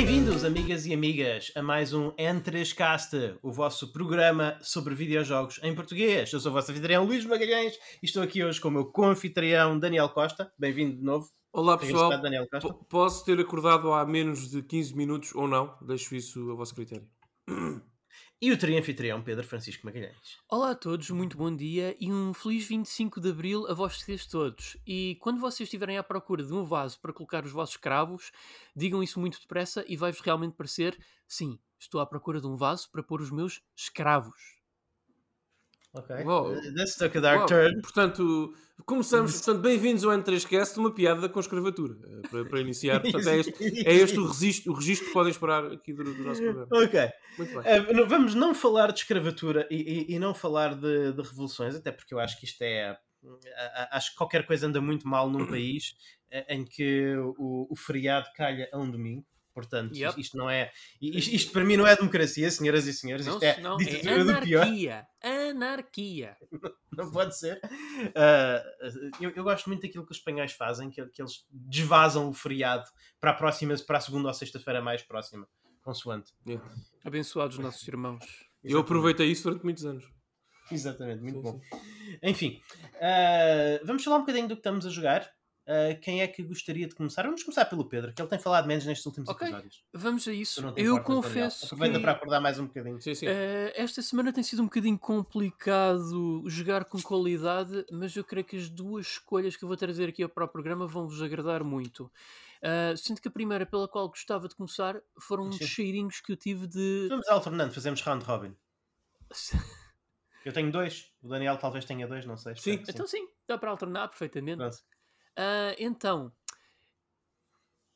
Bem-vindos, amigas e amigas, a mais um N3Cast, o vosso programa sobre videojogos em português. Eu sou o vosso anfitrião Luís Magalhães e estou aqui hoje com o meu co-anfitrião Daniel Costa. Bem-vindo de novo. Olá pessoal, posso ter acordado há menos de 15 minutos ou não, deixo isso a vosso critério. E o tri-anfitrião Pedro Francisco Magalhães. Olá a todos, muito bom dia e um feliz 25 de Abril a vocês todos. E quando vocês estiverem à procura de um vaso para colocar os vossos cravos, digam isso muito depressa e vai-vos realmente parecer, sim, estou à procura de um vaso para pôr os meus escravos. Ok. Uau. This took a dark Uau, turn. Portanto, começamos, portanto, bem-vindos ao N3Cast, uma piada com escravatura, eh, para, para iniciar. Portanto, é este, é este o, registro, o registro que podem esperar aqui do, do nosso programa. Ok. Muito bem. Eh, não- vamos não falar de escravatura e, e- e não falar de, de revoluções, até porque eu acho que isto é. Acho que qualquer coisa anda muito mal num país eh, em que o, o feriado calha a um domingo. Portanto, Yep. isto não é. Isto, isto para mim não é democracia, senhoras e senhores. Não, Isto é não, ditadura é do pior. anarquia. Anarquia. Não pode ser. Ah, eu, eu gosto muito daquilo que os espanhóis fazem, que, que eles desvasam o feriado para a próxima, para a segunda ou sexta-feira mais próxima, consoante. Yeah. Abençoados nossos irmãos. Eu aproveitei isso durante muitos anos. Exatamente, muito Sim, bom. sim. Enfim, ah, vamos falar um bocadinho do que estamos a jogar. Ah, quem é que gostaria de começar? Vamos começar pelo Pedro, que ele tem falado menos nestes últimos Ok. episódios. Vamos a isso. Eu Daniel? confesso Aproveita que... para acordar mais um bocadinho. Sim, sim. Eh, esta semana tem sido um bocadinho complicado jogar com qualidade, mas eu creio que as duas escolhas que eu vou trazer aqui para o programa vão vos agradar muito. Eh, sendo que a primeira pela qual gostava de começar foram uns Sim. cheirinhos que eu tive de. Vamos alternando, fazemos round robin. Eu tenho dois, o Daniel talvez tenha dois, não sei. Sim. que Então sim, dá para alternar perfeitamente. Pronto. Ah, então,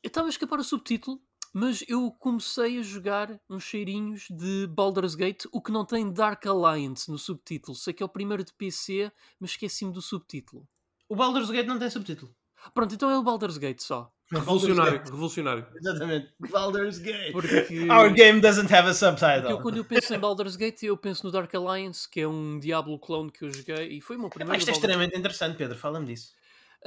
eu estava a escapar o subtítulo, mas eu comecei a jogar uns cheirinhos de Baldur's Gate, o que não tem Dark Alliance no subtítulo. Sei que é o primeiro de PC, mas esqueci-me do subtítulo. O Baldur's Gate não tem subtítulo. Pronto, então é o Baldur's Gate só. Revolucionário, revolucionário. Exatamente. Baldur's Gate. Porque, Our game doesn't have a porque eu, subtitle. quando eu penso em Baldur's Gate, eu penso no Dark Alliance, que é um Diablo clone que eu joguei, e foi o meu primeiro isto é Baldur's extremamente interessante, Pedro. Fala-me disso.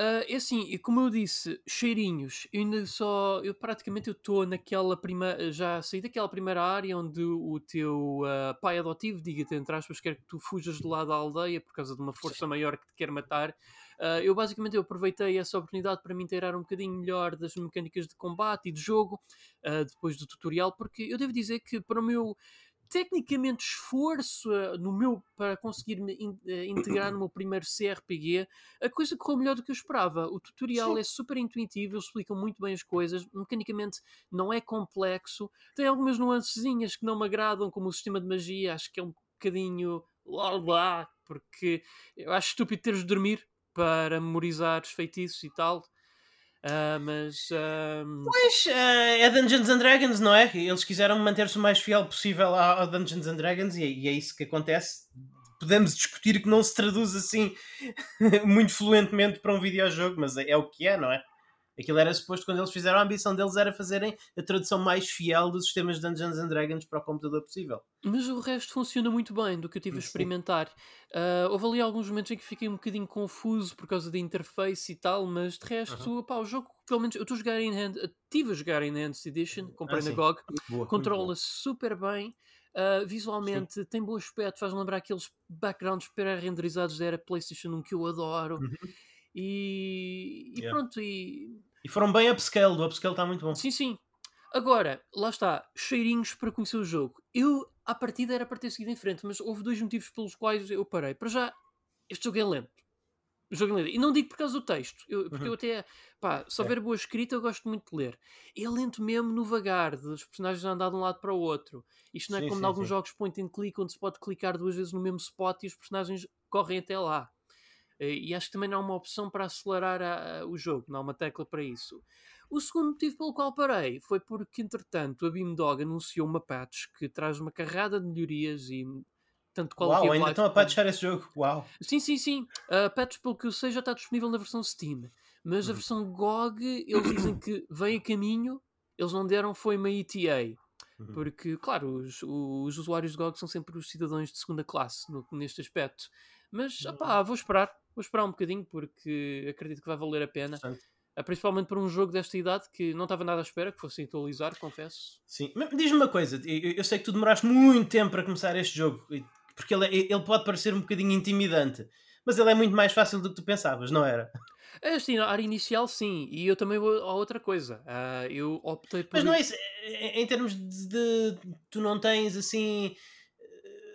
Ah, é assim, e como eu disse, cheirinhos, eu ainda só, eu praticamente eu estou naquela primeira, já saí daquela primeira área onde o teu ah, pai adotivo, diga-te entre aspas, quer que tu fujas de lá da aldeia por causa de uma força maior que te quer matar. Ah, eu basicamente eu aproveitei essa oportunidade para me inteirar um bocadinho melhor das mecânicas de combate e de jogo, depois do tutorial, porque eu devo dizer que para o meu tecnicamente esforço ah, no meu para conseguir me in- eh, integrar no meu primeiro CRPG, a coisa correu melhor do que eu esperava. O tutorial é super intuitivo, eles explicam muito bem as coisas, mecanicamente não é complexo, tem algumas nuancezinhas que não me agradam, como o sistema de magia, acho que é um bocadinho lá lá, porque eu acho estúpido teres de dormir para memorizar os feitiços e tal. Ah, mas ahm, Pois, eh, é Dungeons and Dragons, não é? Eles quiseram manter-se o mais fiel possível ao Dungeons and Dragons e, é- e é isso que acontece. Podemos discutir que não se traduz assim muito fluentemente para um videojogo, mas é, é o que é, não é? Aquilo era suposto, quando eles fizeram, a ambição deles era fazerem a tradução mais fiel dos sistemas de Dungeons and Dragons para o computador possível. Mas o resto funciona muito bem do que eu tive a Sim. experimentar. Ah, houve ali alguns momentos em que fiquei um bocadinho confuso por causa da interface e tal, mas de resto, pá, o jogo, pelo menos eu estou a jogar em hand, estive a jogar em Enhanced Edition, comprei Ah, na sim. GOG, Boa, controla super bem. ah, visualmente tem bom aspecto, faz lembrar aqueles backgrounds pré-renderizados da era PlayStation 1 que eu adoro. Uhum. E, e Yeah. pronto, e E foram bem upscale, o upscale está muito bom. Sim, sim. Agora, lá está, cheirinhos para conhecer o jogo. Eu, à partida, era para ter seguido em frente, mas houve dois motivos pelos quais eu parei. Para já, este jogo é lento. O jogo é lento. E não digo por causa do texto, eu- porque Uhum. eu até, pá, se É. houver boa escrita, eu gosto muito de ler. É lento mesmo no vagar, dos personagens a andar de um lado para o outro. Isto não é Sim, como sim, em alguns sim. jogos point and click, onde se pode clicar duas vezes no mesmo spot e os personagens correm até lá. Eh, E acho que também não há uma opção para acelerar a- a- o jogo, não há uma tecla para isso. O segundo motivo pelo qual parei foi porque, entretanto, a Beamdog anunciou uma patch que traz uma carrada de melhorias e tanto quality Uau, ainda estão a como- patchar esse jogo. Uau. Sim, sim, sim. A patch, pelo que eu sei, já está disponível na versão Steam. Mas a Uhum. versão GOG, eles dizem que vem a caminho. Eles não deram foi uma ETA. Uhum. Porque, claro, os, os usuários de GOG são sempre os cidadãos de segunda classe no- neste aspecto. Mas, Uhum. opá, vou esperar. Vou esperar um bocadinho porque acredito que vai valer a pena. Uh, principalmente para um jogo desta idade que não estava nada à espera que fosse atualizar, confesso. Sim, mas diz-me uma coisa, eu, sei que tu demoraste muito tempo para começar este jogo, porque ele, é, ele pode parecer um bocadinho intimidante, mas ele é muito mais fácil do que tu pensavas, não era? Este a área inicial, sim, e eu também vou a outra coisa. Uh, eu optei por. Mas não é isso, em termos de, de tu não tens assim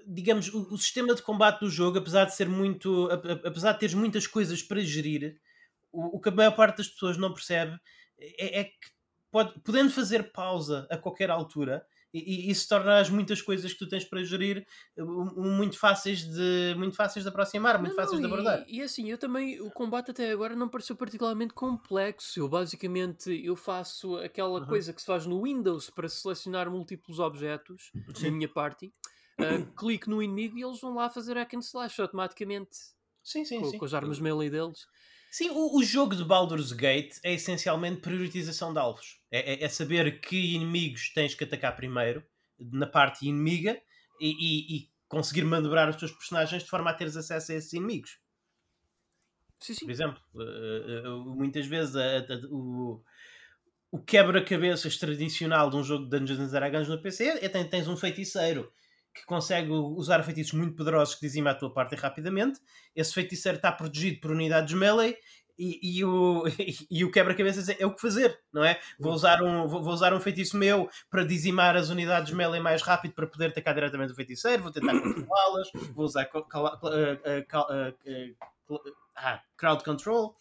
digamos, o, o, sistema de combate do jogo, apesar de ser muito. apesar de teres muitas coisas para gerir, o, o que a maior parte das pessoas não percebe é, é que pode, podendo fazer pausa a qualquer altura, e, e isso torna as muitas coisas que tu tens para gerir muito fáceis de muito fáceis de aproximar, muito não, fáceis não, de abordar. E, e, assim, eu também o combate até agora não pareceu particularmente complexo. Eu basicamente eu faço aquela uhum. coisa que se faz no Windows para selecionar múltiplos objetos Sim. na minha party uh, clique no inimigo e eles vão lá fazer hack and slash automaticamente. Sim, sim, com, sim. com as armas melee deles. Sim, o, o, jogo de Baldur's Gate é essencialmente priorização de alvos. É, é, é, saber que inimigos tens que atacar primeiro, na parte inimiga, e, e, e, conseguir manobrar os teus personagens de forma a teres acesso a esses inimigos. Sim, sim. Por exemplo, uh, uh, muitas vezes a, a, o, o quebra-cabeças tradicional de um jogo de Dungeons and Dragons no PC é, é tens um feiticeiro que consegue usar feitiços muito poderosos que dizima a tua parte rapidamente. Esse feiticeiro está protegido por unidades melee e, e, o, e o quebra-cabeças é, é, o que fazer, não é? Vou usar, um, vou, vou, usar um feitiço meu para dizimar as unidades melee mais rápido para poder atacar diretamente o feiticeiro, vou tentar controlá-las, vou usar crowd control.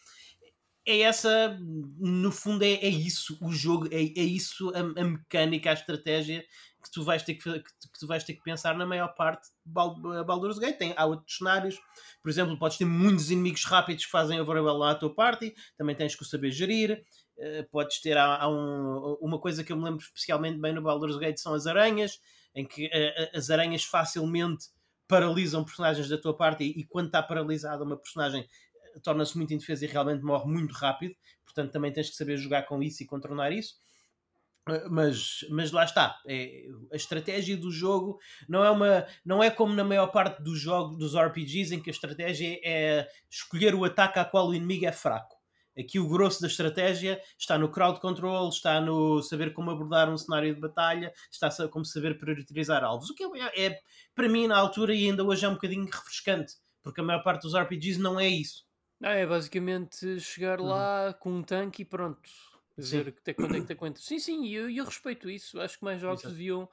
É essa, no fundo, é, é isso o jogo, é, é isso a, a mecânica, a estratégia que tu vais ter que, que, tu vais ter que pensar na maior parte de Baldur's Gate. Tem, há outros cenários, por exemplo, podes ter muitos inimigos rápidos que fazem overwhelm lá à tua party, também tens que o saber gerir. Uh, podes ter há, há um, uma coisa que eu me lembro especialmente bem no Baldur's Gate são as aranhas, em que uh, as aranhas facilmente paralisam personagens da tua parte e, e quando está paralisada uma personagem torna-se muito indefesa e realmente morre muito rápido, portanto também tens que saber jogar com isso e contornar isso. Ah, mas, mas lá está. É, a estratégia do jogo não é uma não é como na maior parte dos jogos dos RPGs em que a estratégia é escolher o ataque a qual o inimigo é fraco. Aqui o grosso da estratégia está no crowd control está no saber como abordar um cenário de batalha está como saber priorizar alvos. O que é, é para mim na altura e ainda hoje é um bocadinho refrescante porque a maior parte dos RPGs não é isso. Ah, é basicamente chegar uhum. lá com um tanque e pronto ver até quando é que te aguenta. Sim, sim, e eu, eu respeito isso. Acho que mais jogos deviam,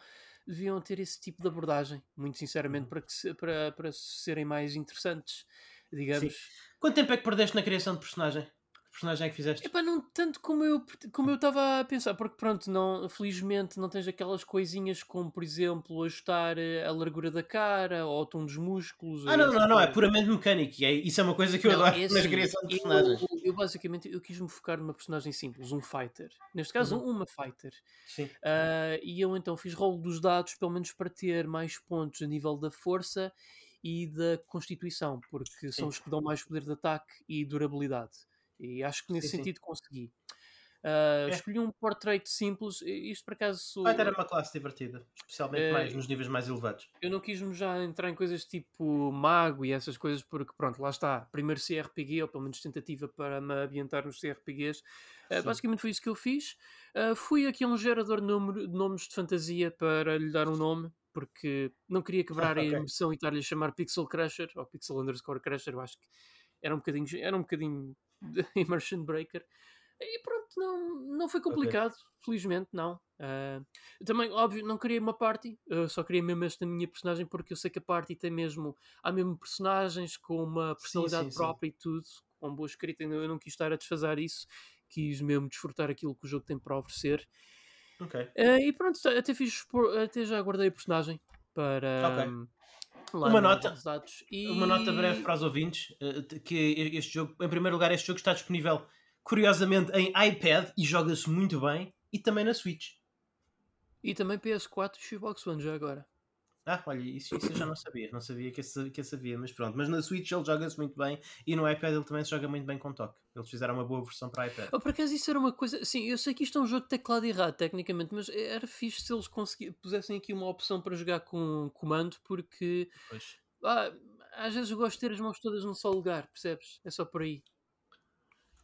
deviam ter esse tipo de abordagem, muito sinceramente, uhum. para, que para, para serem mais interessantes, digamos. Sim. Quanto tempo é que perdeste na criação de personagem? Personagem é que fizeste? Epá, não tanto como eu como eu estava a pensar, porque pronto, não, felizmente não tens aquelas coisinhas como, por exemplo, ajustar eh, a largura da cara ou o tom dos músculos. Ah, não, não, não, é puramente mecânico. E é, isso é uma coisa que eu não, adoro é assim, na criação de personagens. Eu, eu, basicamente eu quis-me focar numa personagem simples, um fighter. Neste caso, uhum. uma fighter. Sim. Uh, e eu então fiz rolo dos dados, pelo menos para ter mais pontos a nível da força e da constituição, porque Sim. são os que dão mais poder de ataque e durabilidade. E acho que nesse sim, sentido sim. consegui. Uh, é. Escolhi um portrait simples. Isto por acaso. Vai ter uma classe divertida, especialmente uh, mais nos níveis mais elevados. Eu não quis-me já entrar em coisas tipo mago e essas coisas, porque pronto, lá está. Primeiro CRPG, ou pelo menos tentativa para me ambientar nos CRPGs. Uh, basicamente foi isso que eu fiz. fui aqui a um gerador de, nome, de, nomes de fantasia para lhe dar um nome, porque não queria quebrar okay. a emoção e estar-lhe a chamar Pixel Crusher ou Pixel Underscore Crusher. Eu acho que era um bocadinho, era um bocadinho Immersion Breaker. E pronto, não, não foi complicado, okay. felizmente não. Uh, também, óbvio, não queria uma party, uh, só queria mesmo esta minha personagem porque eu sei que a party tem mesmo, há mesmo personagens com uma personalidade sim, sim, própria sim. e tudo, com boa escrita. Eu não quis estar a desfazer isso, quis mesmo desfrutar aquilo que o jogo tem para oferecer. Okay. Uh, e pronto, até, fiz, até já guardei a personagem para. Okay. Um, uma nota, e... uma nota breve para os ouvintes, eh, que este jogo, em primeiro lugar, este jogo está disponível curiosamente em iPad e joga-se muito bem, e também na Switch. E também PS4 e Xbox One já agora. Ah, olha, isso, isso eu já não sabia. Não sabia que esse, que esse havia, mas pronto. Mas na Switch ele joga-se muito bem e no iPad ele também se joga muito bem com toque. Eles fizeram uma boa versão para iPad. Oh, por acaso isso era uma coisa. Sim, eu sei que isto é um jogo de teclado errado, tecnicamente, mas era fixe se eles pusessem aqui uma opção para jogar com comando, porque. Ah, às vezes eu gosto de ter as mãos todas num só lugar, percebes? É só por aí.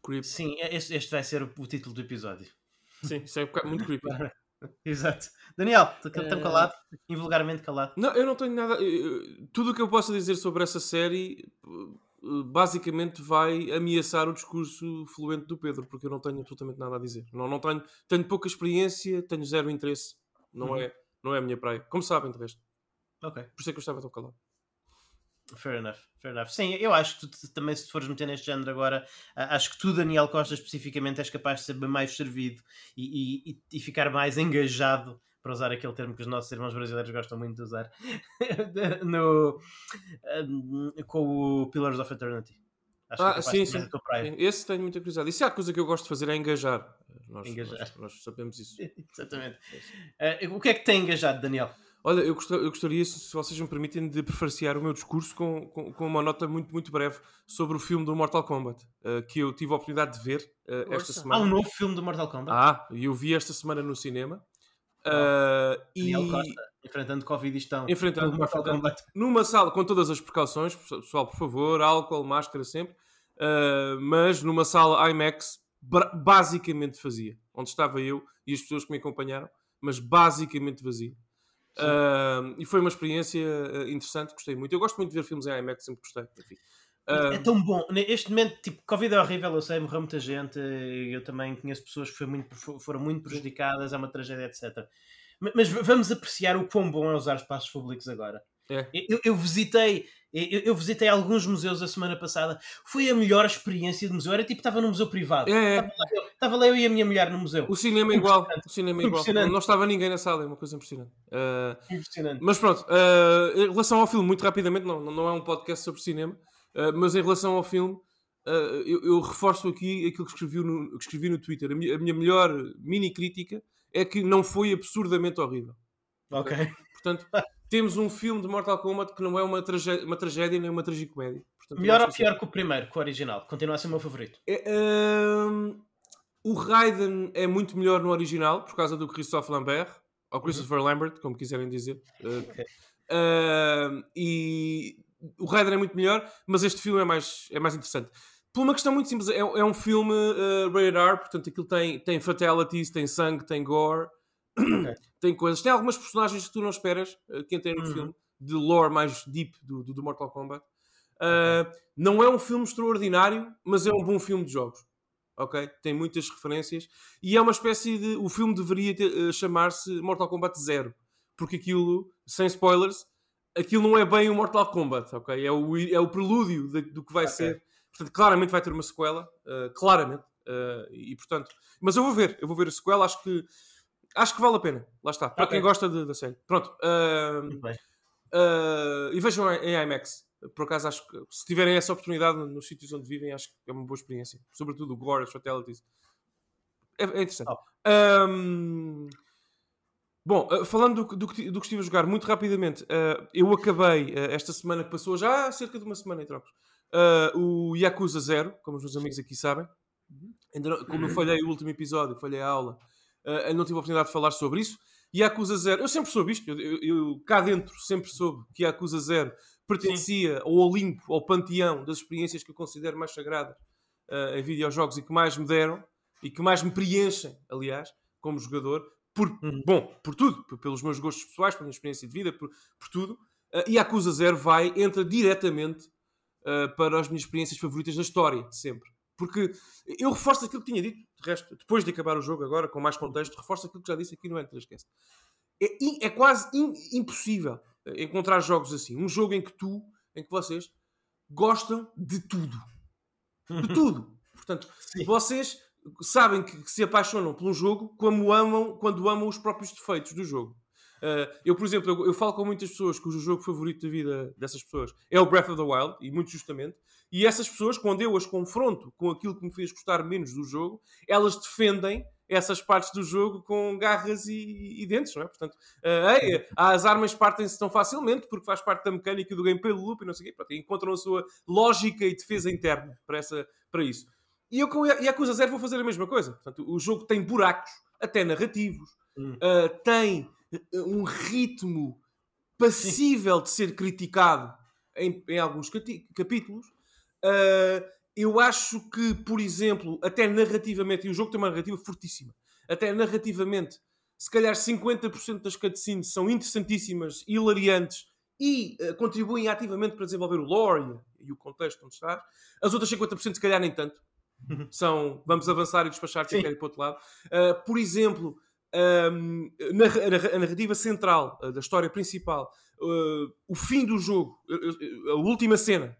Creep. Sim, este, este vai ser o, o título do episódio. Sim, isso é um bocado- muito creepy. Exato. Daniel, tão Eh, calado, invulgarmente calado. Não, eu não tenho nada. eh, Tudo o que eu posso dizer sobre essa série eh, basicamente vai ameaçar o discurso fluente do Pedro, porque eu não tenho absolutamente nada a dizer. Não, não tenho, tenho pouca experiência, tenho zero interesse. Não, Uhum. é, não é a minha praia. Como sabem, de resto. Ok. Por isso é que eu estava tão calado. Fair enough, fair enough. Sim, eu acho que tu também, se te fores meter neste género agora, acho que tu, Daniel Costa, especificamente, és capaz de ser bem mais servido e, e, e- e ficar mais engajado, para usar aquele termo que os nossos irmãos brasileiros gostam muito de usar, no, com o Pillars of Eternity. Acho Ah, que é capaz sim, sim. Sim, Esse tenho muita curiosidade. Isso é a coisa que eu gosto de fazer, é engajar. Nós, Engajar. nós, nós sabemos isso. Exatamente. Eh, o que é que tem engajado, Daniel? Olha, eu gostaria, eu gostaria, se vocês me permitem, de prefaciar o meu discurso com, com, com uma nota muito, muito breve sobre o filme do Mortal Kombat, eh, que eu tive a oportunidade de ver eh, esta Força. Há semana. um novo filme do Mortal Kombat? Ah, e eu vi esta semana no cinema. E Daniel Costa, enfrentando Covid e estão. Enfrentando- Mortal Kombat. numa sala, com todas as precauções, pessoal, por favor, álcool, máscara sempre, mas numa sala IMAX, basicamente vazia, onde estava eu e as pessoas que me acompanharam, mas basicamente vazia. Eh, e foi uma experiência eh, interessante, gostei muito. Eu gosto muito de ver filmes em IMAX, sempre gostei. Enfim. É Eh, tão bom. Neste momento, tipo, Covid é horrível, eu sei, morreu muita gente. Eu também conheço pessoas que foi muito, foram muito prejudicadas, é uma tragédia, etc. Ma- Mas vamos apreciar o quão bom é usar espaços públicos agora. É. Eu, eu visitei eu, eu visitei alguns museus a semana passada. Foi a melhor experiência de museu. Era tipo, estava num museu privado. É, é. Estava lá, eu, estava lá eu e a minha mulher no museu. O cinema é igual. O cinema é igual. Não estava ninguém na sala, é uma coisa impressionante. Eh, Impressionante. Mas pronto, eh, em relação ao filme, muito rapidamente, não, não é um podcast sobre cinema, eh, mas em relação ao filme, eu, eu reforço aqui aquilo que escrevi no, que escrevi no Twitter. A minha, a minha melhor mini crítica é que não foi absurdamente horrível. Ok. Portanto, temos um filme de Mortal Kombat que não é uma, tragé uma tragédia nem uma tragicomédia. Portanto, Melhor ou pior que o primeiro, que o original? Continua a ser o meu favorito. é, ehm, o Raiden é muito melhor no original por causa do Christophe Lambert, ou Christopher Lambert, como quiserem dizer. Eh, Ok. ehm, e o Raiden é muito melhor, mas este filme é mais, é mais interessante. Por uma questão muito simples, é, é um filme uh, rated R, portanto aquilo tem, tem fatalities, tem sangue, tem gore, tem coisas. Tem algumas personagens que tu não esperas uh, que entrem no Uhum. filme, de lore mais deep do, do, do Mortal Kombat. Uh, Não é um filme extraordinário, mas é um bom filme de jogos. Ok? Tem muitas referências e é uma espécie de. O filme deveria uh, chamar-se Mortal Kombat Zero, porque aquilo, sem spoilers, aquilo não é bem o Mortal Kombat, ok? É o, é o prelúdio de- do que vai Ok. ser. Portanto, claramente vai ter uma sequela, uh, claramente. e portanto, mas eu vou ver, eu vou ver a sequela, acho que acho que vale a pena. Lá está, para Ok. quem gosta de- da série. Pronto. uh, Muito bem. Uh, e vejam em IMAX. Por acaso, acho que se tiverem essa oportunidade nos sítios onde vivem, acho que é uma boa experiência. Sobretudo o Gore, as Fatalities. É, é interessante. Top. Um, bom, uh, falando do, que- do, que do que estive a jogar, muito rapidamente, uh, eu acabei uh, esta semana que passou, já há cerca de uma semana em trocos, uh, o Yakuza Zero, como os meus amigos aqui sabem. Ainda não- como eu falhei o último episódio, falhei a aula, uh, não tive a oportunidade de falar sobre isso. Yakuza Zero, eu sempre soube isto, eu, eu- eu cá dentro sempre soube que Yakuza Zero pertencia ao Olimpo, ao panteão das experiências que eu considero mais sagradas uh, em videojogos e que mais me deram e que mais me preenchem, aliás, como jogador, por, Uhum. bom, por tudo, pelos meus gostos pessoais, pela minha experiência de vida, por, por tudo. Uh, e Yakuza Zero vai, entra diretamente uh, para as minhas experiências favoritas da história, sempre. Porque eu reforço aquilo que tinha dito, de resto, depois de acabar o jogo agora, com mais contexto, reforço aquilo que já disse aqui no N3Cast. É, é quase in- impossível eh, encontrar jogos assim. Um jogo em que tu, em que vocês gostam de tudo. De tudo. Portanto, Sim. vocês sabem que, que se apaixonam por um jogo como amam, quando amam os próprios defeitos do jogo. Uh, eu, por exemplo, eu, eu falo com muitas pessoas cujo jogo favorito da vida dessas pessoas é o Breath of the Wild, e muito justamente, e essas pessoas, quando eu as confronto com aquilo que me fez gostar menos do jogo, elas defendem essas partes do jogo com garras e, e dentes, não é? Portanto, uh, ei, as armas partem-se tão facilmente porque faz parte da mecânica do gameplay loop e não sei o quê. Pronto, encontram a sua lógica e defesa interna para, essa, para isso. E eu com a Yakuza Zero vou fazer a mesma coisa. Portanto, o jogo tem buracos, até narrativos, Hum. uh, tem um ritmo passível de ser criticado em, em alguns capítulos uh, eu acho que, por exemplo, até narrativamente, e o jogo tem uma narrativa fortíssima, até narrativamente, se calhar 50% das cutscenes são interessantíssimas, hilariantes e uh, contribuem ativamente para desenvolver o lore e, e o contexto onde está. As outras 50% se calhar nem tanto. Uhum. São vamos avançar e despachar que quer ir para o outro lado. Uh, por exemplo, um, na, a narrativa central uh, da história principal, uh, o fim do jogo, a última cena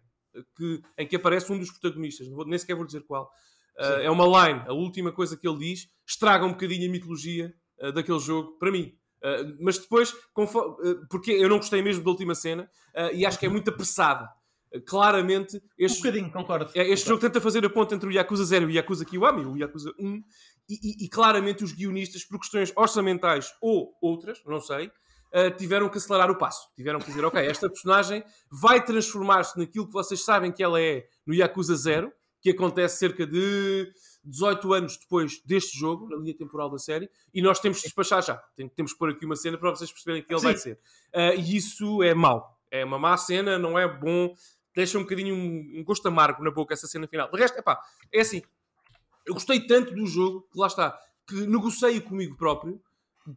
que, em que aparece um dos protagonistas, vou, nem sequer vou dizer qual, é uma line, a última coisa que ele diz, estraga um bocadinho a mitologia daquele jogo para mim. Uh, mas depois, uh, porque eu não gostei mesmo da última cena uh, e acho que é muito apressada. claramente, este, um bocadinho, concordo. É, este jogo tenta fazer a ponte entre o Yakuza 0 e o Yakuza Kiwami, o Yakuza 1, e, e, e, claramente os guionistas, por questões orçamentais ou outras, não sei, tiveram que acelerar o passo. Tiveram que dizer, ok, esta personagem vai transformar-se naquilo que vocês sabem que ela é no Yakuza 0, que acontece cerca de 18 anos depois deste jogo, na linha temporal da série, e nós temos de despachar já. Temos que pôr aqui uma cena para vocês perceberem que ele Sim. vai ser. Uh, e isso é mau. É uma má cena, não é bom, deixa um bocadinho um, um gosto amargo na boca essa cena final. De resto, epá, é assim. Eu gostei tanto do jogo, que lá está, que negocio comigo próprio,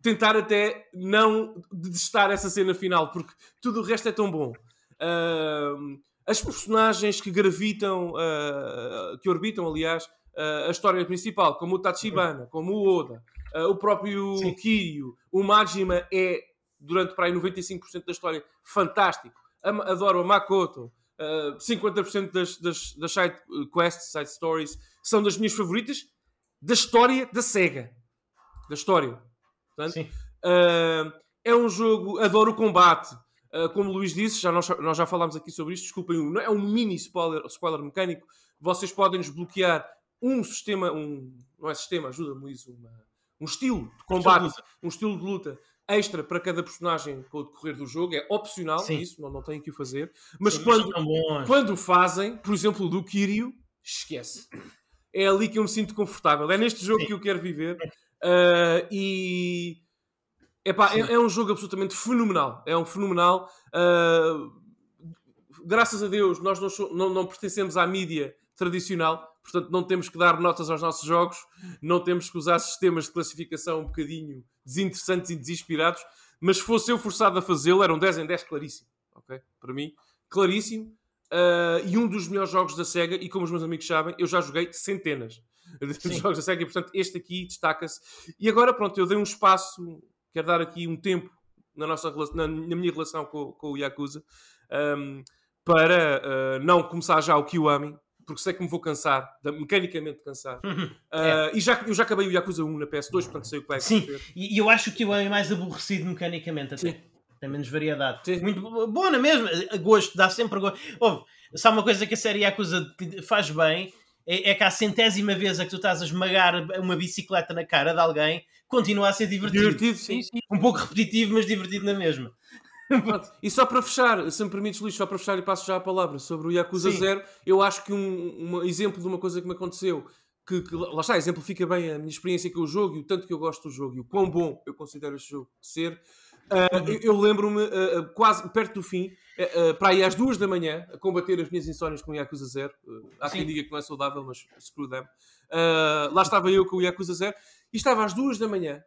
tentar até não detestar essa cena final, porque tudo o resto é tão bom. Uh, as personagens que gravitam, uh, que orbitam, aliás, uh, a história principal, como o Tachibana, como o Oda, uh, o próprio Sim. Kiryu, o Majima é, durante para aí 95% da história, fantástico. Adoro a Makoto. Uh, 50% das, das, das side quests, side stories, são das minhas favoritas da história da SEGA. Da história. Portanto, uh, é um jogo, adoro o combate. Uh, como o Luís disse, já nós, nós, já falámos aqui sobre isto, desculpem, é um mini spoiler, spoiler mecânico. Vocês podem desbloquear um sistema, um, não é sistema, ajuda-me isso, uma, um estilo de combate, um estilo de luta extra para cada personagem com o decorrer do jogo, é opcional, Sim. isso não, não têm que o fazer, mas Sim, quando, quando fazem, por exemplo, do Kiryu, esquece. É ali que eu me sinto confortável. É neste jogo Sim. que eu quero viver. Uh, e epá, é, é, um jogo absolutamente fenomenal. É um fenomenal. Uh, graças a Deus, nós não, não, não pertencemos à mídia tradicional, portanto não temos que dar notas aos nossos jogos, não temos que usar sistemas de classificação um bocadinho desinteressantes e desinspirados, mas se fosse eu forçado a fazê-lo, era um 10 em 10 claríssimo, ok? Para mim, claríssimo. Uh, e um dos melhores jogos da SEGA, e como os meus amigos sabem, eu já joguei centenas de jogos da SEGA, e portanto este aqui destaca-se. E agora, pronto, eu dei um espaço, quero dar aqui um tempo na, nossa, na, na minha relação com, com o Yakuza, um, para uh, não começar já o Kiwami, porque sei que me vou cansar, mecanicamente cansar. Uhum. Uh, é. E já, eu já acabei o Yakuza 1 na PS2, portanto sei o que vai Sim, e, eu acho que o é mais aborrecido mecanicamente até. Sim. Tem menos variedade. Sim. Muito boa, não é mesmo? A gosto, dá sempre gosto. Ouve, só uma coisa que a série Yakuza faz bem é, é que a centésima vez a que tu estás a esmagar uma bicicleta na cara de alguém continua a ser divertido. Divertido, sim. sim. Um pouco repetitivo, mas divertido na mesma e só para fechar, se me permites, Luís, só para fechar e passo já a palavra sobre o Yakuza Sim. Zero, eu acho que um, um, exemplo de uma coisa que me aconteceu, que, que, lá está, exemplifica bem a minha experiência com o jogo e o tanto que eu gosto do jogo e o quão bom eu considero este jogo ser. Uh, eu, eu lembro-me, uh, quase perto do fim, uh, para aí às duas da manhã, a combater as minhas insónias com o Yakuza Zero. há quem diga que não é saudável, mas screw them. lá estava eu com o Yakuza Zero e estava às duas da manhã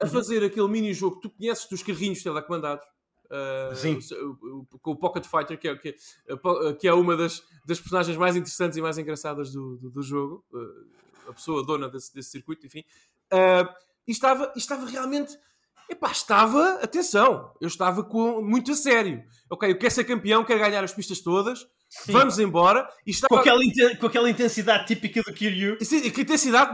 a uhum. fazer aquele mini-jogo que tu conheces dos carrinhos telecomandados uh, com o Pocket Fighter, que é, que, que é uma das, das personagens mais interessantes e mais engraçadas do, do, do jogo, a pessoa dona desse, desse circuito, enfim. E, estava, e estava realmente. Epá, estava, atenção, eu estava com, muito a sério. Ok, eu quero ser campeão, quero ganhar as pistas todas, Sim. Vamos embora. E estava... com, aquela com aquela intensidade típica do Kiryu. Sim, que intensidade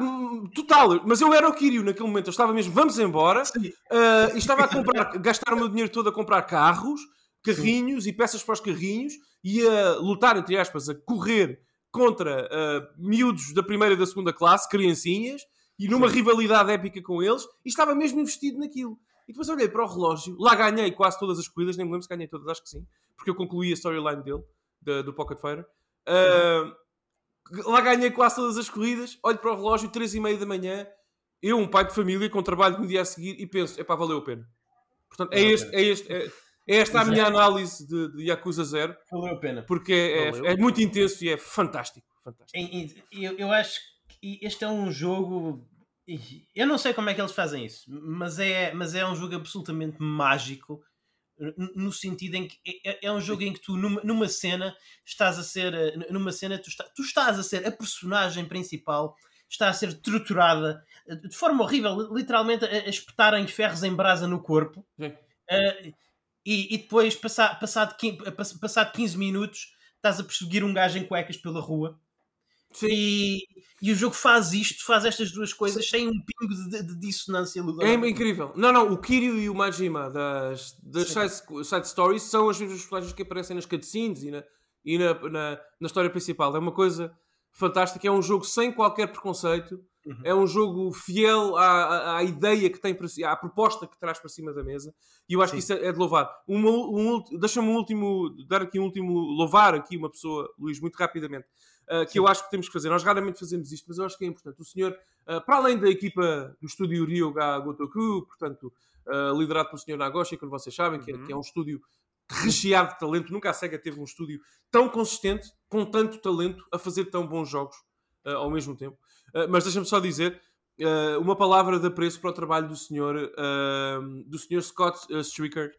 total. Mas eu era o Kiryu naquele momento. Eu estava mesmo, vamos embora. Uh, e estava a comprar, gastar o meu dinheiro todo a comprar carros, carrinhos Sim. e peças para os carrinhos. E a lutar, entre aspas, a correr contra uh, miúdos da primeira e da segunda classe, criancinhas. E numa Sim. rivalidade épica com eles. E estava mesmo investido naquilo. E depois olhei para o relógio. Lá ganhei quase todas as corridas. Nem me lembro se ganhei todas, acho que sim. Porque eu concluí a storyline dele de, do Pocket Fighter. Uh, lá ganhei quase todas as corridas, olho para o relógio, 3 e meia da manhã, eu, um pai de família, com trabalho no dia a seguir, e penso, é pá, valeu a pena. Portanto, é, este, é, este, é, é esta a minha análise de, de Yakuza Zero. Valeu a pena. Porque é, é, é muito intenso e é fantástico. fantástico. Eu, eu acho que este é um jogo. Eu não sei como é que eles fazem isso, mas é, mas é um jogo absolutamente mágico no sentido em que é, é, é, um jogo em que tu numa, numa cena estás a ser numa cena tu, está, tu estás a ser a personagem principal está a ser torturada de forma horrível, literalmente a, a espetarem ferros em brasa no corpo. Uh, e, e, depois, passado, passado, 15, passado 15 minutos, estás a perseguir um gajo em cuecas pela rua. E, e, o jogo faz isto, faz estas duas coisas Sim. sem um pingo de, de dissonância É incrível. Não, não, o Kiryu e o Majima das, das side, side, stories são as mesmas personagens que aparecem nas cutscenes e, na, e na, na, na história principal. É uma coisa fantástica. É um jogo sem qualquer preconceito. Uhum. É um jogo fiel à, à, à, ideia que tem para si, à proposta que traz para cima da mesa, e eu acho Sim. que isso é, é de louvar. Uma, um, Deixa-me um último, dar aqui um último, louvar aqui uma pessoa, Luís, muito rapidamente, uh, que Sim. eu acho que temos que fazer. Nós raramente fazemos isto, mas eu acho que é importante. O senhor, uh, para além da equipa do estúdio Ryoga Gotoku, portanto, uh, liderado pelo senhor Nagoshi, como vocês sabem, uhum. que, é, que é um estúdio recheado de talento. Nunca a SEGA teve um estúdio tão consistente, com tanto talento, a fazer tão bons jogos uh, ao mesmo tempo. Uh, mas deixa-me só dizer uh, uma palavra de apreço para o trabalho do senhor, do senhor Scott Stricker,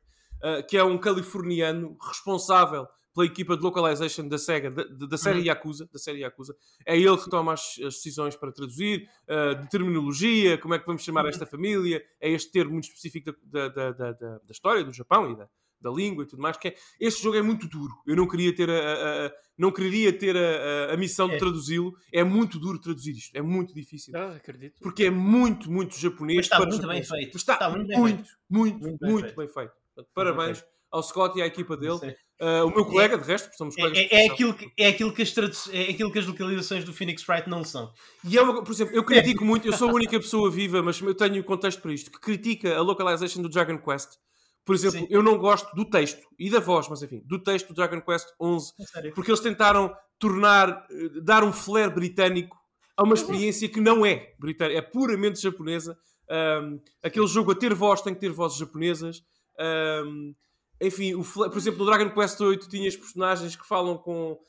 que é um californiano responsável pela equipa de localization da SEGA, da, da série uhum. Yakuza, da série Yakuza. É ele que toma as, as decisões para traduzir, uh, de terminologia, como é que vamos chamar uhum. esta família, é este termo muito específico da, da, da, da, história do Japão e da, da língua e tudo mais, que é, este jogo é muito duro. Eu não queria ter a, a, a não queria ter a, a missão de é. traduzi-lo. É muito duro traduzir isto, é muito difícil. Ah, acredito. Porque é muito, muito japonês. Mas está muito bem feito. Está, está muito, muito, bem muito, muito, bem, muito feito. bem feito. Parabéns feito. Ao Scott e à equipa dele. Uh, o meu colega, de resto, somos colegas. É, é, aquilo que, é, aquilo que as é aquilo que as localizações do Phoenix Wright não são. E é uma, por exemplo, eu critico muito, eu sou a única pessoa viva, mas eu tenho contexto para isto, que critica a localization do Dragon Quest por exemplo, Sim. eu não gosto do texto e da voz, mas enfim, do texto do Dragon Quest 11, porque eles tentaram tornar, eh, dar um flair britânico a uma experiência que não é britânica, é puramente japonesa. Um, aquele jogo a ter voz tem que ter vozes japonesas. Um, enfim, o por exemplo, no Dragon Quest 8 tinhas personagens que falam com.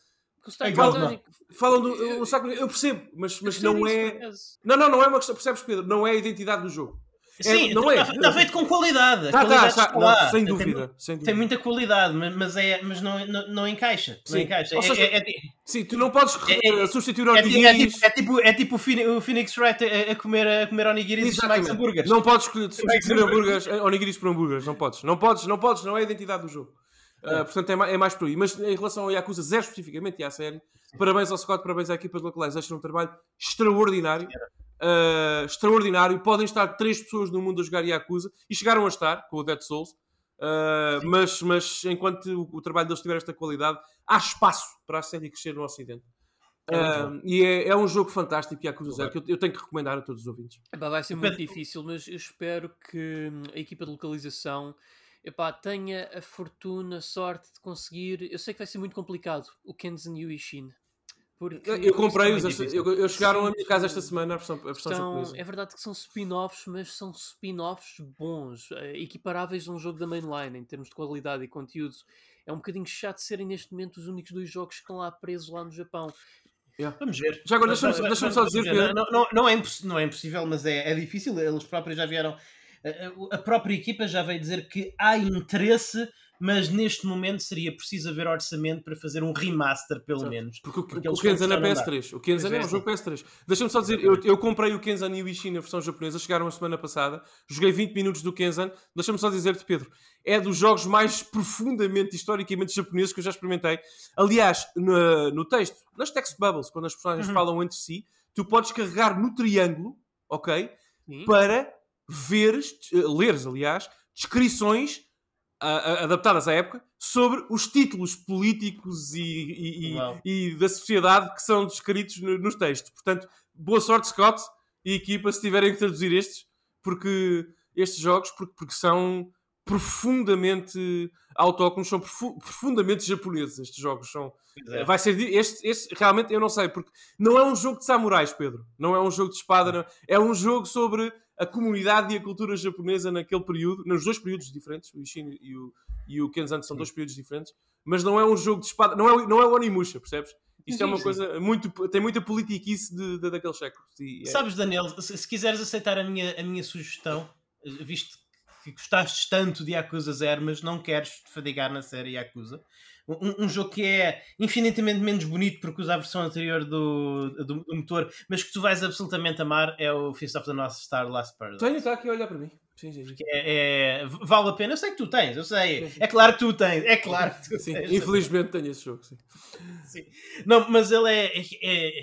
Falam, falam do. Eu, eu percebo, mas, mas não é. Não, não, não é uma questão. Percebes, Pedro? Não é a identidade do jogo. Sim, é, não é. Está, está feito com qualidade. Tá, qualidade tá, não, sem, dúvida, tem, sem dúvida. Tem muita qualidade, mas, é, mas não, não, não encaixa. Não encaixa. É, seja, é, é, sim, tu não podes é, substituir onigiris. É tipo, é tipo, o Phoenix Wright a, comer, a comer onigiris e chamar hambúrgueres. Não podes substituir hambúrgueres, onigiris por hambúrgueres. Não podes. Não podes, não podes. Não é a identidade do jogo. Uh, portanto, é mais, é mais por aí. Mas em relação ao Yakuza 0 especificamente e à série, parabéns ao Scott, parabéns à equipa de Localization, um trabalho extraordinário uh, extraordinário. Podem estar três pessoas no mundo a jogar Yakuza e chegaram a estar com o Dead Souls. Uh, mas, mas enquanto o, o, trabalho deles tiver esta qualidade, há espaço para a série crescer no Ocidente. Uh, e é, é, um jogo fantástico, Yakuza Zero, que eu, eu, tenho que recomendar a todos os ouvintes. Epá, vai ser muito difícil, mas eu espero que hum, a equipa de localização epá, tenha a fortuna, a sorte de conseguir. Eu sei que vai ser muito complicado o Kenzen Yuishin. Porque eu comprei-os, eu, eu, chegaram à minha casa esta semana a versão, a versão são, É verdade que são spin-offs, mas são spin-offs bons, eh, equiparáveis a um jogo da mainline em termos de qualidade e conteúdo. É um bocadinho chato serem neste momento os únicos dois jogos que estão lá presos lá no Japão. Yeah. Vamos ver. Já agora deixa-me deixa só dizer que. Não, não, não, é não é impossível, mas é, é difícil. Eles próprios já vieram. A própria equipa já veio dizer que há interesse mas neste momento seria preciso haver orçamento para fazer um remaster, pelo menos. Porque, o, porque o Kenzan é PS3. O Kenzan é um jogo PS3. Deixa-me só dizer, eu, eu comprei o Kenzan Yuichi na versão japonesa, chegaram a semana passada, joguei 20 minutos do Kenzan. Deixa-me só dizer-te, Pedro, é dos jogos mais profundamente, historicamente japoneses que eu já experimentei. Aliás, no, no texto, nas text bubbles, quando as personagens uhum. falam entre si, tu podes carregar no triângulo, ok? Sim. Para veres, leres, aliás, descrições adaptadas à época sobre os títulos políticos e, e, e, e da sociedade que são descritos no, nos textos. Portanto, boa sorte, Scott e equipa, se tiverem que traduzir estes, porque estes jogos, porque, porque são profundamente autóctonos, são profu profundamente japoneses. Estes jogos são. É. Vai ser este, este, realmente eu não sei, porque não é um jogo de samurais, Pedro. Não é um jogo de espada, não. é um jogo sobre a comunidade e a cultura japonesa naquele período, nos dois períodos diferentes, o Ishin e o, e o Kenzan são dois períodos diferentes, mas não é um jogo de espada, não é, não é o Onimusha, percebes? Isto Sim, é uma sim. coisa muito. tem muita politiquice de, de, daqueles séculos. E é- Sabes, Daniel, se, se quiseres aceitar a minha, a minha sugestão, eh, visto que gostastes tanto de Yakuza 0, mas não queres te fadigar na série Yakuza, um, um jogo que é infinitamente menos bonito porque usa a versão anterior do, do, do motor, mas que tu vais absolutamente amar, é o Fist of the North Star Last Paradise. Tenho, está aqui a olhar para mim. Sim, sim, sim. É, é- vale a pena, eu sei que tu tens, eu sei. É claro que tu tens, é claro que tu Sim, tens. Infelizmente tenho esse jogo. Sim. Sim. Não, mas ele é, é,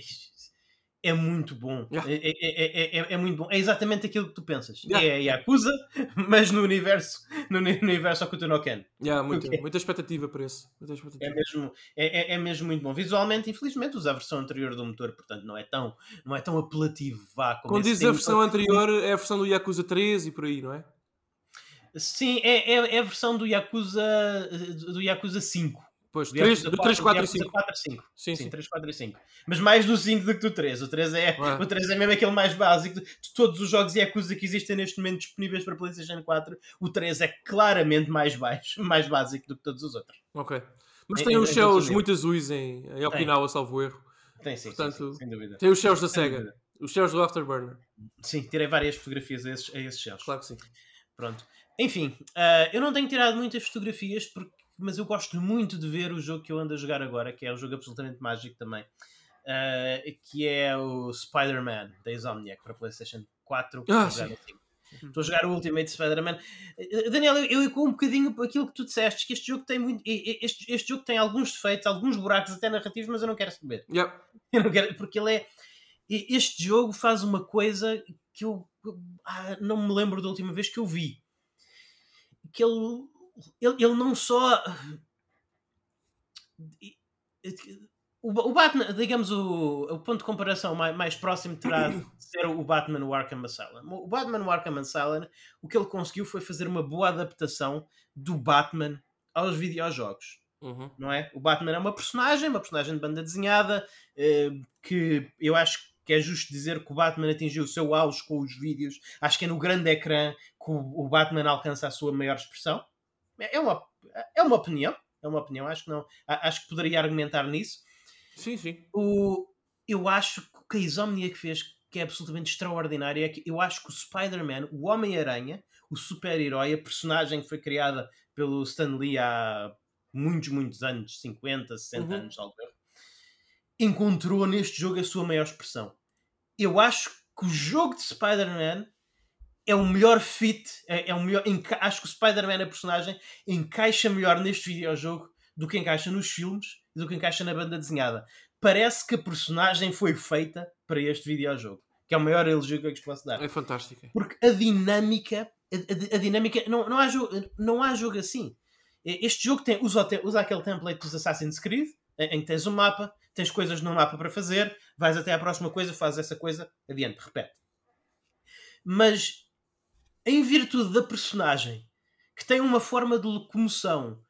é, é muito bom. Yeah. É, é, é, é, é muito bom. É exatamente aquilo que tu pensas. Yeah. É Yakuza, mas no universo, no, uni- no universo Okuto no Ken. Yeah, muita, Ok. muita expectativa para esse. Muita É expectativa. mesmo, é, é, é mesmo muito bom. Visualmente, infelizmente, usa a versão anterior do motor, portanto, não é tão, não é tão apelativo. Vá, como Quando dizes a versão anterior, é a versão do Yakuza 3 e por aí, não é? Sim, é, é, é a versão do Yakuza, eh, do Yakuza 5. Pois, Do 3, Yakuza do 3, 4 e Yakuza 5. 4 a 5. Sim, Sim, sim. 3, 4 e 5. Mas mais do 5 do que do 3. O 3 é, o 3 é mesmo aquele mais básico. De todos os jogos Yakuza que existem neste momento disponíveis para PlayStation 4, o 3 é claramente mais baixo, mais básico do que todos os outros. Ok. Mas Em- tem em- os céus muito azuis em, em Okinawa, salvo erro. Tem sim, sim, Portanto, sim, sem dúvida. Tem os céus da SEGA. Os céus do Afterburner. Sim, tirei várias fotografias a esses, a esses céus. Claro que sim. Pronto. Enfim, ah, eu não tenho tirado muitas fotografias, porque, mas eu gosto muito de ver o jogo que eu ando a jogar agora, que é um jogo absolutamente mágico também, ah, que é o Spider-Man da Insomniac para PlayStation 4. que Ah, estou a jogar o Ultimate Spider-Man. Eh, Daniel, eu, eco um bocadinho aquilo que tu disseste, que este jogo tem muito. Este, este jogo tem alguns defeitos, alguns buracos até narrativos, mas eu não quero saber. Yeah. Eu não quero, porque ele é. Este jogo faz uma coisa que eu ah, não me lembro da última vez que eu vi. Que ele, ele, ele não só. O, o Batman, digamos, o, o ponto de comparação mais, mais próximo terá de ser o Batman o Arkham Asylum. O Batman o Arkham Asylum, o que ele conseguiu foi fazer uma boa adaptação do Batman aos videojogos Uhum. não é? O Batman é uma personagem, uma personagem de banda desenhada, eh, que eu acho que é justo dizer que o Batman atingiu o seu auge com os vídeos. Acho que é no grande ecrã que o Batman alcança a sua maior expressão. É uma, é uma opinião, é uma opinião, acho que não, acho que poderia argumentar nisso. Sim, sim. O, eu acho que o que a Insomniac fez que é absolutamente extraordinário é que eu acho que o Spider-Man, o Homem-Aranha, o super-herói, a personagem que foi criada pelo Stan Lee há muitos, muitos anos, 50, 60 Uhum. anos, talvez, encontrou neste jogo a sua maior expressão. Eu acho que o jogo de Spider-Man é o melhor fit, é, é o melhor, acho que o Spider-Man, a personagem, encaixa melhor neste videojogo do que encaixa nos filmes e do que encaixa na banda desenhada. Parece que a personagem foi feita para este videojogo, que é o maior elogio que eu posso dar. É fantástica. Porque a dinâmica, a, a- a dinâmica, não, não, há jogo, não há jogo assim. Este jogo tem, usa, usa aquele template dos Assassin's Creed, em, em que tens um mapa, tens coisas no mapa para fazer, vais até à próxima coisa, fazes essa coisa, adiante, repete. Mas em virtude da personagem que tem uma forma de locomoção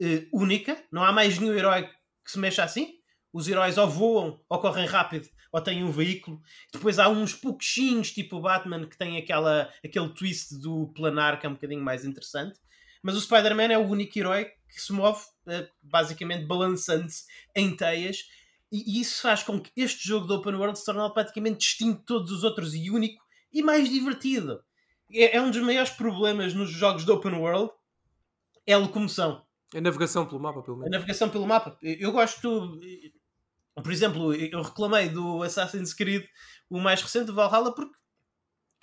eh, única, não há mais nenhum herói que se mexa assim. Os heróis ou voam, ou correm rápido, ou têm um veículo. Depois há uns pouquinhos, tipo o Batman, que tem aquela, aquele twist do planar que é um bocadinho mais interessante. Mas o Spider-Man é o único herói que se move, eh, basicamente balançando-se em teias. E, e isso faz com que este jogo de Open World se torne praticamente distinto de todos os outros e único e mais divertido. É, é um dos maiores problemas nos jogos de Open World é a locomoção. A navegação pelo mapa, pelo A menos. navegação pelo mapa. Eu gosto. Por exemplo, eu reclamei do Assassin's Creed, o mais recente, Valhalla, porque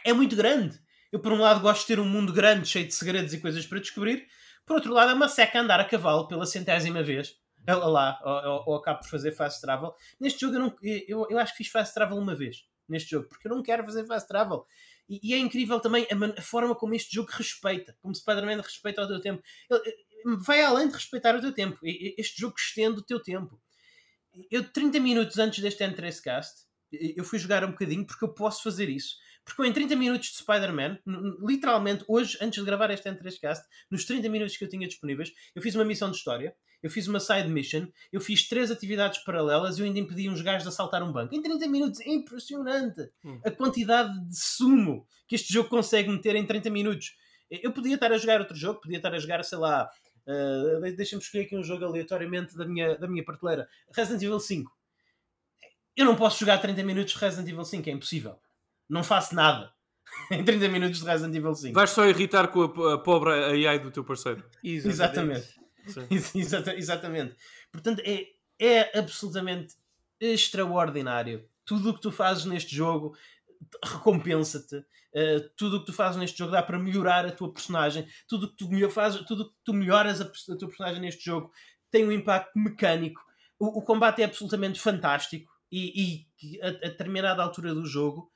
é muito grande. Eu, por um lado, gosto de ter um mundo grande, cheio de segredos e coisas para descobrir. Por outro lado, é uma seca andar a cavalo pela centésima vez. Lá, ou, ou, ou acabo por fazer fast travel. Neste jogo, eu, não, eu, eu acho que fiz fast travel uma vez. Neste jogo, porque eu não quero fazer fast travel. E, e é incrível também a, a forma como este jogo respeita, como Spider-Man respeita o teu tempo. Ele, ele vai além de respeitar o teu tempo. Este jogo estende o teu tempo. Eu, 30 minutos antes deste N3 Cast, eu fui jogar um bocadinho porque eu posso fazer isso. Porque eu, em 30 minutos de Spider-Man, literalmente hoje, antes de gravar este N3 Cast, nos 30 minutos que eu tinha disponíveis, eu fiz uma missão de história, eu fiz uma side mission, eu fiz três atividades paralelas e eu ainda impedi uns gajos de assaltar um banco. Em 30 minutos, é impressionante Hum. a quantidade de sumo que este jogo consegue meter em 30 minutos. Eu podia estar a jogar outro jogo, podia estar a jogar, sei lá, uh, de- deixa-me escolher aqui um jogo aleatoriamente da minha, da minha prateleira. Resident Evil 5. eu não posso jogar 30 minutos de Resident Evil 5, é impossível. Não faço nada em 30 minutos de Resident Evil 5. Vais só irritar com a, a pobre AI do teu parceiro. Exatamente. Exata- Exatamente. Portanto, é, é absolutamente extraordinário. Tudo o que tu fazes neste jogo recompensa-te. Uh, tudo o que tu fazes neste jogo dá para melhorar a tua personagem. Tudo o que tu, melhor fazes, tudo que tu melhoras a, a tua personagem neste jogo tem um impacto mecânico. O, o combate é absolutamente fantástico. E, e a, a determinada altura do jogo,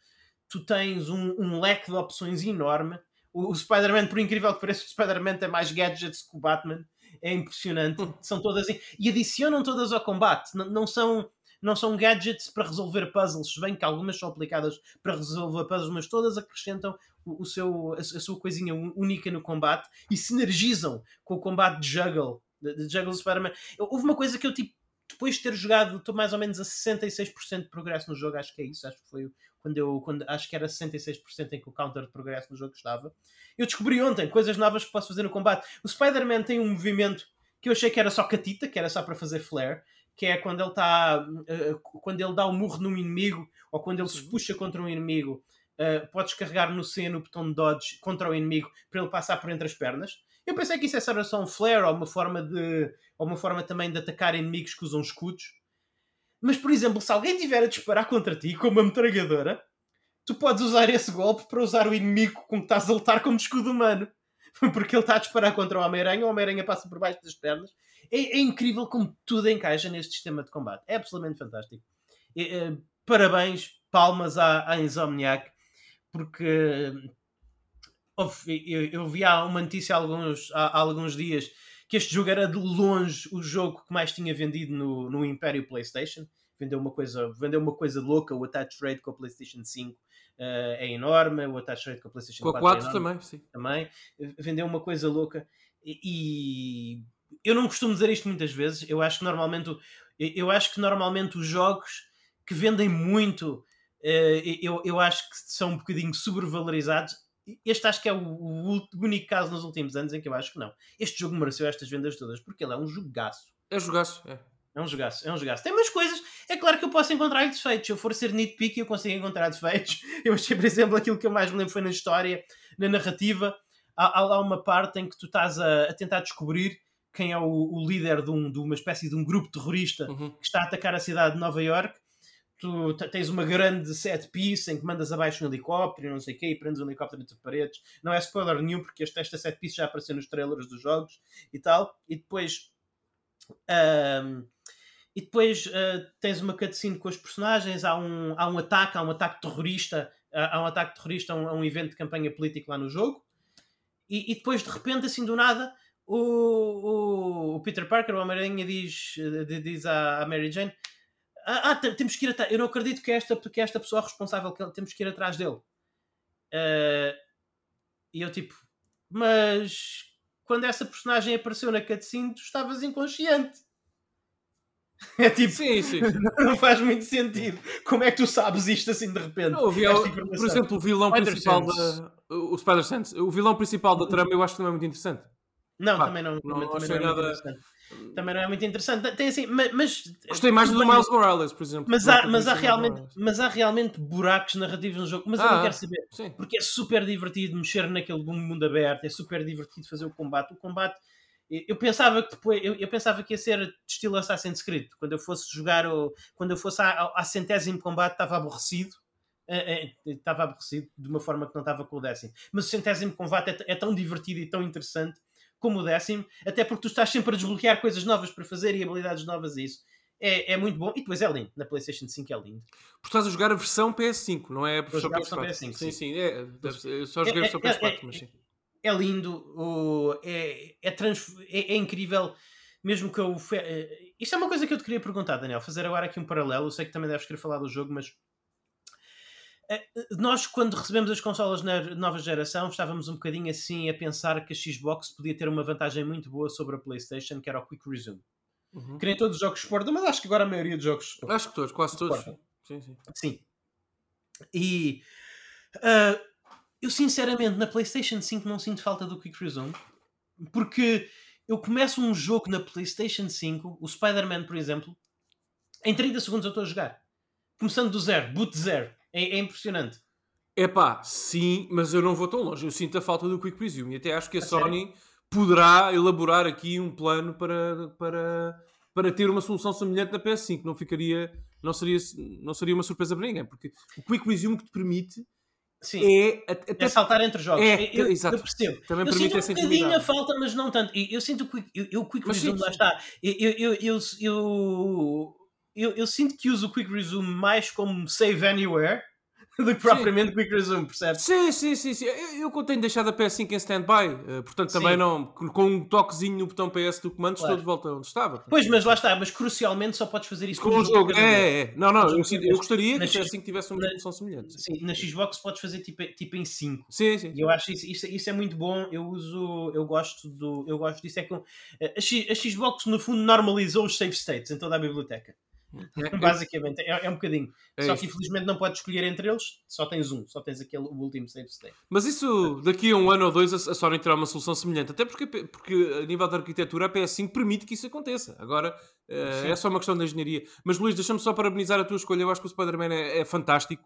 tu tens um, um leque de opções enorme. O, o Spider-Man, por incrível que pareça, o Spider-Man tem mais gadgets que o Batman. É impressionante. São todas. E adicionam todas ao combate. N- não são não são gadgets para resolver puzzles, se bem que algumas são aplicadas para resolver puzzles, mas todas acrescentam o, o seu, a, a sua coisinha única no combate e sinergizam com o combate de Juggle, de, de Juggle Spider-Man. Houve uma coisa que eu, tipo, depois de ter jogado, estou mais ou menos a 66% de progresso no jogo, acho que é isso, acho que foi o- quando eu, quando, acho que era 66% em que o counter de progresso no jogo estava. Eu descobri ontem coisas novas que posso fazer no combate. O Spider-Man tem um movimento que eu achei que era só catita, que era só para fazer flare, que é quando ele está uh, quando ele dá um murro num inimigo ou quando ele se puxa contra um inimigo uh, podes carregar no C no botão de dodge contra o inimigo para ele passar por entre as pernas eu pensei que isso era só um flare ou uma forma de ou uma forma também de atacar inimigos que usam escudos mas por exemplo se alguém tiver a disparar contra ti com uma metralhadora tu podes usar esse golpe para usar o inimigo com que estás a lutar como escudo humano porque ele está a disparar contra o Homem-Aranha o Homem-Aranha passa por baixo das pernas é, é, incrível como tudo encaixa neste sistema de combate. É absolutamente fantástico. É, é, parabéns, palmas à, à Insomniac, porque eu, eu, vi há uma notícia há alguns, há, há, alguns dias que este jogo era de longe o jogo que mais tinha vendido no, no Império PlayStation. Vendeu uma, coisa, vendeu uma coisa louca, o attach rate com a PlayStation 5 uh, é enorme, o attach rate com a PlayStation com a 4, 4 é também, sim. também. Vendeu uma coisa louca e, eu não costumo dizer isto muitas vezes. Eu acho que normalmente, eu acho que normalmente os jogos que vendem muito, eu, eu acho que são um bocadinho sobrevalorizados. Este acho que é o, o único caso nos últimos anos em que eu acho que não. Este jogo mereceu estas vendas todas porque ele é um jogaço. É jogaço, é. É um jogaço, é um jogaço. Tem umas coisas, é claro que eu posso encontrar defeitos. Se eu for ser nitpicky, eu consigo encontrar defeitos. Eu achei, por exemplo, aquilo que eu mais me lembro foi na história, na narrativa. Há, há lá uma parte em que tu estás a, a tentar descobrir quem é o, o líder de, um, de, uma espécie de um grupo terrorista uhum. que está a atacar a cidade de Nova York. Tu tens uma grande set piece em que mandas abaixo um helicóptero não sei o quê, e prendes um helicóptero entre paredes. Não é spoiler nenhum, porque este, esta set piece já apareceu nos trailers dos jogos e tal. E depois. Um, e depois uh, tens uma cutscene com os personagens, há um, há um ataque, há um ataque terrorista, há um ataque terrorista a um, a um evento de campanha política lá no jogo. E, e depois, de repente, assim do nada, o, o, o Peter Parker, o Homem-Aranha, diz, diz à, à Mary Jane: Ah, ah temos que ir atrás. Eu não acredito que esta, que esta pessoa responsável, que temos que ir atrás dele. Uh, e eu, tipo, mas quando essa personagem apareceu na cutscene, tu estavas inconsciente. É tipo, sim, sim, não faz muito sentido. Como é que tu sabes isto assim de repente? Não, por exemplo, o vilão Spider principal da. O Spider-Sense. O vilão principal da trama eu acho que não é muito interessante. Não, Pá, também não. Não, também, não, não é nada... também não é muito interessante. Tem assim, mas, mas Gostei mais do Miles Morales, por exemplo. Mas há, mas há, realmente, mas há realmente buracos narrativos no jogo. Mas ah, eu não quero saber. Sim. Porque é super divertido mexer naquele mundo aberto, é super divertido fazer o combate. O combate eu pensava que depois eu, eu, pensava que ia ser de estilo Assassin's Creed quando eu fosse jogar ou quando eu fosse à, centésimo combate estava aborrecido estava aborrecido de uma forma que não estava com o décimo mas o centésimo combate é, é, tão divertido e tão interessante como o décimo até porque tu estás sempre a desbloquear coisas novas para fazer e habilidades novas e isso. É, é muito bom. E depois é lindo. Na Playstation 5 é lindo. Porque estás a jogar a versão PS5 não é a versão PS4 PS5 sim, sim, sim, é, eu só joguei a versão PS4 mas sim. é lindo, é, é, trans, é, é, incrível, mesmo que eu. Isto é uma coisa que eu te queria perguntar, Daniel, fazer agora aqui um paralelo. Eu sei que também deves querer falar do jogo, mas nós, quando recebemos as consolas na nova geração, estávamos um bocadinho assim a pensar que a Xbox podia ter uma vantagem muito boa sobre a PlayStation, que era o Quick Resume. Uhum. Que nem todos os jogos suportam, mas acho que agora a maioria dos jogos. Acho que todos, quase todos. Sim, sim. Sim. E. Uh, eu sinceramente na PlayStation 5 não sinto falta do Quick Resume porque eu começo um jogo na PlayStation 5, o Spider-Man, por exemplo, em 30 segundos eu estou a jogar. começando do zero, boot zero. É, é impressionante. Epá, sim, mas eu não vou tão longe. Eu sinto a falta do Quick Resume e até acho que a, A Sony poderá elaborar aqui um plano para, para, para ter uma solução semelhante na PS5. Não ficaria, não seria, não seria uma surpresa para ninguém, porque o Quick Resume que te permite Sim. é até É saltar entre jogos. É, eu, exato. eu percebo. Também eu sinto um bocadinho a falta, mas não tanto. Eu, eu sinto o quick, eu, eu, quick Mas sim, resume, lá está. Eu, eu, eu, eu, eu, eu- sinto que uso o quick resume mais como save anywhere do que propriamente quick resume, percebes? Sim, sim, sim, sim. Eu, eu tenho deixado a PS5 em stand-by, eh, portanto também Sim. não. Com com um toquezinho no botão PS do comando, Claro. estou de volta onde estava. Pois, mas lá está, mas crucialmente só podes fazer isso Com um o jogo, vez. é, é. Não, não, Com eu, jogo eu gostaria que a X- PS5 tivesse uma solução semelhante. Sim, na Xbox podes fazer tipo, tipo em 5. Sim, sim. E eu acho isso, isso, isso é muito bom. Eu uso, eu gosto do, eu gosto disso. É que a, X- a Xbox no fundo normalizou os save states em toda a biblioteca. É, Basicamente, é, é um bocadinho. é só isso. que infelizmente não podes escolher entre eles, só tens um, só tens aquele o último save state. Mas isso, daqui a um ano ou dois, a Sony terá uma solução semelhante. Até porque, porque a nível da arquitetura, a PS5 permite que isso aconteça. Agora, Sim. é só uma questão de engenharia. Mas, Luís, deixa-me só parabenizar a tua escolha. Eu acho que o Spider-Man é, é fantástico.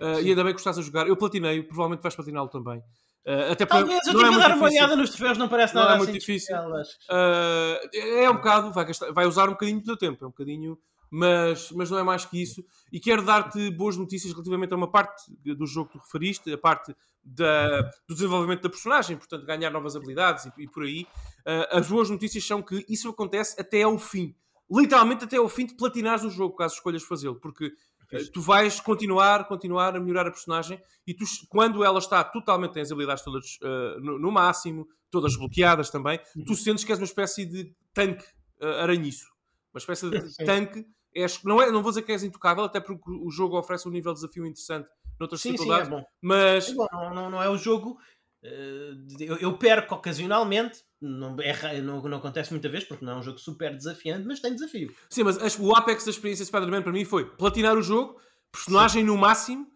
Sim. e ainda bem que estás a jogar. Eu platinei, provavelmente vais platiná-lo também. Eh, até Talvez eu não é tive a muito dar uma olhada nos troféus, não parece Não nada é muito assim difícil. Uh, é um bocado, vai, gastar- vai usar um bocadinho do teu tempo, é um bocadinho, mas, mas não é mais que isso. E quero dar-te boas notícias relativamente a uma parte do jogo que tu referiste, a parte da- do desenvolvimento da personagem, portanto, ganhar novas habilidades e, e por aí. Uh, as boas notícias são que isso acontece até ao fim. Literalmente até ao fim de platinares o jogo, caso escolhas fazê-lo, porque uh, tu vais continuar, continuar a melhorar a personagem e tu, quando ela está totalmente, tem as habilidades todas uh, no, no máximo, todas bloqueadas também, tu sentes que és uma espécie de tanque aranhiço. Uma espécie de tanque. És, não, é, não vou dizer que és intocável, até porque o jogo oferece um nível de desafio interessante noutras Sim, sim, é dificuldades, bom. mas É bom, não, não, é o jogo. eh, eu, eu perco ocasionalmente, não, é não, não acontece muita vez porque não é um jogo super desafiante, mas tem desafio. Sim, mas o apex da experiência Spider-Man para mim foi platinar o jogo, personagem no máximo,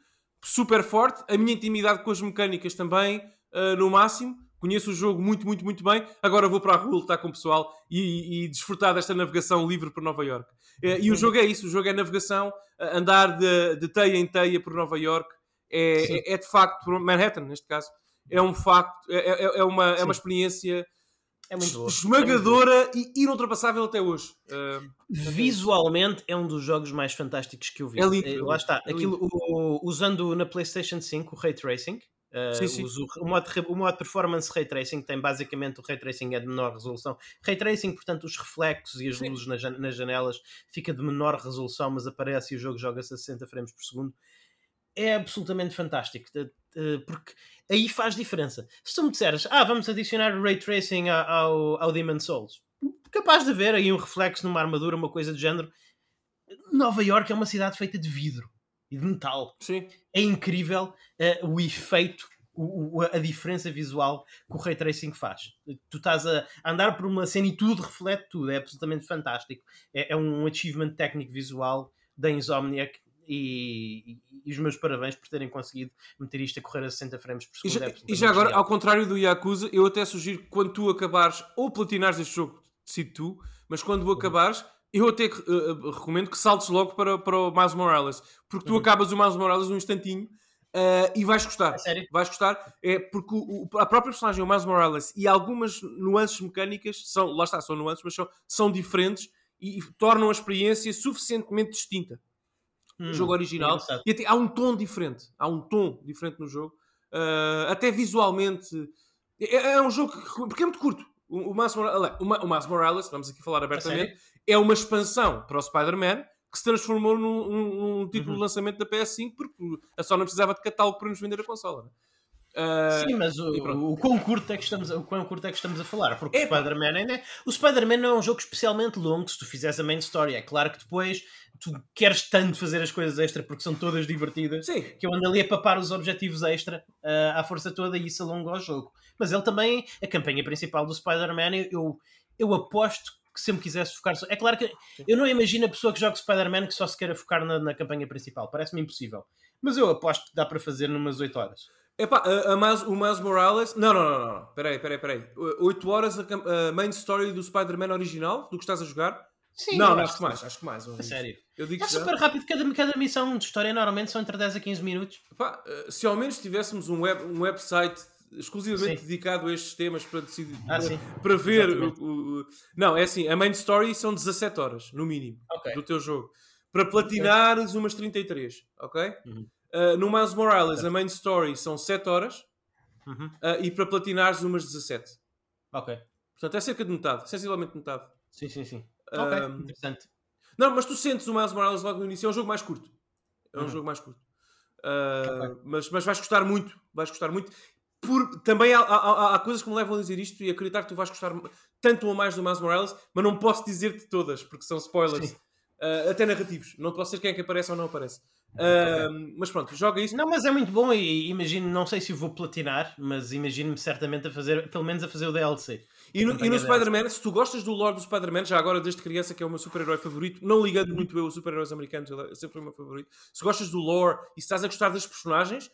super forte, a minha intimidade com as mecânicas também uh, no máximo. Conheço o jogo muito, muito, muito bem. Agora vou para a rua lutar com o pessoal e, e desfrutar desta navegação livre por Nova York. Eh, e o jogo é isso: o jogo é navegação, andar de, de teia em teia por Nova York. É, é, é de facto, por Manhattan neste caso, é um facto, é, é, é uma, é uma experiência É muito esmagadora e inultrapassável até hoje. Uh, Visualmente é um dos jogos mais fantásticos que eu vi. É lindo, Eh, é Lá está. é Aquilo, o- usando na PlayStation 5 o Ray Tracing. Eh, Sim, sim. o, modo, o modo Performance Ray Tracing tem basicamente o Ray Tracing é de menor resolução. Ray Tracing, portanto, os reflexos e as Sim. luzes nas, nas janelas fica de menor resolução, mas aparece e o jogo joga-se a 60 frames por segundo. É absolutamente fantástico, porque aí faz diferença. Se tu me disseres, ah, vamos adicionar o Ray Tracing ao, ao Demon Souls, capaz de haver aí um reflexo numa armadura, uma coisa do género. Nova York é uma cidade feita de vidro e de metal. sim. É incrível eh, o efeito, o- a diferença visual que o Ray Tracing faz. Tu estás a andar por uma cena e tudo reflete tudo, é absolutamente fantástico. É, é um achievement técnico visual da Insomniac e, e- e os meus parabéns por terem conseguido meter isto a correr a 60 frames por E segundo. já, é e já agora, genial. ao contrário do Yakuza, eu até sugiro que quando tu acabares ou platinares este jogo, decide tu, mas quando o acabares, eu até eh, recomendo que saltes logo para, para o Miles Morales, porque tu Uhum. acabas o Miles Morales num instantinho eh, e vais gostar. A sério? Vais gostar, é porque o- a própria personagem, o Miles Morales, e algumas nuances mecânicas, são, lá está, são nuances, mas são, são diferentes e, e tornam a experiência suficientemente distinta Hum, o jogo original. engraçado. E até há um tom diferente. Há um tom diferente no jogo. Uh, até visualmente. É, é um jogo que. Porque é muito curto. O, o, Miles Morales, o o Miles Morales, vamos aqui falar abertamente, é uma expansão para o Spider-Man que se transformou num, num- num título Uhum. de lançamento da PS5 porque a Sony não precisava de catálogo para nos vender a consola. Uh, Sim, mas o, o, quão curto é que estamos, a- o quão curto é que estamos a falar? Porque Epá. o Spider-Man ainda é, O Spider-Man não é um jogo especialmente longo se tu fizeres a main story. É claro que depois tu queres tanto fazer as coisas extra porque são todas divertidas Sim, que eu ando ali a papar os objetivos extra ah, à força toda e isso alonga o jogo. Mas ele também, a campanha principal do Spider-Man, eu, eu, eu aposto que sempre quisesse focar. É claro que eu não imagino a pessoa que joga Spider-Man que só se queira focar na, na campanha principal. Parece-me impossível. Mas eu aposto que dá para fazer numas 8 horas. Epá, a, a Miles- o Miles Morales. Não, não, não, não. Peraí, peraí, peraí. 8 horas a, a main story do Spider-Man original, do que estás a jogar. Sim, não, acho que mais, acho que mais. A sério. Eu digo É já. super rápido, cada, cada missão de história normalmente são entre 10 a 15 minutos. Pá, eh, se ao menos tivéssemos um, web, um website exclusivamente Sim. dedicado a estes temas para decidir Ah, para, para ver o, o- não, é assim, a main story são 17 horas, no mínimo, Ok. do teu jogo. Para platinares umas 33, ok? Uhum. Uh, no Miles Morales, a main story são 7 horas Uhum. uh, e para platinares umas 17. Ok. Portanto, é cerca de metade, sensivelmente metade. Sim, sim, sim. Ok, Um, interessante. Não, mas tu sentes o Miles Morales logo no início, é um jogo mais curto. É um Uhum. jogo mais curto. Uh, Ok. mas, mas vais gostar muito. Vais gostar muito. Por, também há, há- há- coisas que me levam a dizer isto e acreditar que tu vais gostar tanto ou mais do Miles Morales, mas não posso dizer-te todas, porque são spoilers. Uh, até narrativos. Não posso ser quem é que aparece ou não aparece. Uh, Mas pronto, joga isso. Não, mas é muito bom e imagino, não sei se o vou platinar, mas imagino-me certamente a fazer, pelo menos a fazer o DLC. E no, e no Spider-Man, se tu gostas do lore do Spider-Man, já agora desde criança, que é o meu super-herói favorito, não ligando muito eu a super-heróis americanos, ele é sempre foi o meu favorito. Se gostas do lore e se estás a gostar das personagens,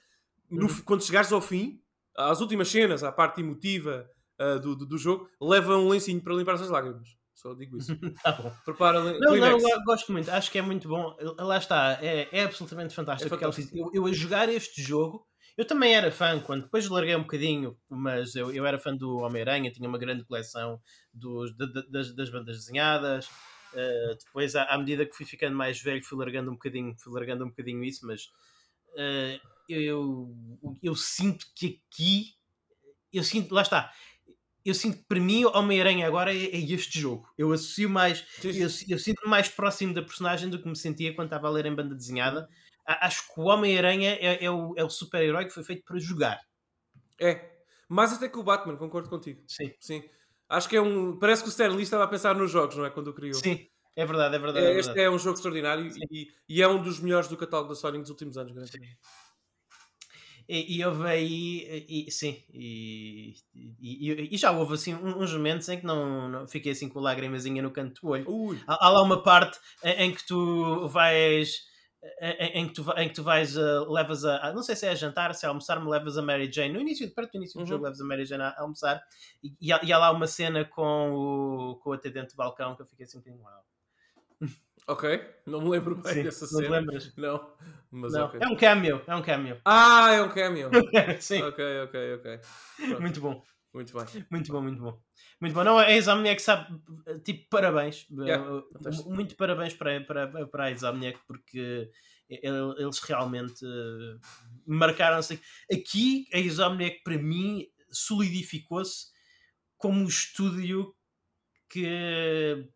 no- Uhum. quando chegares ao fim, às últimas cenas, à parte emotiva ah, do, do, do jogo, leva um lencinho para limpar as lágrimas. Só digo isso. Tá bom. Prepara Não, não, gosto muito, acho que é muito bom. Lá está, é, é absolutamente fantástico. É fantástico. Eu, eu a jogar este jogo, eu também era fã, quando depois larguei um bocadinho, mas eu, eu era fã do Homem-Aranha, tinha uma grande coleção dos, da- da- das, das bandas desenhadas. Uh, depois, à, à medida que fui ficando mais velho, fui largando um bocadinho, fui largando um bocadinho isso, mas uh, eu, eu, sinto que aqui, eu sinto, lá está, eu sinto que para mim Homem-Aranha agora é, é este jogo. Eu associo mais eu, eu sinto-me mais próximo da personagem do que me sentia quando estava a ler em banda desenhada. Acho que o Homem-Aranha é, é o, é o super-herói que foi feito para jogar. É. Mais até que o Batman, concordo contigo. Sim, Sim. Acho que é um. Parece que o Stan Lee estava a pensar nos jogos, não é? Quando o criou. sim, é verdade, é verdade. É, é este verdade. é um jogo extraordinário e, e é um dos melhores do catálogo da Sony nos últimos anos. garantido. E, e houve aí, e, sim, e, e, já houve assim uns momentos em que não, não fiquei assim com lágrimazinha no canto do olho. Ui, Há, há lá uma parte em, em que tu vais. Em, em que tu, em que tu vais, uh, levas a, a- Não sei se é a jantar, se é a almoçar, me levas a Mary Jane. No início, perto do início do Uhum. jogo, levas a Mary Jane a, a almoçar. E, e, há, e há lá uma cena com o, com o atendente do balcão que eu fiquei assim um bocadinho. ok. Não me lembro bem Sim, dessa não cena. lembras? Não, mas Não, ok. é um cameo, é um cameo. Ah, é um cameo. Sim, ok, ok, ok. Pronto, muito bom. Muito bem. Muito bom, muito bom. Muito bom. Não, a Insomniac sabe, tipo, parabéns. Yeah, fantástico. muito parabéns para, para, para a Insomniac porque ele- eles realmente uh, marcaram-se. Aqui, a Insomniac, para mim, solidificou-se como um estúdio que.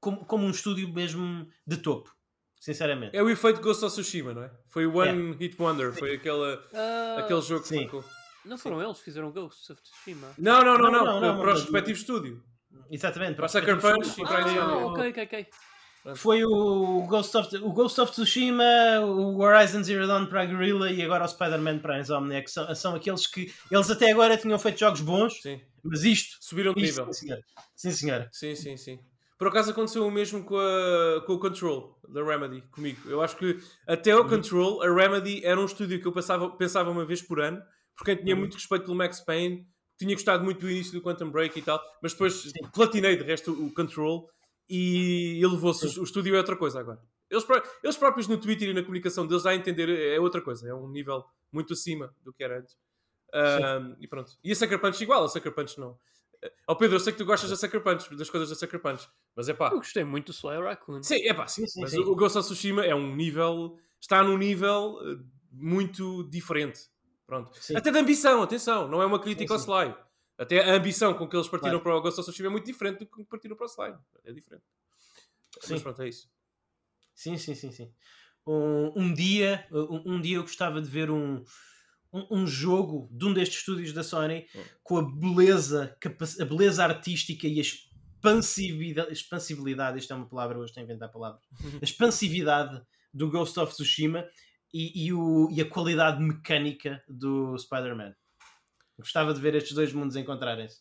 Como, como um estúdio mesmo de topo, sinceramente. É o efeito Ghost of Tsushima, não é? Foi o One Hit Wonder. Foi aquela, Ah, aquele jogo que sim. marcou. Não foram eles que fizeram Ghost of Tsushima? Não, não, não, Não, não. não, não, para os mas- respectivos estúdios. Exatamente. Para Sucker Punch e para a Ah, Insomniac. ok, ok, ok. Foi o Ghost of, o Ghost of Tsushima, o Horizon Zero Dawn para a Guerrilla e agora o Spider-Man para a Insomniac. São, são aqueles que eles até agora tinham feito jogos bons, Sim. mas isto, Subiram de isto nível. sim, senhora. Sim, senhora. Sim, sim, sim. Por acaso aconteceu o mesmo com, a, com o Control, da Remedy, comigo. Eu acho que até Uhum. o Control, a Remedy era um estúdio que eu pensava, pensava uma vez por ano, porque eu tinha Uhum. muito respeito pelo Max Payne, tinha gostado muito do início do Quantum Break e tal, mas depois Sim. platinei de resto o Control e elevou-se. O estúdio é outra coisa agora. Eles, eles próprios no Twitter e na comunicação deles a entender é outra coisa, é um nível muito acima do que era antes. Ahm, e pronto. E a Sucker Punch igual, a Sucker Punch não. Ó Pedro, eu sei que tu gostas da Sucker Punch, das coisas da Sucker Punch, mas é pá. Eu gostei muito do Sly Raccoon. Sim, é pá, sim, Sim, mas sim. o Ghost of Tsushima é um nível, está num nível eh, muito diferente. Pronto. Sim. Até de ambição, atenção, não é uma crítica Sim, ao Sly. Até a ambição com que eles partiram Claro. para o Ghost of Tsushima é muito diferente do que partiram para o Sly. É diferente. Sim. Mas pronto, é isso. Sim, sim, sim, sim. Um, um dia, um, um dia eu gostava de ver um, um, um jogo de um destes estúdios da Sony Hum. com a beleza, a beleza artística e a expansividade, expansibilidade, isto é uma palavra, hoje estou a inventar palavras, a expansividade do Ghost of Tsushima e, e, o, e a qualidade mecânica do Spider-Man. Gostava de ver estes dois mundos encontrarem-se.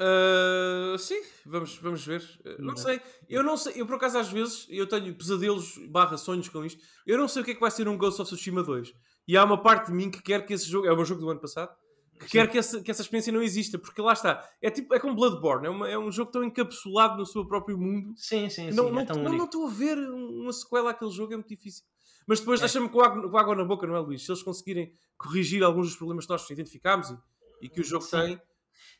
Uh, sim, vamos, vamos ver. Uh, não Não. sei. Eu não sei. Eu por acaso às vezes eu tenho pesadelos barra sonhos com isto. Eu não sei o que é que vai ser um Ghost of Tsushima 2. E há uma parte de mim que quer que esse jogo. É o meu jogo do ano passado. que quer que essa, que essa experiência não exista, porque lá está. É tipo, é como Bloodborne, é, uma, é um jogo tão encapsulado no seu próprio mundo. Sim, sim, sim. não, é não, tão não, não estou a ver uma sequela àquele jogo, é muito difícil. Mas depois É. deixa-me com com água na boca, não é, Luís? Se eles conseguirem corrigir alguns dos problemas que nós identificámos e, e que o jogo Sim. tem,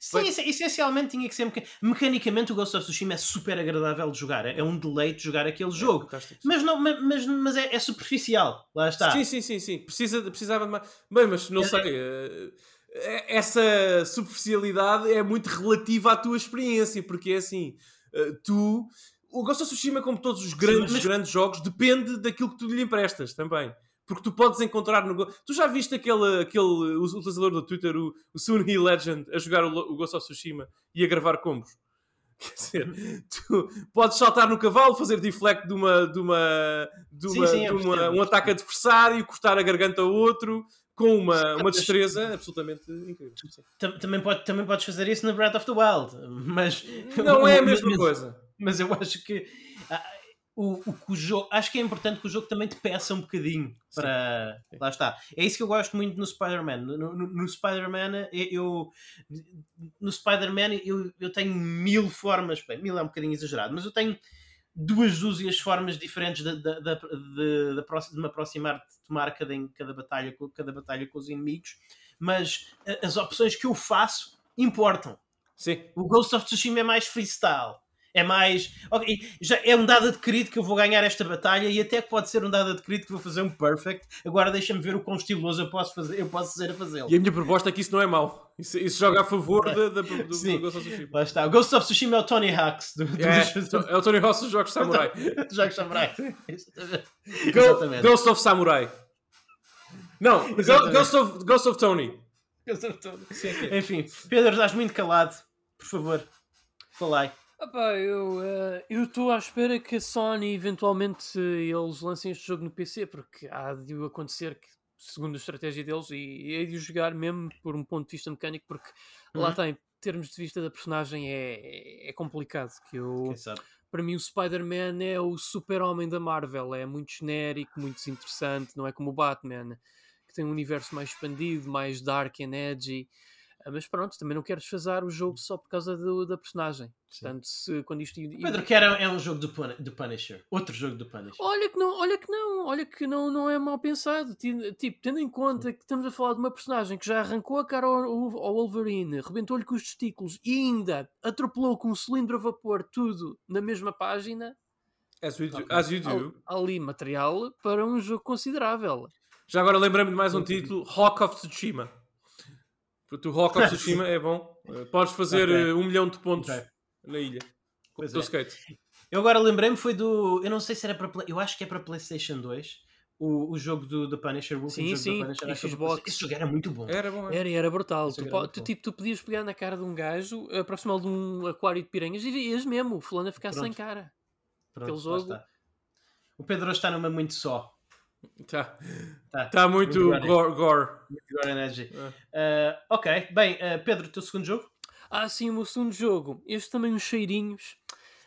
Sim, essencialmente tinha que ser. meca- Mecanicamente, o Ghost of Tsushima é super agradável de jogar. É é um deleite jogar aquele jogo. é fantástico. Mas, não, ma- mas, mas é, é superficial. Lá está. Sim, sim, sim, sim. Precisa, precisava de mais. Bem, mas não É- sei. eh, eh, essa superficialidade é muito relativa à tua experiência, porque é assim, eh, tu. O Ghost of Tsushima, como todos os grandes, mas- grandes jogos, depende daquilo que tu lhe emprestas também. Porque tu podes encontrar no. Tu já viste aquele, aquele o utilizador do Twitter, o, o Sunhee Legend, a jogar o, o Ghost of Tsushima e a gravar combos? Quer dizer, tu podes saltar no cavalo, fazer deflect de uma, de uma, de Sim, uma, sim, de eu uma- um ataque adversário, cortar a garganta a outro com uma, uma destreza absolutamente incrível. Sim. Tam- Também, pode, também podes fazer isso na Breath of the Wild. Mas. Não é a mesma mas- coisa. Mas eu acho que. O, o, o jogo, acho que é importante que o jogo também te peça um bocadinho para. Lá está. É isso que eu gosto muito no Spider-Man. No, no, no Spider-Man, eu. eu- No Spider-Man, eu, eu tenho mil formas. Bem, mil é um bocadinho exagerado, mas eu tenho duas dúzias formas diferentes de, de, de, de, de me aproximar de tomar cada, cada, batalha, com- cada batalha com os inimigos. Mas a- as opções que eu faço importam. Sim. O Ghost of Tsushima é mais freestyle. É mais. ok, já é um dado adquirido que eu vou ganhar esta batalha e até pode ser um dado adquirido que vou fazer um perfect. Agora deixa-me ver o quão estiloso eu posso, fazer, eu posso ser a fazê-lo. E a minha proposta é que isso não é mau. Isso, isso joga a favor da- da- do, do Sim. Ghost of Tsushima. Lá está. O Ghost of Tsushima é o Tony Hawks do, do, É, é o Tony Ross dos Jogos Samurai. dos Jogos Samurai. Go-. Ghost of Samurai. Não, Go- Exatamente. Ghost of, Ghost of Tony. Enfim, Pedro, estás muito calado. Por favor, falai. Epá, eu eu estou à espera que a Sony eventualmente eles lancem este jogo no PC, porque há de acontecer que, segundo a estratégia deles, e é de o jogar mesmo por um ponto de vista mecânico, porque lá Uhum. tem, em termos de vista da personagem, é, é complicado. Que eu, para mim, o Spider-Man é o super-homem da Marvel, é muito genérico, muito desinteressante, não é como o Batman, que tem um universo mais expandido, mais dark and edgy. Ah, Mas pronto, também não quero desfazar o jogo só por causa do- da personagem. Portanto, se, quando isto. Pedro, que era, é um jogo do, Pun- do Punisher. Outro jogo do Punisher. Olha que não, olha que não, olha que não, não é mal pensado. Ti- Tipo, tendo em conta que estamos a falar de uma personagem que já arrancou a cara ao, ao Wolverine, rebentou-lhe com os testículos e ainda atropelou com um cilindro a vapor tudo na mesma página, As you do. As you há do. há ali material para um jogo considerável. Já agora lembrei-me de mais um título: Hawk of Tsushima. Portanto, o Hawk of Tsushima é bom. Eh, Podes fazer Ok. eh, um milhão de pontos Ok. na ilha. Com o teu é. skate. Eu agora lembrei-me foi do. Eu não sei se era para. Play- Eu acho que é para PlayStation 2. O, o jogo do, do Punisher. O Sim, sim, do Punisher. é Xbox. Esse jogo era muito bom. Era bom, é. Era, era brutal. Tu, era tu, tipo, tu podias pegar na cara de um gajo, aproximá-lo de um aquário de piranhas e vias mesmo o fulano a ficar sem Pronto. cara. Pronto, aquele jogo. O Pedro hoje está numa muito só. Tá. Tá. Tá muito Muito gore. gore. Muito Gore Energy. É. Uh, ok, bem, uh, Pedro, o teu segundo jogo? Ah, sim, o meu segundo jogo. Este também uns cheirinhos.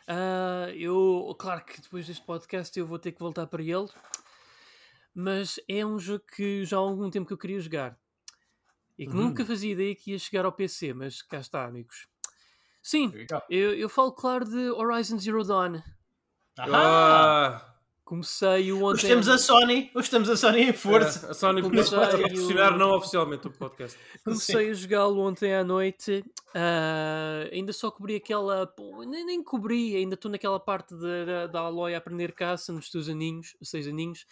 Ah, eu, claro que depois deste podcast eu vou ter que voltar para ele. Mas é um jogo que já há algum tempo que eu queria jogar. E que Uhum. nunca fazia ideia que ia chegar ao PC, mas cá está, amigos. Sim, eu, eu falo, claro, de Horizon Zero Dawn. Ah, Comecei o Hoje ontem. temos a Sony, hoje temos a Sony em força. é, a Sony começou a o- patrocinar não oficialmente o podcast. Comecei a jogá-lo ontem à noite. ah, ainda só cobri aquela. pô, Nem, nem cobri, ainda estou naquela parte da- da da Aloy a aprender caça nos teus aninhos, seis aninhos.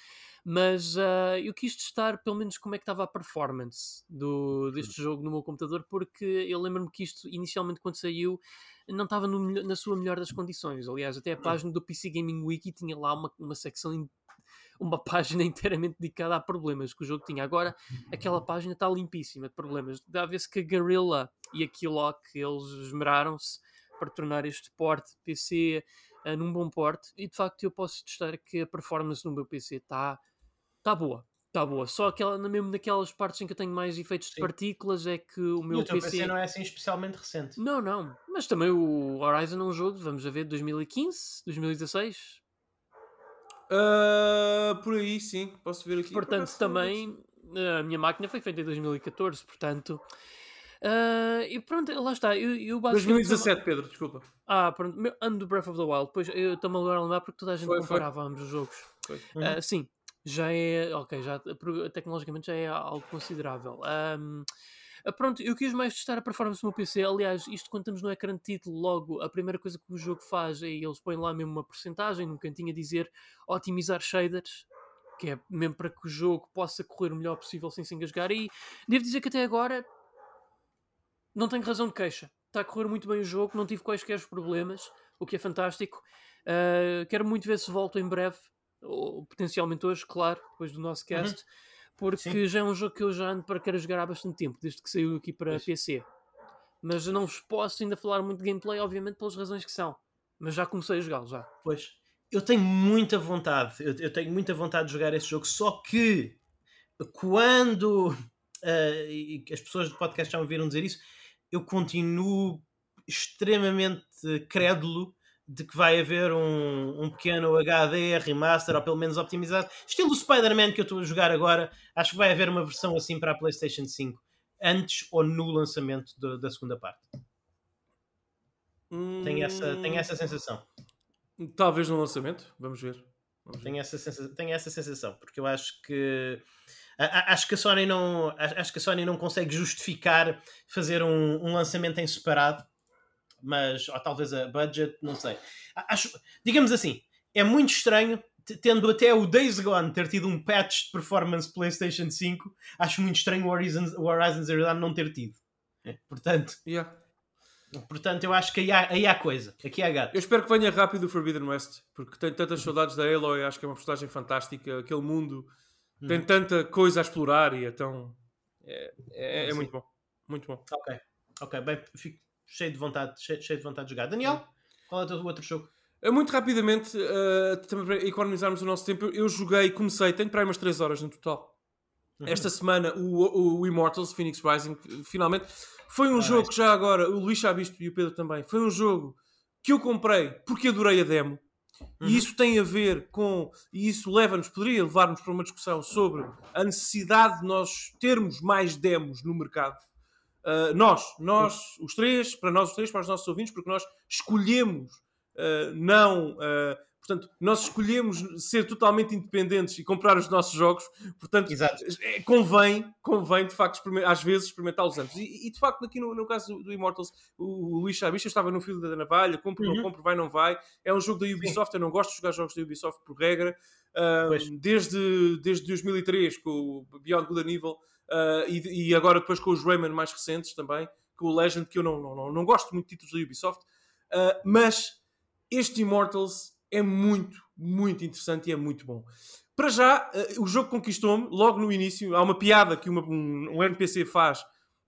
Mas ah, eu quis testar pelo menos como é que estava a performance do, deste jogo no meu computador, porque eu lembro-me que isto inicialmente quando saiu não estava no na sua melhor das condições. Aliás, até a página do PC Gaming Wiki tinha lá uma, uma secção uma página inteiramente dedicada a problemas que o jogo tinha. Agora, aquela página está limpíssima de problemas. Dá a ver-se que a Guerrilla e a Keylock, eles esmeraram-se para tornar este porte PC ah, num bom porte. E de facto, eu posso testar que a performance no meu PC está tá boa. Está boa. Só aquela, mesmo naquelas partes em que eu tenho mais efeitos de Sim. partículas é que o E meu o teu PC. PC não é assim especialmente recente. Não, não. Mas também o Horizon é um jogo, vamos a ver, de 2015, 2016. Ah, por aí, sim. Posso ver aqui. Por Portanto, também a minha máquina foi feita em 2014, portanto, Uh, e pronto, lá está. Eu, eu 2017, Pedro, desculpa. Ah, pronto. Ano do Breath of the Wild. Pois eu estou-me agora a lembrar porque toda a gente Foi, comparava ambos os jogos. Uh, sim, já é. Ok, já, tecnologicamente já é algo considerável. Um, ah, pronto, eu quis mais testar a performance meu PC. Aliás, isto quando estamos no ecrã de título, logo a primeira coisa que o jogo faz é eles põem lá mesmo uma porcentagem, num cantinho a dizer otimizar shaders, que é mesmo para que o jogo possa correr o melhor possível sem se engasgar. E devo dizer que até agora não tenho razão de queixa. Está a correr muito bem o jogo, não tive quaisquer problemas, o que é fantástico. Uh, quero muito ver se volto em breve, ou potencialmente hoje, claro, depois do nosso uhum. cast. Uhum porque Sim. já é um jogo que eu já ando para querer jogar há bastante tempo, desde que saiu aqui para. PC. Mas não vos posso ainda falar muito de gameplay, obviamente, pelas razões que são. Mas já comecei a jogá-lo, já. Pois. Eu tenho muita vontade, eu, eu, tenho muita vontade de jogar esse jogo, só que quando uh, e as pessoas do podcast já me viram dizer isso, eu continuo extremamente crédulo de que vai haver um, um pequeno HD remaster ou pelo menos optimizado, estilo Spider-Man que eu estou a jogar agora. Acho que vai haver uma versão assim para a PlayStation 5 antes ou no lançamento do, da segunda parte. Hum... Tenho, essa, tenho essa sensação. Talvez no lançamento, vamos ver. Vamos ver. Tenho, essa sensação, tenho essa sensação, porque eu acho que acho que a Sony não acho que a Sony não consegue justificar fazer um, um lançamento em separado mas ou talvez a budget, não sei. Acho, digamos assim, é muito estranho tendo até o Days Gone ter tido um patch de performance PlayStation 5, acho muito estranho o Horizon, o Horizon Zero Dawn não ter tido. É, portanto, yeah. portanto, eu acho que aí há, aí há coisa. Aqui há gato. Eu espero que venha rápido o Forbidden West, porque tenho tantas saudades da Aloy, acho que é uma personagem fantástica. Aquele mundo hum. tem tanta coisa a explorar e então é, é, é muito bom. Muito bom. Ok, ok, bem, fico, cheio de vontade, cheio, cheio de vontade de jogar. Daniel, qual é o teu outro jogo? Muito rapidamente, uh, também para economizarmos o nosso tempo, eu joguei, comecei, tenho para aí umas 3 horas no total. Uhum. Esta semana, o, o Immortals Phoenix Rising, finalmente, foi um ah, jogo que já agora, o Luís já visto e o Pedro também, foi um jogo que eu comprei porque adorei a demo. Uhum. E isso tem a ver com, e isso leva-nos, poderia levar-nos para uma discussão sobre a necessidade de nós termos mais demos no mercado. Uh, nós, nós, os três, para nós os três, para os nossos ouvintes, porque nós escolhemos uh, não. Uh, portanto, nós escolhemos ser totalmente independentes e comprar os nossos jogos. Portanto, Exato. É, convém, convém de facto, às vezes, experimentá-los antes. E, e, de facto, aqui no, no caso do, do Immortals, o, o Luís Chabicha estava no fio da navalha: compro, uhum. não compro, vai, não vai. É um jogo da Ubisoft. Sim. Eu não gosto de jogar jogos da Ubisoft por regra. desde, desde 2003, com o Beyond Good and Evil. Uh, e, e, agora depois com os Rayman mais recentes também, com o Legend, que eu não, não, não, não gosto muito de títulos da Ubisoft, uh, mas este Immortals é muito, muito interessante e é muito bom. Para já, uh, o jogo conquistou-me logo no início. Há uma piada que uma, um, um NPC faz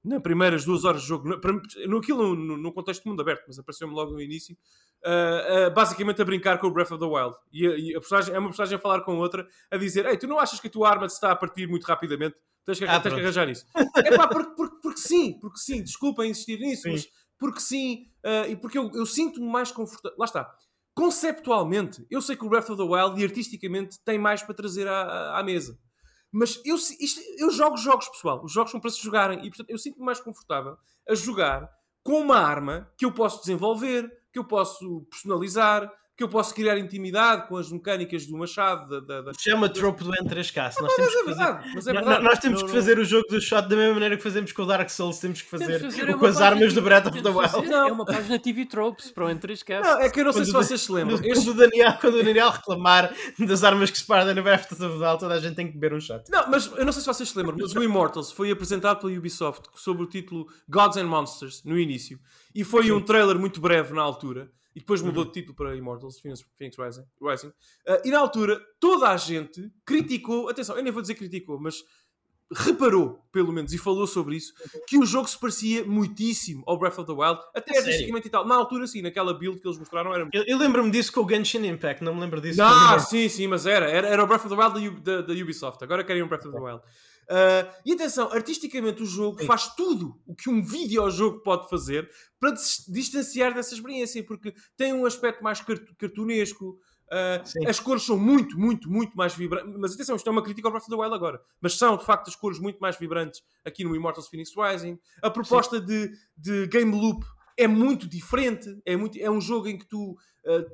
nas primeiras duas horas de jogo, no, aquilo no, no contexto do mundo aberto, mas apareceu-me logo no início, uh, uh, basicamente a brincar com o Breath of the Wild. E, e a personagem, é uma personagem a falar com outra, a dizer: Ei, tu não achas que a tua arma se está a partir muito rapidamente? Tens que, ah, tens que arranjar isso. é pá, porque, porque, porque, sim, porque sim, desculpa insistir nisso, sim. mas porque sim, uh, e porque eu, eu sinto-me mais confortável. Lá está. Conceptualmente, eu sei que o Breath of the Wild e artisticamente tem mais para trazer à, à mesa. Mas eu, isto, eu jogo jogos, pessoal. Os jogos são para se jogarem. E, portanto, eu sinto-me mais confortável a jogar com uma arma que eu posso desenvolver, que eu posso personalizar, que eu posso criar intimidade com as mecânicas do machado. Da, da, da... Chama trope do N3K. Nós temos que fazer, é nós temos que fazer o jogo do shot da mesma maneira que fazemos com o Dark Souls, temos que fazer, temos fazer com as armas do Breath of the Wild. É uma página TV Tropes para o N3K. Não, é que eu não sei se vocês se lembram. Quando, este... o Daniel, quando o Daniel reclamar das armas que se perdem no Breath of the Wild, toda a gente tem que beber um shot. Não, mas eu não sei se vocês se lembram, mas o Immortals foi apresentado pela Ubisoft sob o título Gods and Monsters no início. E foi Sim. um trailer muito breve na altura e depois mudou uhum. de título para Immortals, Phoenix, Rising. Rising. Uh, e na altura, toda a gente criticou, atenção, eu nem vou dizer criticou, mas reparou, pelo menos, e falou sobre isso, que o jogo se parecia muitíssimo ao Breath of the Wild, até artisticamente e tal. Na altura, sim, naquela build que eles mostraram era. Eu, eu lembro-me disso com o Genshin Impact, não me lembro disso. Ah, sim, sim, mas era. Era, era o Breath of the Wild da, da, da Ubisoft. Agora querem um Breath of the Wild. Uh, e atenção, artisticamente o jogo Sim. faz tudo o que um videojogo pode fazer para distanciar dessa experiência, porque tem um aspecto mais cartunesco, Uh, as cores são muito, muito, muito mais vibrantes. Mas atenção, isto é uma crítica ao Breath of the Wild agora. Mas são, de facto, as cores muito mais vibrantes aqui no Immortals Phoenix Rising. A proposta de, de game loop é muito diferente. É, muito, é um jogo em que tu uh,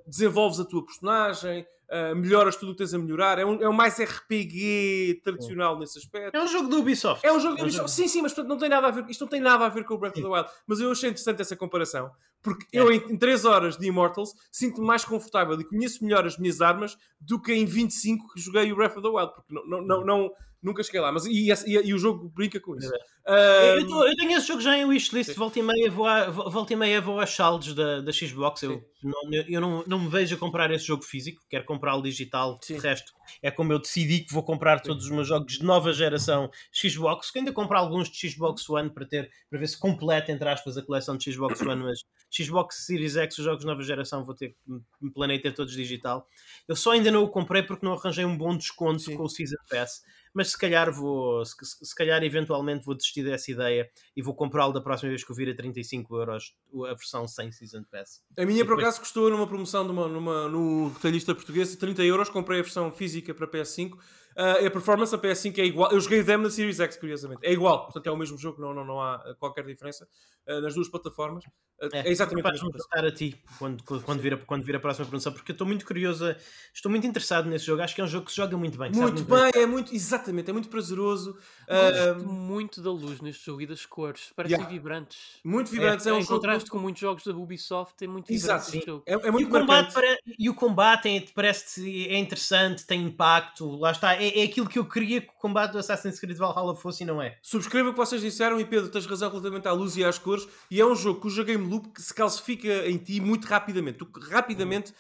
desenvolves a tua personagem, uh, melhoras tudo o que tens a melhorar. É um, é um mais RPG tradicional nesse aspecto. É um jogo do Ubisoft. É um jogo de É Ubisoft. Sim, sim, mas portanto, não tem nada a ver, isto não tem nada a ver com o Breath of the Wild. Mas eu achei interessante essa comparação. Porque É. eu, em 3 horas de Immortals, sinto-me mais confortável e conheço melhor as minhas armas do que em 25 que joguei o Breath of the Wild. Porque não, não, não, não- nunca cheguei lá. Mas, e, esse- e- e o jogo brinca com isso. Eu, eu tô- eu tenho esse jogo já em wishlist, volta e meia vou, a, vo- volta e meia vou saldos da, da Xbox. Eu, não, eu, não, não me vejo a comprar esse jogo físico, quero comprá-lo digital. Sim. De resto, é como eu decidi que vou comprar todos os meus jogos de nova geração Xbox, que ainda compro alguns de Xbox One para ter para ver se completa, entre aspas, a coleção de Xbox One, mas Xbox Series X, os jogos de nova geração, vou ter me planei ter todos digital. Eu só ainda não o comprei porque não arranjei um bom desconto Sim. com o Season Pass mas se calhar vou, se, se- se calhar eventualmente vou desistir dessa ideia e vou comprá-lo da próxima vez que eu vir a 35 euros a versão sem Season Pass. A minha, por Depois- acaso, custou numa promoção numa, numa, no retalhista português 30 euros. Comprei a versão física para PS5. Ah, a performance da PS5 é igual. Eu joguei o demo na Series X, curiosamente. É igual, portanto é o mesmo jogo, não, não, não há qualquer diferença ah, nas duas plataformas. Ah, é, exatamente a capaz de mesma me coisa. passar a ti quando, quando, vir a, quando vir a próxima promoção, porque eu estou muito curioso, a- estou muito interessado nesse jogo. Acho que é um jogo que se joga muito bem. sabe Muito bem, é muito, exatamente, é muito prazeroso. Gosto muito da luz neste jogo e das cores. Parecem Yeah. vibrantes. muito vibrantes. É, É, um em jogo. contraste com muitos jogos da Ubisoft, é muito vibrante Exato, este sim. jogo. É, é E muito o, combate pare- e o combate é- parece é interessante, tem impacto, lá está. É, é aquilo que eu queria que o combate do Assassin's Creed Valhalla fosse e não é. Subscreva o que vocês disseram e Pedro, tens razão relativamente à luz e às cores. E é um jogo cuja game loop se calcifica em ti muito rapidamente. Tu rapidamente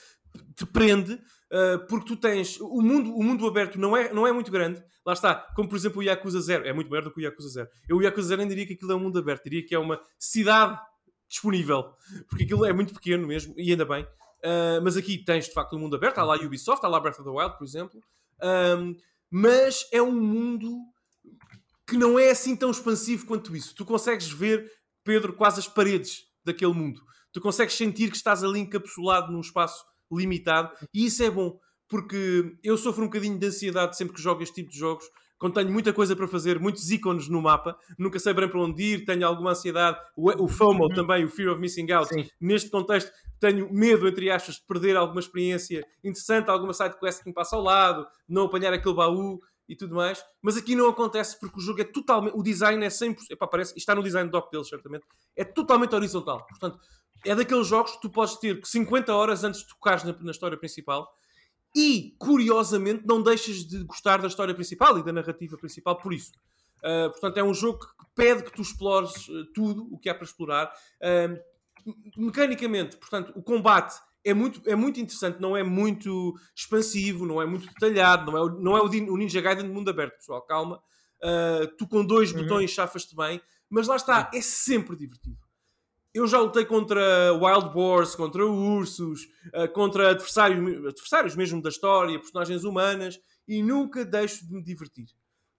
te prende uh, porque tu tens. O mundo, o mundo aberto não é, não é muito grande. Lá está, como por exemplo o Yakuza 0. É muito maior do que o Yakuza 0. Eu, o Yakuza 0, nem diria que aquilo é um mundo aberto, diria que é uma cidade disponível. Porque aquilo é muito pequeno mesmo, e ainda bem. Uh, mas aqui tens de facto um mundo aberto. Há lá Ubisoft, há lá Breath of the Wild, por exemplo. Um, mas é um mundo que não é assim tão expansivo quanto isso. Tu consegues ver, Pedro, quase as paredes daquele mundo. Tu consegues sentir que estás ali encapsulado num espaço limitado e isso é bom, porque eu sofro um bocadinho de ansiedade sempre que jogo este tipo de jogos. Quando tenho muita coisa para fazer, muitos ícones no mapa, nunca sei bem para onde ir, tenho alguma ansiedade, o, o FOMO também, o Fear of Missing Out. Sim. Neste contexto, tenho medo, entre aspas, de perder alguma experiência interessante, alguma side quest que me passa ao lado, não apanhar aquele baú e tudo mais. Mas aqui não acontece porque o jogo é totalmente. O design é 100%. Epá, parece, está no design doc deles, certamente. É totalmente horizontal. Portanto, é daqueles jogos que tu podes ter 50 horas antes de tocares na, na história principal e, curiosamente, não deixas de gostar da história principal e da narrativa principal por isso. Uh, portanto, é um jogo que pede que tu explores uh, tudo o que há para explorar. Uh, mecanicamente, portanto, o combate é muito, é muito interessante, não é muito expansivo, não é muito detalhado, não é, o- não é o, Ninja Gaiden de mundo aberto, pessoal, calma. Uh, tu com dois Uhum. botões chafas-te bem, mas lá está, é sempre divertido. Eu já lutei contra Wild Boars, contra ursos, uh, contra adversários, adversários mesmo da história, personagens humanas, e nunca deixo de me divertir.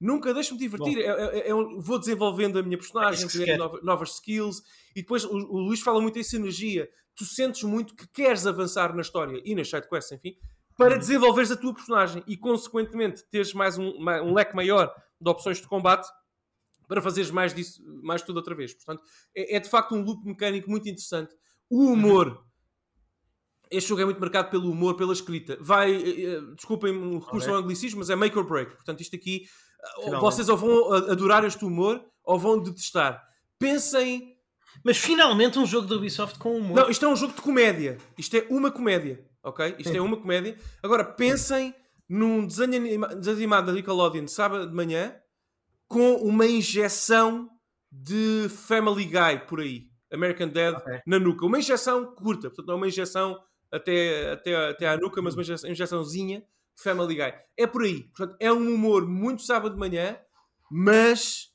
Nunca deixo-me divertir. É- é- é um- vou desenvolvendo a minha personagem, É isso que se aprendendo quer. nova- novas skills, e depois o, o Luís fala muito em sinergia. Tu sentes muito que queres avançar na história e nas sidequests, enfim, para desenvolveres a tua personagem e, consequentemente, teres mais um, um leque maior de opções de combate para fazeres mais disso, mais tudo outra vez. Portanto, é, é de facto um loop mecânico muito interessante. O humor. Este jogo é muito marcado pelo humor, pela escrita. Vai, eh, eh, desculpem o recurso ao anglicismo, mas é make or break. Portanto, isto aqui, Finalmente. vocês ou vão adorar este humor ou vão detestar. Pensem. Mas finalmente um jogo da Ubisoft com humor. Não, isto é um jogo de comédia. Isto é uma comédia, ok? Isto é uma comédia. Agora, pensem num desenho anima- desanimado da Nickelodeon de sábado de manhã com uma injeção de Family Guy por aí. American Dad Ok. na nuca. Uma injeção curta, portanto, não é uma injeção até, até, até à nuca, mas uma injeção- injeçãozinha Family Guy. É por aí. Portanto, é um humor muito sábado de manhã, mas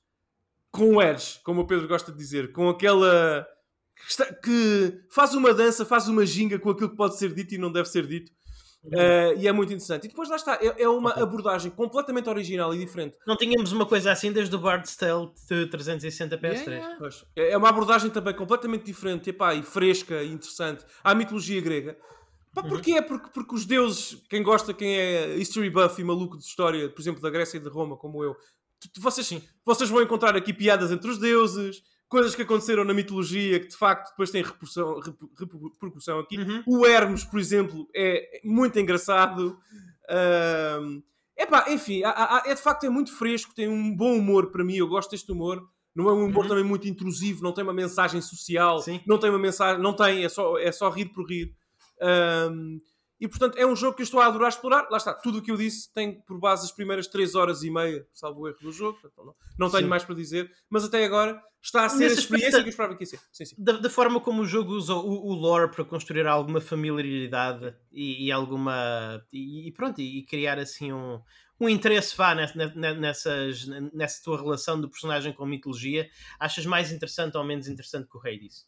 com edge, como o Pedro gosta de dizer, com aquela que, faz uma dança, faz uma ginga com aquilo que pode ser dito e não deve ser dito. Uh, e é muito interessante. E depois lá está, é, é uma Ok. abordagem completamente original e diferente. Não tínhamos uma coisa assim desde o Bard's Tale de 360 PS3. Yeah, yeah. Pois. É é uma abordagem também completamente diferente epá, e fresca e interessante à mitologia grega. Pá, porquê? É porque, porque os deuses, quem gosta, quem é history buff e maluco de história, por exemplo, da Grécia e de Roma, como eu, vocês, Sim. vocês vão encontrar aqui piadas entre os deuses, coisas que aconteceram na mitologia que de facto depois têm repercussão, reper- repercussão aqui. Uhum. O Hermes, por exemplo, é muito engraçado. Ahm, epá, enfim, há- há- é de facto é muito fresco, tem um bom humor para mim, eu gosto deste humor. Não é um humor Uhum. também muito intrusivo, não tem uma mensagem social, Sim. não tem uma mensagem, não tem, é só, é só rir por rir. Ahm, e portanto é um jogo que eu estou a adorar explorar. Lá está, tudo o que eu disse tem por base as primeiras 3 horas e meia, salvo o erro do jogo. Portanto, não, não tenho Sim. mais para dizer, mas até agora está a ser Nesse a experiência aspecto- que eu esperava que ia ser. Sim, sim. Da, da forma como o jogo usa o, o lore para construir alguma familiaridade e, e alguma. E, e pronto, e, criar assim um, um interesse vá ness- ne- nessas, nessa tua relação do personagem com a mitologia, achas mais interessante ou menos interessante que o Hades?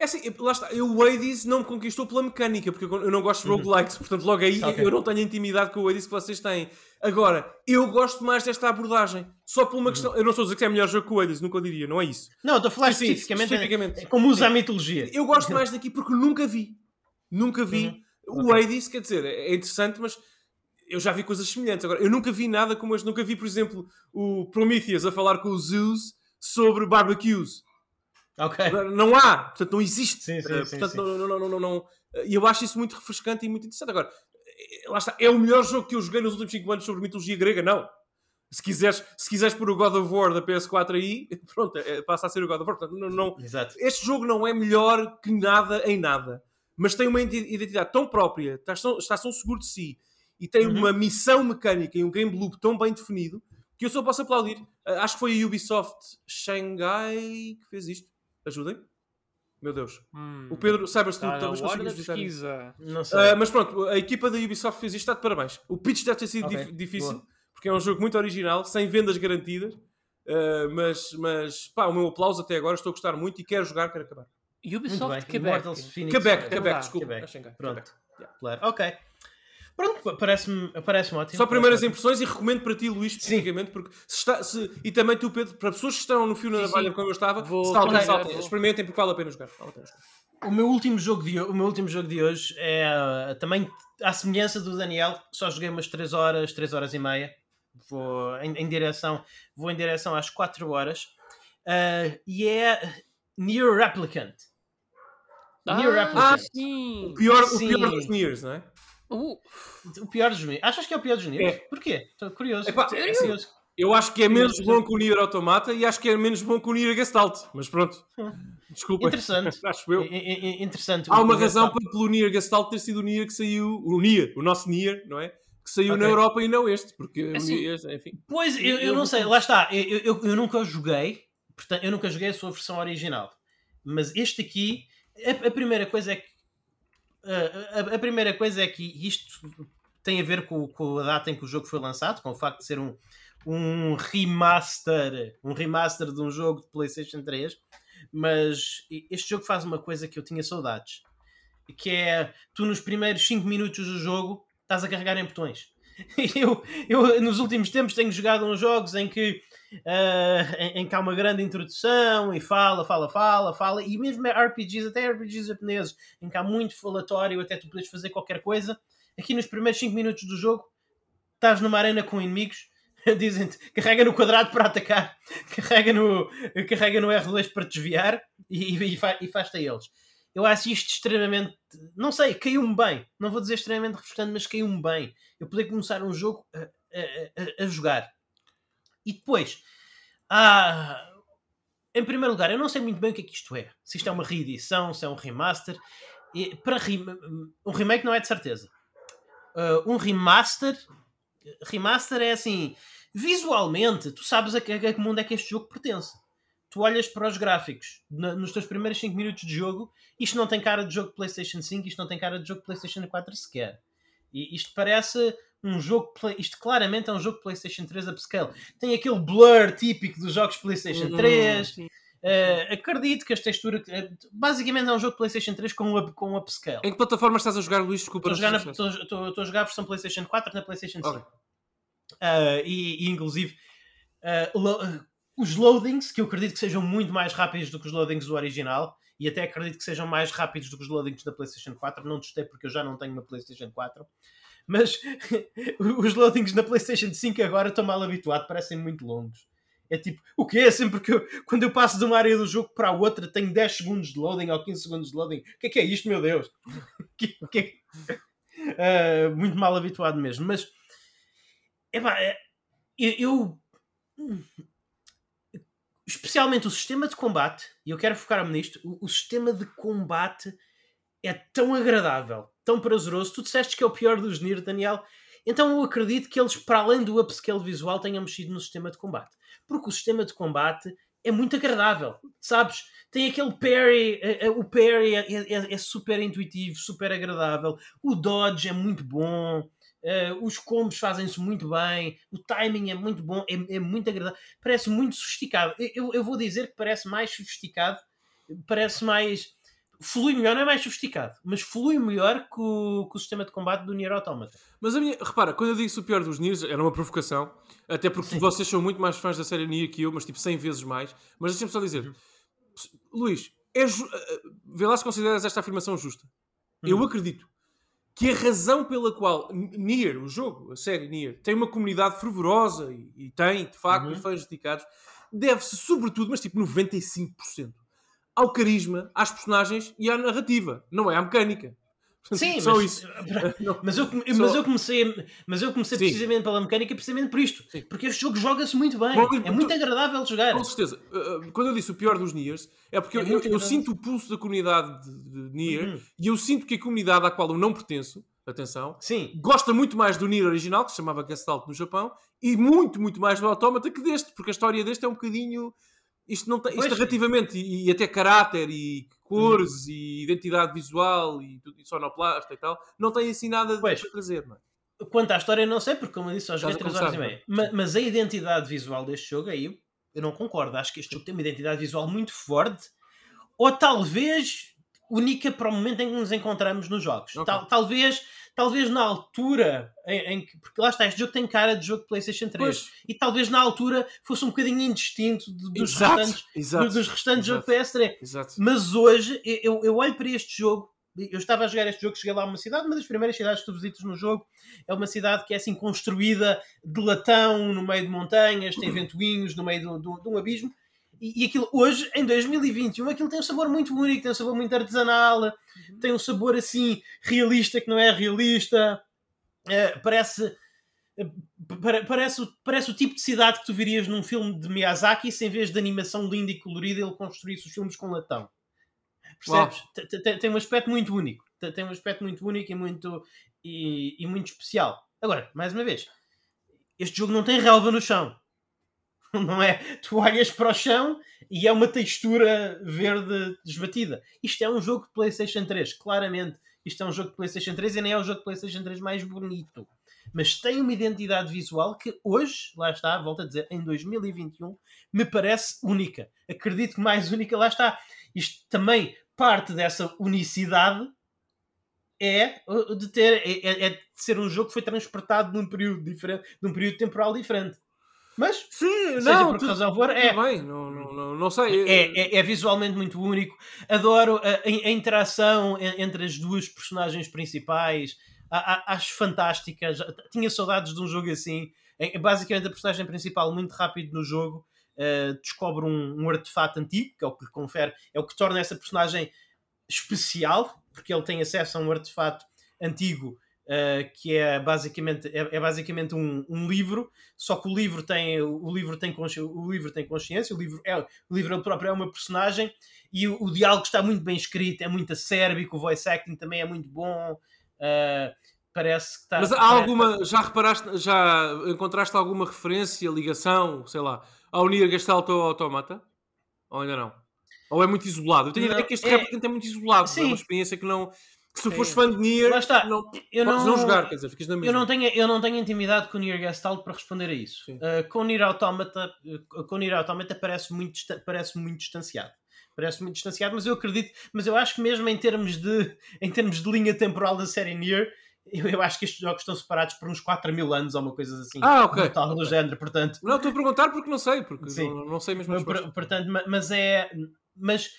É assim, lá está, eu o Hades não me conquistou pela mecânica, porque eu não gosto de Uhum. roguelikes, portanto logo aí Ok. eu não tenho intimidade com o Hades que vocês têm. Agora, eu gosto mais desta abordagem, só por Uhum. uma questão, eu não estou a dizer que é melhor jogo que o Hades, nunca diria, não é isso. Não, estou a falar especificamente, especificamente. é como usa a mitologia. Eu gosto mais daqui porque nunca vi, nunca vi. Uhum. O Hades, quer dizer, é interessante, mas eu já vi coisas semelhantes. Agora, eu nunca vi nada como este, nunca vi, por exemplo, o Prometheus a falar com o Zeus sobre barbecues. Ok. Não há, portanto não existe. Sim, sim, Eh, sim, portanto. Não, não, não, não, não. E eu acho isso muito refrescante e muito interessante. Agora, eh, lá está, é o melhor jogo que eu joguei nos últimos 5 anos sobre mitologia grega? Não. Se quiseres, se quiseres pôr o God of War da PS4 aí, pronto, é- passa a ser o God of War. Portanto, não, não- Exato. este jogo não é melhor que nada em nada, mas tem uma identi- identidade tão própria, está tão, está tão seguro de si e tem Uhum. uma missão mecânica e um game loop tão bem definido que eu só posso aplaudir. Ah, Acho que foi a Ubisoft Shanghai que fez isto. Ajudem. Meu Deus. Hum. O Pedro, saibas tu, Está na talvez consigas pesquisa. Não sei. Ah, mas pronto, a equipa da Ubisoft fez isto, está de parabéns. O pitch deve ter sido Ok, dif- difícil, boa. porque é um jogo muito original, sem vendas garantidas. Ah, mas, mas pá, o meu aplauso até agora, estou a gostar muito e quero jogar, quero acabar. Ubisoft. Quebec. Quebec, É Quebec, verdade, desculpa. Quebec. Pronto. Quebec. Yeah. Claro. Ok. Pronto, pa- parece-me parece ótimo. Só primeiras impressões e recomendo para ti, Luís, especificamente, porque se está, se- e também tu, Pedro, para pessoas que estão no fio na Sim, navalha sim. como eu estava, Vou saltem, saltem, vou. experimentem porque vale a pena jogar. Vale a pena jogar. O meu último jogo de, o meu último jogo de hoje é uh, também à semelhança do Daniel, só joguei umas 3 horas, 3 horas e meia. Vou em, em direção, vou em direção às 4 horas. Uh, e é Near Replicant. Near Ah, Replicant. sim. O pior, o Sim. pior dos Niers, não é? Uh, O pior dos Nier. Achas que é o pior dos Nier? É. Porquê? Estou curioso. Epá, é assim, curioso. Eu acho que é menos bom que o Nier Automata e acho que é menos bom que o Nier Gestalt. Mas pronto. Desculpa. Interessante. acho eu. I- I- I- interessante. Há uma razão para pelo Nier Gestalt ter sido o Nier que saiu. O Nier, o nosso Nier, não é? Que saiu na Ok. Europa e não este. Porque o Assim, Nier, enfim. Pois, eu, eu não sei, lá está, eu, eu, eu nunca joguei, portanto, eu nunca joguei a sua versão original, mas este aqui, a, a primeira coisa é que a, a- a primeira coisa é que isto tem a ver com, com a data em que o jogo foi lançado, com o facto de ser um, um remaster, um remaster de um jogo de Playstation 3, mas este jogo faz uma coisa que eu tinha saudades, que é tu nos primeiros 5 minutos do jogo estás a carregar em botões. Eu, eu nos últimos tempos tenho jogado uns jogos em que, ah, em, em que há uma grande introdução e fala, fala, fala, fala, e mesmo RPGs, até RPGs japoneses, em que há muito falatório, até tu podes fazer qualquer coisa. Aqui nos primeiros 5 minutos do jogo, estás numa arena com inimigos, dizem-te carrega no quadrado para atacar, carrega no, carrega no R2 para desviar e, e, e faz-te a eles. Eu acho isto extremamente. Não sei, caiu-me bem. Não vou dizer extremamente refrescante, mas caiu-me bem. Eu poder começar um jogo a, a- a- a jogar. E depois, ah, em primeiro lugar, eu não sei muito bem o que é que isto é. Se isto é uma reedição, se é um remaster. E para rem- um remake não é de certeza. Ah, um remaster. Remaster é assim. Visualmente, tu sabes a que, a que mundo é que este jogo pertence. Tu olhas para os gráficos na- nos teus primeiros 5 minutos de jogo, isto não tem cara de jogo PlayStation 5, isto não tem cara de jogo PlayStation 4 sequer. E isto parece um jogo. Play- Isto claramente é um jogo PlayStation 3 upscale. Tem aquele blur típico dos jogos PlayStation Hum, 3. sim. Eh, acredito que as texturas. eh, basicamente é um jogo PlayStation 3 com, up, com upscale. Em que plataforma estás a jogar, Luís? Desculpa. Estou a, jogar na- estou- estou- estou a jogar a versão PlayStation 4 na PlayStation 5. Ok. Ah, e, e, inclusive, ah, lo- os loadings, que eu acredito que sejam muito mais rápidos do que os loadings do original, e até acredito que sejam mais rápidos do que os loadings da PlayStation 4. Não testei porque eu já não tenho uma PlayStation 4. Mas os loadings na PlayStation 5 agora estou mal habituado, parecem muito longos. É tipo, o que é? Sempre que eu, quando eu passo de uma área do jogo para a outra, tenho 10 segundos de loading ou 15 segundos de loading. O que é que é isto, meu Deus? que, que é? uh, muito mal habituado mesmo. Mas, é, eu, eu especialmente o sistema de combate, e eu quero focar-me nisto, o, o, sistema de combate é tão agradável, tão prazeroso. Tu disseste que é o pior dos Nier, Daniel. Então eu acredito que eles, para além do upscale visual, tenham mexido no sistema de combate. Porque o sistema de combate é muito agradável, sabes? Tem aquele parry, é, é, o parry é, é, é super intuitivo, super agradável. O dodge é muito bom. Uh, os combos fazem-se muito bem, o timing é muito bom, é, é muito agradável, parece muito sofisticado. Eu, eu, vou dizer que parece mais sofisticado, parece mais. Flui melhor, não é mais sofisticado, mas flui melhor que o, que o sistema de combate do Nier Automata. Mas a minha, repara, quando eu disse o pior dos Niers, era uma provocação, até porque Sim. vocês são muito mais fãs da série Nier que eu, mas tipo 100 vezes mais. Mas deixa-me só dizer, uhum. Luís, é ju... Eh, vê lá se consideras esta afirmação justa. Uhum. Eu acredito que a razão pela qual Nier, o jogo, a série Nier, tem uma comunidade fervorosa e, e tem, de facto, uhum. fãs dedicados, deve-se sobretudo, mas tipo 95%, ao carisma, às personagens e à narrativa, não é à mecânica. Sim, só mas, isso. Mas eu, mas eu comecei, mas eu comecei precisamente pela mecânica, precisamente por isto. Sim. Porque este jogo joga-se muito bem. Bom, é muito agradável de jogar. Com certeza. Uh, uh, quando eu disse o pior dos Niers, é porque é eu, eu, eu, sinto o pulso da comunidade de, de Nier uhum. e eu sinto que a comunidade à qual eu não pertenço, atenção, Sim. gosta muito mais do Nier original, que se chamava Gestalt no Japão, e muito, muito mais do Automata que deste, porque a história deste é um bocadinho isto não tem, isto narrativamente e, e, até caráter e cores hum. e identidade visual e, e sonoplasta e tal, não tem assim nada pois. para trazer, não é? Quanto à história, não sei, porque como eu disse, só joguei 3 horas e meia. Mas, mas, a identidade visual deste jogo aí, eu não concordo. Acho que este jogo tem uma identidade visual muito forte, ou talvez única para o momento em que nos encontramos nos jogos. Okay. Tal, talvez talvez na altura em, que, porque lá está, este jogo tem cara de jogo de PlayStation 3 pois. e talvez na altura fosse um bocadinho indistinto dos exato, restantes, exato, dos restantes jogos PS3. Exato. Mas hoje eu, eu olho para este jogo. Eu estava a jogar este jogo, cheguei lá a uma cidade, uma das primeiras cidades que tu visitas no jogo é uma cidade que é assim construída de latão no meio de montanhas, tem ventoinhos no meio de, de, de um abismo e, e, aquilo, hoje, em 2021, aquilo tem um sabor muito único, tem um sabor muito artesanal, uhum. tem um sabor assim realista que não é realista. É, parece, parece, parece o tipo de cidade que tu virias num filme de Miyazaki se em vez de animação linda e colorida ele construísse os filmes com latão. Percebes? Tem, tem um aspecto muito único. Tem um aspecto muito único e muito, e, e muito especial. Agora, mais uma vez, este jogo não tem relva no chão. não é? Tu olhas para o chão e é uma textura verde desbatida. Isto é um jogo de PlayStation 3, claramente. Isto é um jogo de PlayStation 3 e nem é o jogo de PlayStation 3 mais bonito. Mas tem uma identidade visual que hoje, lá está, volto a dizer, em 2021, me parece única. Acredito que mais única, lá está. Isto também, parte dessa unicidade é de ter é, é, é de ser um jogo que foi transportado num período diferente, num período temporal diferente. Mas, Sim, seja não, por que razão for, é. Bem, não, não, não, sei. É, é, é, visualmente muito único. Adoro a, a, interação entre as duas personagens principais. A, acho fantásticas. Tinha saudades de um jogo assim. É, basicamente, a personagem principal, muito rápido no jogo, uh, descobre um, um artefato antigo, que é o que lhe confere, é o que torna essa personagem especial, porque ele tem acesso a um artefato antigo uh, que é basicamente, é, é basicamente um, um, livro, só que o livro tem, o livro tem, o livro tem consciência, o livro, é, o livro próprio é uma personagem e o, o diálogo está muito bem escrito, é muito acérbico, o voice acting também é muito bom. Uh, parece que está. Mas há alguma, já reparaste, já encontraste alguma referência, ligação, sei lá, ao Nier Gestalt ou Automata? Ou ainda não? Ou é muito isolado? Eu tenho a ideia que este é, é muito isolado, sim. é uma experiência que não que se fores fã de Nier, está. não, eu não, não jogar, quer dizer, ficas na mesma. Eu não tenho, eu não tenho intimidade com o Nier Gestalt para responder a isso. Uh, com o Nier Automata, uh, com o Nier Automata parece muito, parece muito distanciado. Parece muito distanciado, mas eu acredito, mas eu acho que mesmo em termos de, em termos de linha temporal da série Nier, eu, eu acho que estes jogos estão separados por uns 4 mil anos ou uma coisa assim. Ah, ok. Tal do género, portanto. Não, estou a perguntar porque não sei, porque não, não sei mesmo Por- portanto, ma- mas é. Mas,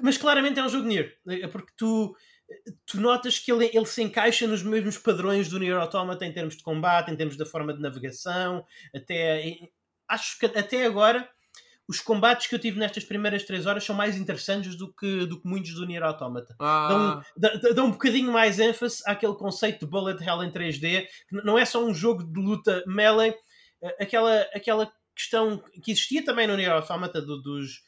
mas claramente é um jogo Nier. É Porque tu, tu notas que ele, ele se encaixa nos mesmos padrões do Nier Automata em termos de combate, em termos da forma de navegação. Até, acho que até agora os combates que eu tive nestas primeiras 3 horas são mais interessantes do que, do que muitos do Nier Automata. Ah, Dão, dá- dá um bocadinho mais ênfase àquele conceito de bullet hell em 3D, que não é só um jogo de luta melee, eh, aquela, aquela questão que existia também no Nier Automata do- dos,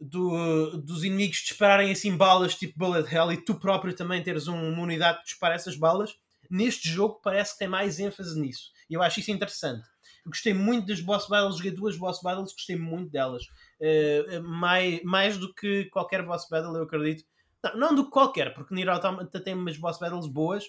do- dos inimigos dispararem assim balas tipo bullet hell e tu próprio também teres um- uma unidade que dispara essas balas. Neste jogo parece que tem mais ênfase nisso. E eu acho isso interessante. Eu gostei muito das boss battles, joguei duas boss battles, gostei muito delas. Eh, mais, mais do que qualquer boss battle, eu acredito. Não, não do que qualquer, porque Nier Automata tem umas boss battles boas,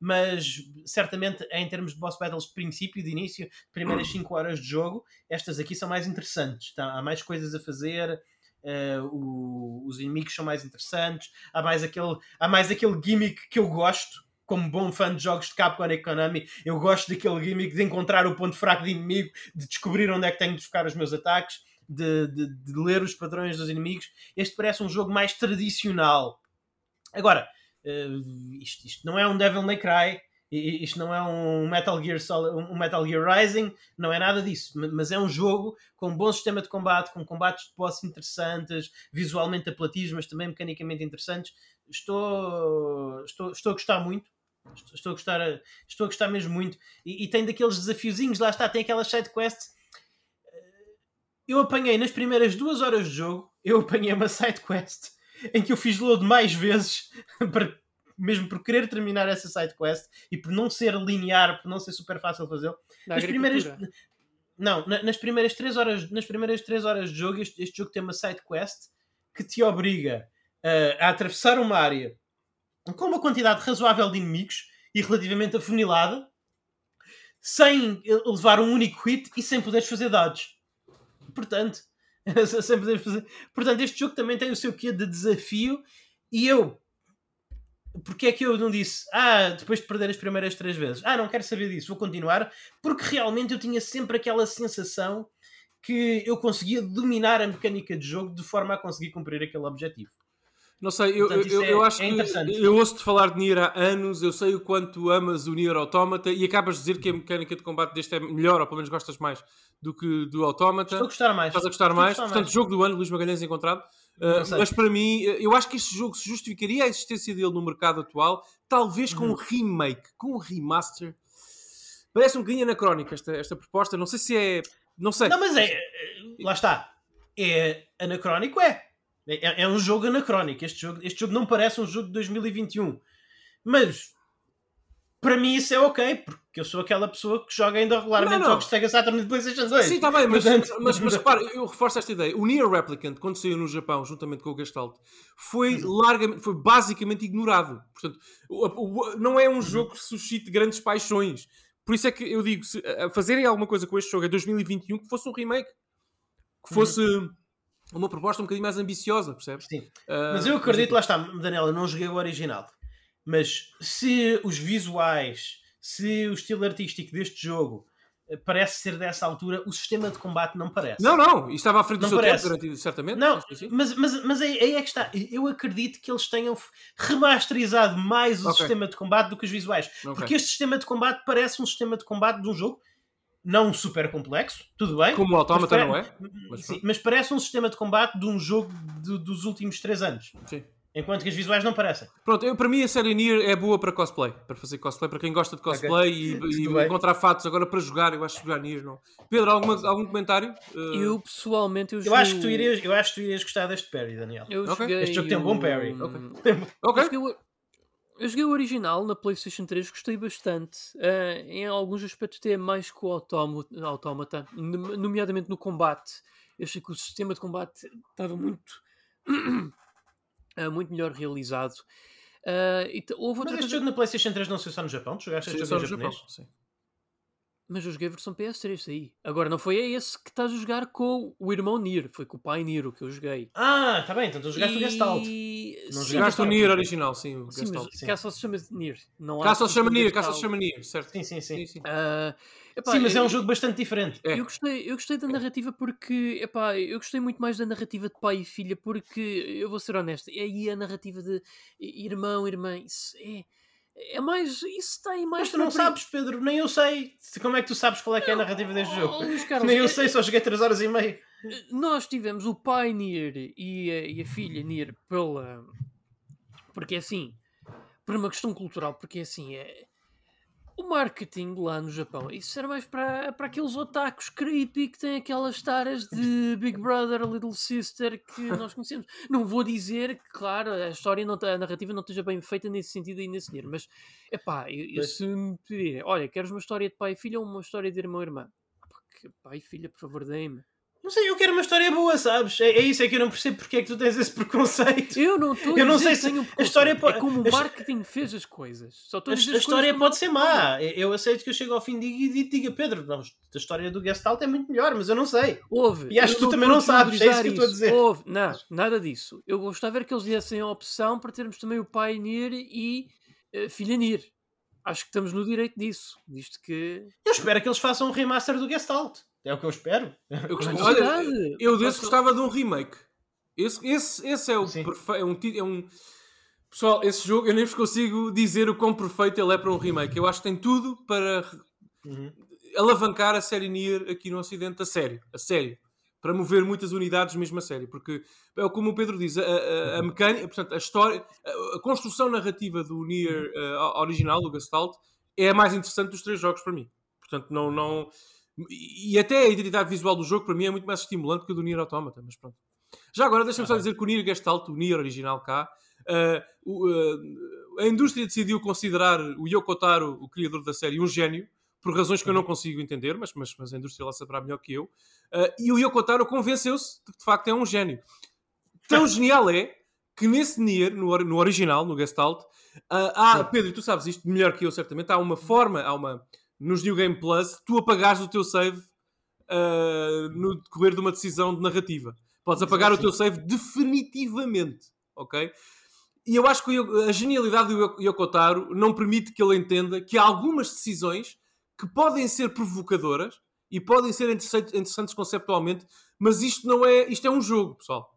mas certamente em termos de boss battles de princípio, de início, primeiras 5 horas de jogo, estas aqui são mais interessantes. Tá? Há mais coisas a fazer, eh, o- os inimigos são mais interessantes, há mais, aquele, há mais aquele gimmick que eu gosto. Como bom fã de jogos de Capcom e Konami, eu gosto daquele gimmick de encontrar o ponto fraco de inimigo, de descobrir onde é que tenho de focar os meus ataques, de, de- de ler os padrões dos inimigos. Este parece um jogo mais tradicional. Agora, eh, isto, isto não é um Devil May Cry, isto não é um Metal Gear Solid, um Metal Gear Rising, não é nada disso, ma- mas é um jogo com um bom sistema de combate, com combates de boss interessantes, visualmente apelativos, mas também mecanicamente interessantes. Estou, estou, estou a gostar muito. Estou, estou a gostar, estou a gostar mesmo muito. E, e tem daqueles desafiozinhos, lá está, tem aquelas side quests. Eu apanhei nas primeiras duas horas de jogo, eu apanhei uma side quest em que eu fiz load mais vezes para, mesmo por querer terminar essa side quest e por não ser linear, por não ser super fácil fazê-lo. Nas primeiras, não, na- nas primeiras 3 horas, nas primeiras três horas de jogo, este, este jogo tem uma side quest que te obriga uh, a atravessar uma área com uma quantidade razoável de inimigos e relativamente afunilada, sem levar um único hit e sem poderes fazer dodge. Portanto, sem poderes fazer. Portanto, este jogo também tem o seu quê de desafio e eu. Porque é que eu não disse, ah, depois de perder as primeiras três vezes, ah, não quero saber disso, vou continuar, porque realmente eu tinha sempre aquela sensação que eu conseguia dominar a mecânica de jogo de forma a conseguir cumprir aquele objetivo. Não sei, eu, Portanto, eu, é- eu acho é que interessante. eu ouço-te falar de Nier há anos, eu sei o quanto amas o Nier Automata e acabas de dizer que a mecânica de combate deste é melhor, ou pelo menos gostas mais do que do Automata. Estou a gostar mais. Estás a gostar Estou a mais. gostar Portanto, mais. jogo do ano, Luís Magalhães encontrado. Uh, mas para mim, uh, eu acho que este jogo se justificaria a existência dele no mercado atual, talvez com Uhum. um remake, com um remaster. Parece um bocadinho anacrónica esta, esta proposta. Não sei se é. Não sei. Não, mas é. Lá está. É anacrónico, é. É, é um jogo anacrónico. Este jogo, este jogo não parece um jogo de 2021. Mas. Para mim isso é ok, porque eu sou aquela pessoa que joga ainda regularmente Não, não. jogos de Sega Saturn e PlayStation 2. Sim, está bem, mas, Portanto- mas, mas repara, eu reforço esta ideia. O Nier Replicant, quando saiu no Japão, juntamente com o Gestalt, foi Uhum. largamente, foi basicamente ignorado. Portanto, não é um Uhum. jogo que suscite grandes paixões. Por isso é que eu digo, se a fazerem alguma coisa com este jogo em 2021, que fosse um remake. Que fosse uma proposta um bocadinho mais ambiciosa, percebes? Sim. Ah, Mas eu acredito, lá está, Daniel, eu não joguei o original. Mas se os visuais, se o estilo artístico deste jogo eh, parece ser dessa altura, o sistema de combate não parece. Não, não, e estava à frente do Não seu parece. tempo, garantido, certamente. Não, mas, mas, mas aí, aí é que está. Eu acredito que eles tenham remasterizado mais o Ok. sistema de combate do que os visuais. Ok. Porque este sistema de combate parece um sistema de combate de um jogo não super complexo, tudo bem. Como o Automata mas não é? Mas Sim, mas parece um sistema de combate de um jogo de- dos últimos 3 anos. Sim. Enquanto que as visuais não parecem. Pronto, eu, para mim a série Nier é boa para cosplay, para fazer cosplay, para quem gosta de cosplay e, Tudo e bem. encontrar fatos agora para jogar, eu acho que jogar Nier não. Pedro, alguma, algum comentário? Uh, Eu pessoalmente eu, Eu joguei acho, que tu irias, eu acho que tu irias gostar deste parry, Daniel. Eu Ok. joguei Este jogo tem um bom parry. Ok. Eu Ok, joguei, o, eu joguei o original na PlayStation 3, gostei bastante. Ah, em alguns aspectos, até mais que o Automata, nom- nomeadamente no combate. Eu achei que o sistema de combate estava muito, ah, muito melhor realizado. E t- houve outra Mas este coisa- jogo na PlayStation 3 não saiu só no Japão? Tu jogaste este Sim, jogo no Japão. sim. Mas eu joguei a versão PS3 aí. Agora não foi esse que estás a jogar com o irmão Nier, foi com o pai Nier o que eu joguei. Ah, tá bem, então tu jogaste o Gestalt. E- Não Sim, Jogaste o Nier original, sim. o Sim, Gestalt. mas sim. cá só se chama de Nier. Não Cá só se chama Nier, cá só se chama Nier, certo? Sim, sim, sim. Ah, epá, Sim, mas é um jogo bastante diferente. É. Eu gostei, eu gostei da narrativa porque, epá, eu gostei muito mais da narrativa de pai e filha porque, eu vou ser honesto, é aí a narrativa de irmão, irmã, isso é, é mais, isso está aí mais Mas tu não sabes, Pedro, nem eu sei. Como é que tu sabes qual é que é a narrativa deste jogo? Oh, Carlos, Nem eu é- sei, só joguei 3 horas e meia. nós tivemos o pai Nier e a, e a filha Nier pela. Porque é assim, por uma questão cultural, porque é assim, é. O marketing lá no Japão, isso era mais para, para aqueles otakus creepy que têm aquelas taras de Big Brother, Little Sister que nós conhecemos. Não vou dizer que, claro, a história, não, tá- a narrativa não esteja bem feita nesse sentido e nesse dinheiro, mas é pá, eu, se me pedirem, olha, queres uma história de pai e filha ou uma história de irmão e irmã? Porque pai e filha, por favor, deem-me. Não sei, eu quero uma história boa, sabes? É, é isso, é que eu não percebo porque é que tu tens esse preconceito. Eu não estou Eu não sei se- tenho a história É como o marketing fez as coisas. Só A, a história pode ser má. Eu aceito que eu chego ao fim diga- e diga, Pedro, não, a história do Gestalt é muito melhor, mas eu não sei. Houve. E acho que tu também não sabes, é isso que eu estou a dizer. Houve. Não, nada disso. Eu gostava era que eles dessem a opção para termos também o pai Nier e a filha Nier. Acho que estamos no direito disso. Visto que. Eu espero que eles façam um remaster do Gestalt. É o que eu espero. Eu, Mas olha, verdade. eu desse gostava de um remake. Esse, esse, esse é o perfeito. É um, é um- Pessoal, esse jogo eu nem vos consigo dizer o quão perfeito ele é para um remake. Eu acho que tem tudo para Uhum. alavancar a série Nier aqui no Ocidente a sério. A sério. Para mover muitas unidades mesmo a sério. Porque, é como o Pedro diz, a, a, a mecânica, portanto, a história, a, a construção narrativa do Nier eh, original, do Gestalt, é a mais interessante dos três jogos para mim. Portanto, não, não... E até a identidade visual do jogo para mim é muito mais estimulante que a do Nier Automata, mas pronto. Já agora, deixa-me só dizer que o Nier Gestalt, o Nier original cá, o, eh, a indústria decidiu considerar o Yoko Taro, o criador da série, um gênio, por razões que eu não consigo entender, mas, mas, mas a indústria lá saberá melhor que eu. Eh, e o Yoko Taro convenceu-se de que de facto é um gênio. Tão genial é que nesse Nier, no, no original, no Gestalt, há, Pedro, tu sabes isto melhor que eu, certamente, há uma forma, há uma, nos New Game Plus, tu apagares o teu save ah, no decorrer de uma decisão de narrativa. Podes apagar o teu save definitivamente, ok? E eu acho que a genialidade do Yo- Yoko Taro não permite que ele entenda que há algumas decisões que podem ser provocadoras e podem ser interessantes, conceptualmente, mas isto não é, isto é um jogo, pessoal.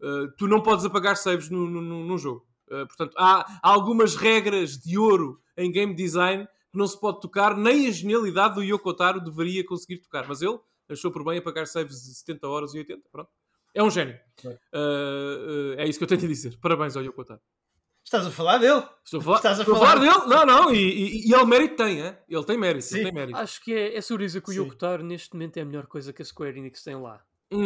Uh, tu não podes apagar saves num jogo. Uh, portanto, há, há algumas regras de ouro em game design que não se pode tocar, nem a genialidade do Yoko Taro deveria conseguir tocar, mas ele achou por bem apagar saves de 70 horas e 80. Pronto. É um gênio. É. Uh, uh, é isso que eu tenho a dizer. Parabéns ao Yoko Taro. Estás a falar dele? Estou a falar, Estás a estou a falar- falar dele? Não, não, e, e, e ele mérito tem, é? ele tem mérito. Sim. Ele tem mérito. Acho que é, é dizer que o Sim. Yoko Taro neste momento é a melhor coisa que a Square Enix tem lá. Hum,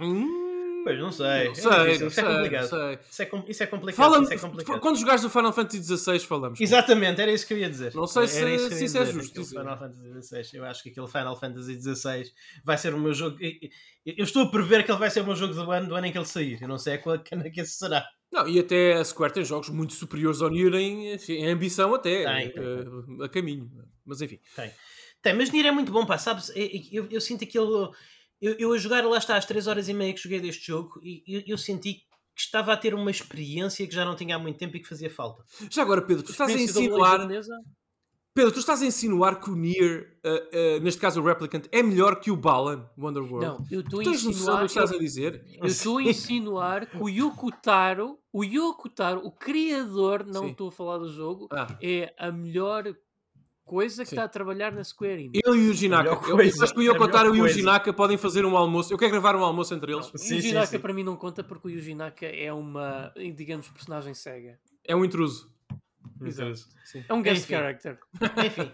hum, Pois, não sei. não É sei, isso é sei, complicado. Isso é, com- isso é complicado. Isso é complicado. quando jogares no Final Fantasy XVI falamos. Exatamente, era isso que eu ia dizer. Não sei se- eu se isso é justo aquele. Final Fantasy XVI. Eu acho que aquele Final Fantasy XVI vai ser o meu jogo. Eu- estou a prever que ele vai ser o meu jogo do ano, do ano em que ele sair. Eu não sei a qual que esse será. Não, e até a Square tem jogos muito superiores ao Nier em, em ambição até, Tem, tem, eh, a caminho. Mas enfim. Tem, mas Nier é muito bom, pá, sabes? Eu, eu, eu sinto aquilo. Eu, eu a jogar lá está às 3 horas e meia que joguei deste jogo e eu, eu senti que estava a ter uma experiência que já não tinha há muito tempo e que fazia falta. Já agora, Pedro, tu estás a insinuar. Pedro, tu estás a insinuar que o Nier, eh, eh, neste caso o Replicant, é melhor que o Balan Wonderworld? Não, eu estou a Tens noção do insinuar. que estás a dizer? Eu estou a insinuar que o Yoko Taro, o Yoko Taro, o criador, não Sim. estou a falar do jogo, Ah. é a melhor coisa que Sim. está a trabalhar na Square Enix. Ele e o Jinaka. Eu acho que o Yoko Taro e o. Jinaka podem fazer um almoço. Eu quero gravar um almoço entre eles. o Sim, Yuji sim, Naka sim. para mim não conta porque o Yuji Naka é uma, digamos, personagem cega. É um intruso. Exato. Sim. É um guest Enfim. character. Enfim.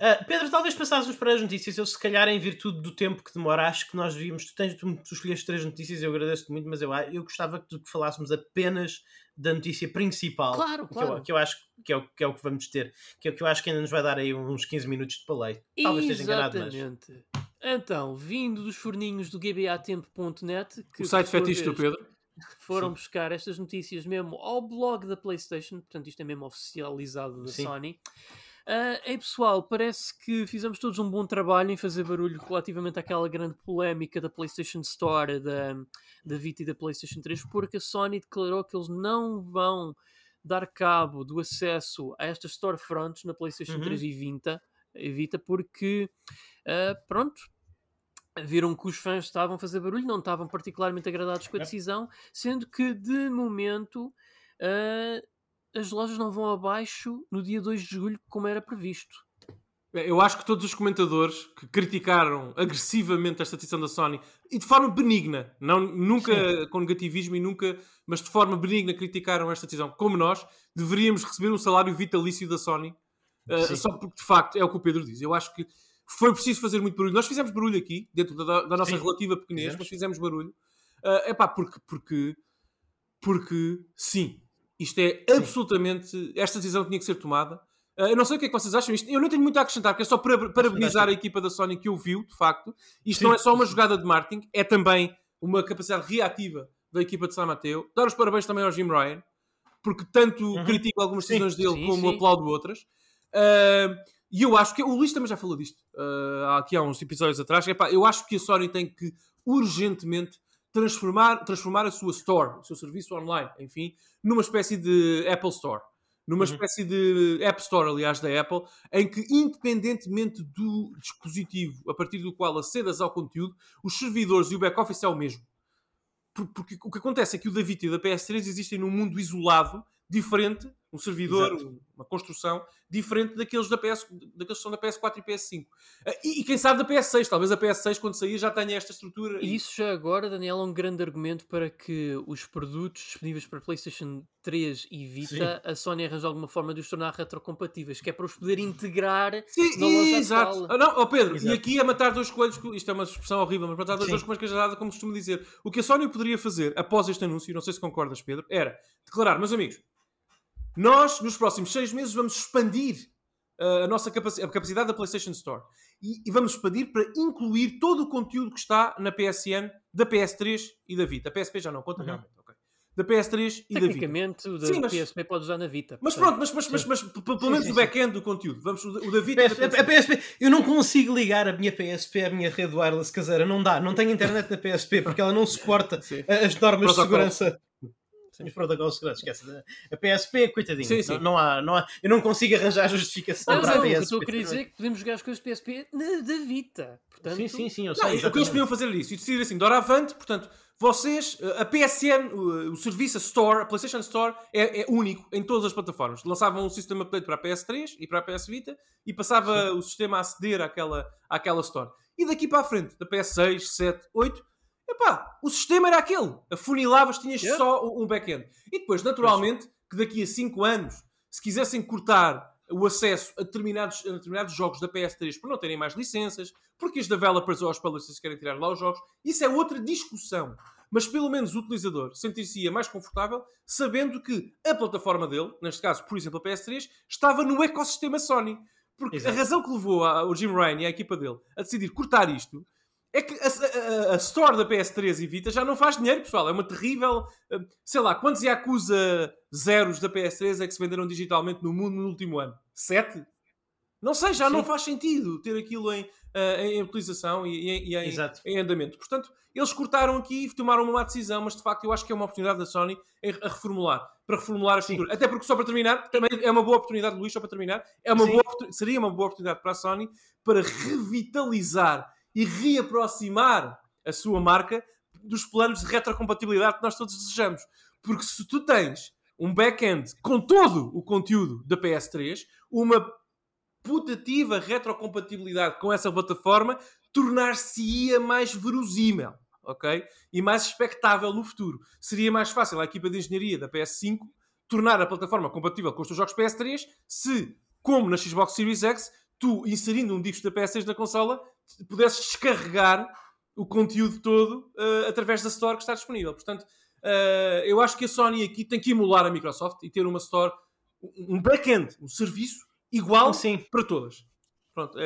Ah, Pedro, talvez passássemos para as notícias. Eu, se calhar, em virtude do tempo que demora, acho que nós devíamos. Tu, tens, tu, tu escolheste três notícias, eu agradeço-te muito, mas eu, eu gostava que, que falássemos apenas da notícia principal. Claro, que claro. eu, que eu acho que é, o, que é o que vamos ter. Que, é o que eu acho que ainda nos vai dar aí uns 15 minutos de paleio. Talvez esteja enganado, mas. Exatamente. Então, vindo dos forninhos do gbatempo.net, que O site fetiche do Pedro. foram buscar estas notícias mesmo ao blog da PlayStation, portanto, isto é mesmo oficializado da Sim. Sony. Uh, ei pessoal, parece que fizemos todos um bom trabalho em fazer barulho relativamente àquela grande polémica da PlayStation Store, da, da Vita e da PlayStation 3, porque a Sony declarou que eles não vão dar cabo do acesso a estas storefronts na PlayStation Uhum. 3 e Vita, e Vita porque, uh, pronto, viram que os fãs estavam a fazer barulho, não estavam particularmente agradados com a decisão, sendo que de momento uh, as lojas não vão abaixo no dia 2 de julho, como era previsto. Eu acho que todos os comentadores que criticaram agressivamente esta decisão da Sony e de forma benigna, não, nunca com negativismo e nunca, mas de forma benigna criticaram esta decisão, como nós, deveríamos receber um salário vitalício da Sony, uh, Sim. só porque de facto é o que o Pedro diz. Eu acho que foi preciso fazer muito barulho. Nós fizemos barulho aqui, dentro da, da nossa Sim. relativa pequenez, mas fizemos barulho. É epá, porque, porque, porque sim, isto é absolutamente. Esta decisão tinha que ser tomada. Uh, eu não sei o que é que vocês acham. Isto, eu não tenho muito a acrescentar, porque é só para parabenizar a equipa da Sony que ouviu, de facto. Isto Sim. não é só uma jogada de marketing, é também uma capacidade reativa da equipa de San Mateo. Dar os parabéns também ao Jim Ryan, porque tanto Uhum. critico algumas decisões dele sim, como sim. aplaudo outras. Uh, e eu acho que o Luís também já falou disto uh, aqui há uns episódios atrás. Epá, eu acho que a Sony tem que urgentemente transformar, transformar a sua store, o seu serviço online, enfim, numa espécie de Apple Store. Numa Uhum. espécie de App Store, aliás, da Apple, em que, independentemente do dispositivo a partir do qual acedas ao conteúdo, os servidores e o back-office é o mesmo. Por- Porque o que acontece é que o da Vita e o da PS3 existem num mundo isolado, diferente, um servidor, Exato. uma construção, diferente daqueles, da PS, daqueles que são da PS4 e PS5. Ah, E, e quem sabe da PS6, talvez a PS6 quando sair já tenha esta estrutura. E isso já agora, Daniel, é um grande argumento para que os produtos disponíveis para PlayStation 3 e Vita, a Sony arranja alguma forma de os tornar retrocompatíveis, que é para os poder integrar Sim, na loja exato. Ah, não, ó Pedro, Exato. e aqui é matar dois coelhos, isto é uma expressão horrível, mas matar dois Sim. coelhos com uma cajadada, como costumo dizer. O que a Sony poderia fazer após este anúncio, não sei se concordas, Pedro, era declarar, meus amigos, nós nos próximos seis meses vamos expandir ah, a nossa a capacidade da PlayStation Store e, e vamos expandir para incluir todo o conteúdo que está na PSN da PS3 e da Vita. A PSP já não conta Uhum. realmente. Da PS3 e da Vita. Tecnicamente, o da Sim, mas- PSP pode usar na Vita. Mas pronto, mas, mas, mas, mas pelo menos o back-end do conteúdo. Vamos, o da o da Vita e da PSP, a PSP, eu não consigo ligar a minha PSP à minha rede wireless caseira, não dá, não tenho internet na PSP porque ela não suporta as normas de Protocolos. Segurança. Os protocolos de segurança, esquece. A PSP, coitadinho, Sim, sim. Não, não há, não há, eu não consigo arranjar justificação Não, para não, a o que eu PSP. estou a querer dizer é que podemos jogar as coisas de PSP na, da Vita. Portanto, Sim, sim, sim, eu Não, sei. o que eles podiam fazer isso. E decidir assim, doravante, portanto, vocês, a PSN, o, o serviço, a Store, a PlayStation Store, é, é único em todas as plataformas. Lançavam um sistema update para a PS3 e para a PS Vita e passava o sistema a aceder àquela, àquela Store. E daqui para a frente, da PS6, 7, 8, epá, o sistema era aquele. Afunilavas, tinhas Yeah. só um back-end. E depois, naturalmente, que daqui a 5 anos, se quisessem cortar o acesso a determinados, a determinados jogos da PS3 por não terem mais licenças, porque os developers ou os publishers querem tirar lá os jogos, isso é outra discussão. Mas pelo menos o utilizador sentir-se mais confortável sabendo que a plataforma dele, neste caso, por exemplo, a PS3, estava no ecossistema Sony. Porque Exato. a razão que levou a- o Jim Ryan e a equipa dele a decidir cortar isto é que a, a- a- Store da PS3 e Vita já não faz dinheiro, pessoal. É uma terrível. eh, Sei lá, quantos Yakuza zeros da PS3 é que se venderam digitalmente no mundo no último ano? Sete? Não sei, já Sim. não faz sentido ter aquilo em, eh, em utilização e, e- em, em andamento. Portanto, eles cortaram aqui e tomaram uma má decisão, mas de facto eu acho que é uma oportunidade da Sony a reformular, para reformular a estrutura. Até porque, só para terminar, também é uma boa oportunidade, Luís, só para terminar, é uma Sim. boa, seria uma boa oportunidade para a Sony para revitalizar e reaproximar a sua marca dos planos de retrocompatibilidade que nós todos desejamos. Porque se tu tens um back-end com todo o conteúdo da PS3, uma putativa retrocompatibilidade com essa plataforma tornar-se-ia mais verosímil, ok? E mais expectável no futuro. Seria mais fácil a equipa de engenharia da PS5 tornar a plataforma compatível com os teus jogos PS3 se, como na Xbox Series X, tu, inserindo um disco da PS6 na consola, pudesses descarregar o conteúdo todo eh, através da Store que está disponível. Portanto, eh, eu acho que a Sony aqui tem que emular a Microsoft e ter uma Store, um back-end, um serviço igual Sim. para todas. Pronto, é,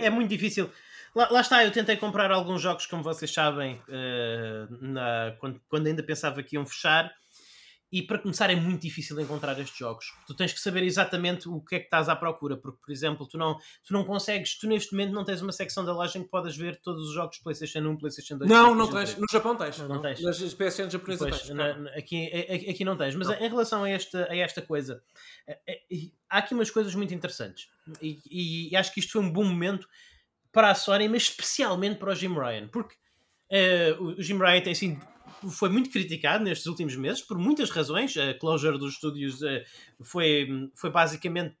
é- É muito difícil. Lá, lá está, eu tentei comprar alguns jogos, como vocês sabem, eh, na- quando, quando ainda pensava que iam fechar. E para começar é muito difícil encontrar estes jogos. Tu tens que saber exatamente o que é que estás à procura, porque, por exemplo, tu não, tu não consegues, tu neste momento não tens uma secção da loja em que podes ver todos os jogos de PlayStation 1, PlayStation 2. Não, não tens. No Japão tens. Não, não tens. Nas PSN japonesas tens. na- na- aqui, a- aqui não tens. Mas Não. em relação a esta, a esta coisa, eh, há aqui umas coisas muito interessantes. E, e acho que isto foi um bom momento para a Sony, mas especialmente para o Jim Ryan. Porque eh, o Jim Ryan tem sido. Foi muito criticado nestes últimos meses por muitas razões. A closure dos estúdios eh, foi, foi basicamente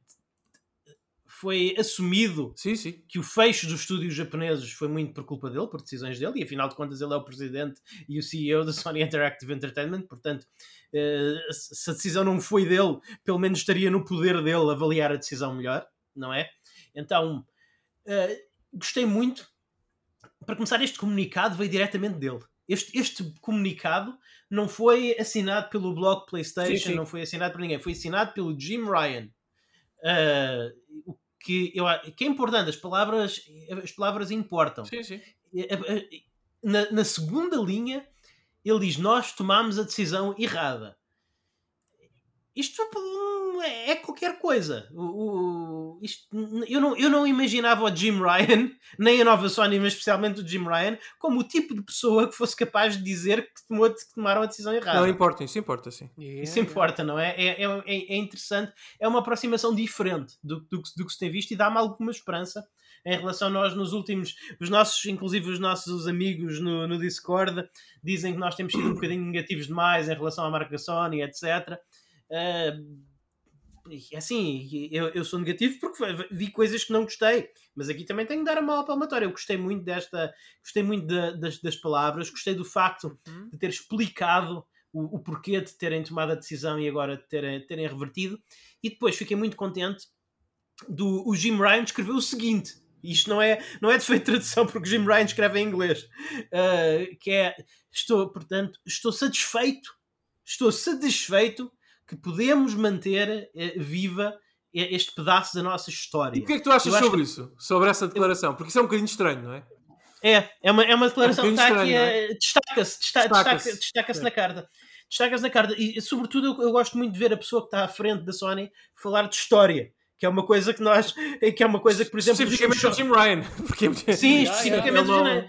foi assumido Sim, sim. que o fecho dos estúdios japoneses foi muito por culpa dele, por decisões dele, e afinal de contas ele é o presidente e o CEO da Sony Interactive Entertainment, portanto, eh, se a decisão não foi dele, pelo menos estaria no poder dele avaliar a decisão melhor, não é? Então, eh, gostei muito. Para começar, este comunicado veio diretamente dele. Este, este comunicado não foi assinado pelo blog PlayStation, Sim, sim. não foi assinado por ninguém, foi assinado pelo Jim Ryan. O que, eu, que é importante, as palavras, as palavras importam. Sim, sim. Na, na segunda linha, ele diz: Nós tomámos a decisão errada. Isto hum, é qualquer coisa. O, o- isto, eu, não, eu não imaginava o Jim Ryan, nem a nova Sony, mas especialmente o Jim Ryan, como o tipo de pessoa que fosse capaz de dizer que, tomou, que tomaram a decisão errada. Não importa, isso importa, sim. Yeah, Isso importa, não é? É, é, é- é interessante, é uma aproximação diferente do, do, que- do que se tem visto e dá-me alguma esperança em relação a nós nos últimos, os nossos, inclusive os nossos amigos no, no Discord, dizem que nós temos sido um bocadinho negativos demais em relação à marca Sony, etc. Ah, e assim, eu, eu sou negativo porque vi coisas que não gostei, mas aqui também tenho de dar a mão à palmatória. Eu gostei muito desta, gostei muito da- das, das palavras, gostei do facto Uhum. de ter explicado o, o porquê de terem tomado a decisão e agora de terem, de terem revertido. E depois fiquei muito contente do o Jim Ryan escreveu o seguinte. Isto não é, não é de tradução porque o Jim Ryan escreve em inglês. Uh, que é, estou, portanto, estou satisfeito, estou satisfeito que podemos manter eh, viva eh, este pedaço da nossa história. E o que é que tu achas sobre isso? Sobre essa declaração? Porque isso é um bocadinho estranho, não é? É, é uma, é uma declaração É um que está aqui, bocadinho eh, destaca-se, desta- Destaca-se. destaca- destaca-se É. na carta. Destaca-se na carta. E, sobretudo, eu, eu gosto muito de ver a pessoa que está à frente da Sony falar de história, que é uma coisa que nós, que é uma coisa que, por exemplo, Especificamente o Jim Ryan. Porque é- Sim, Yeah, especificamente yeah. o Jim Ryan.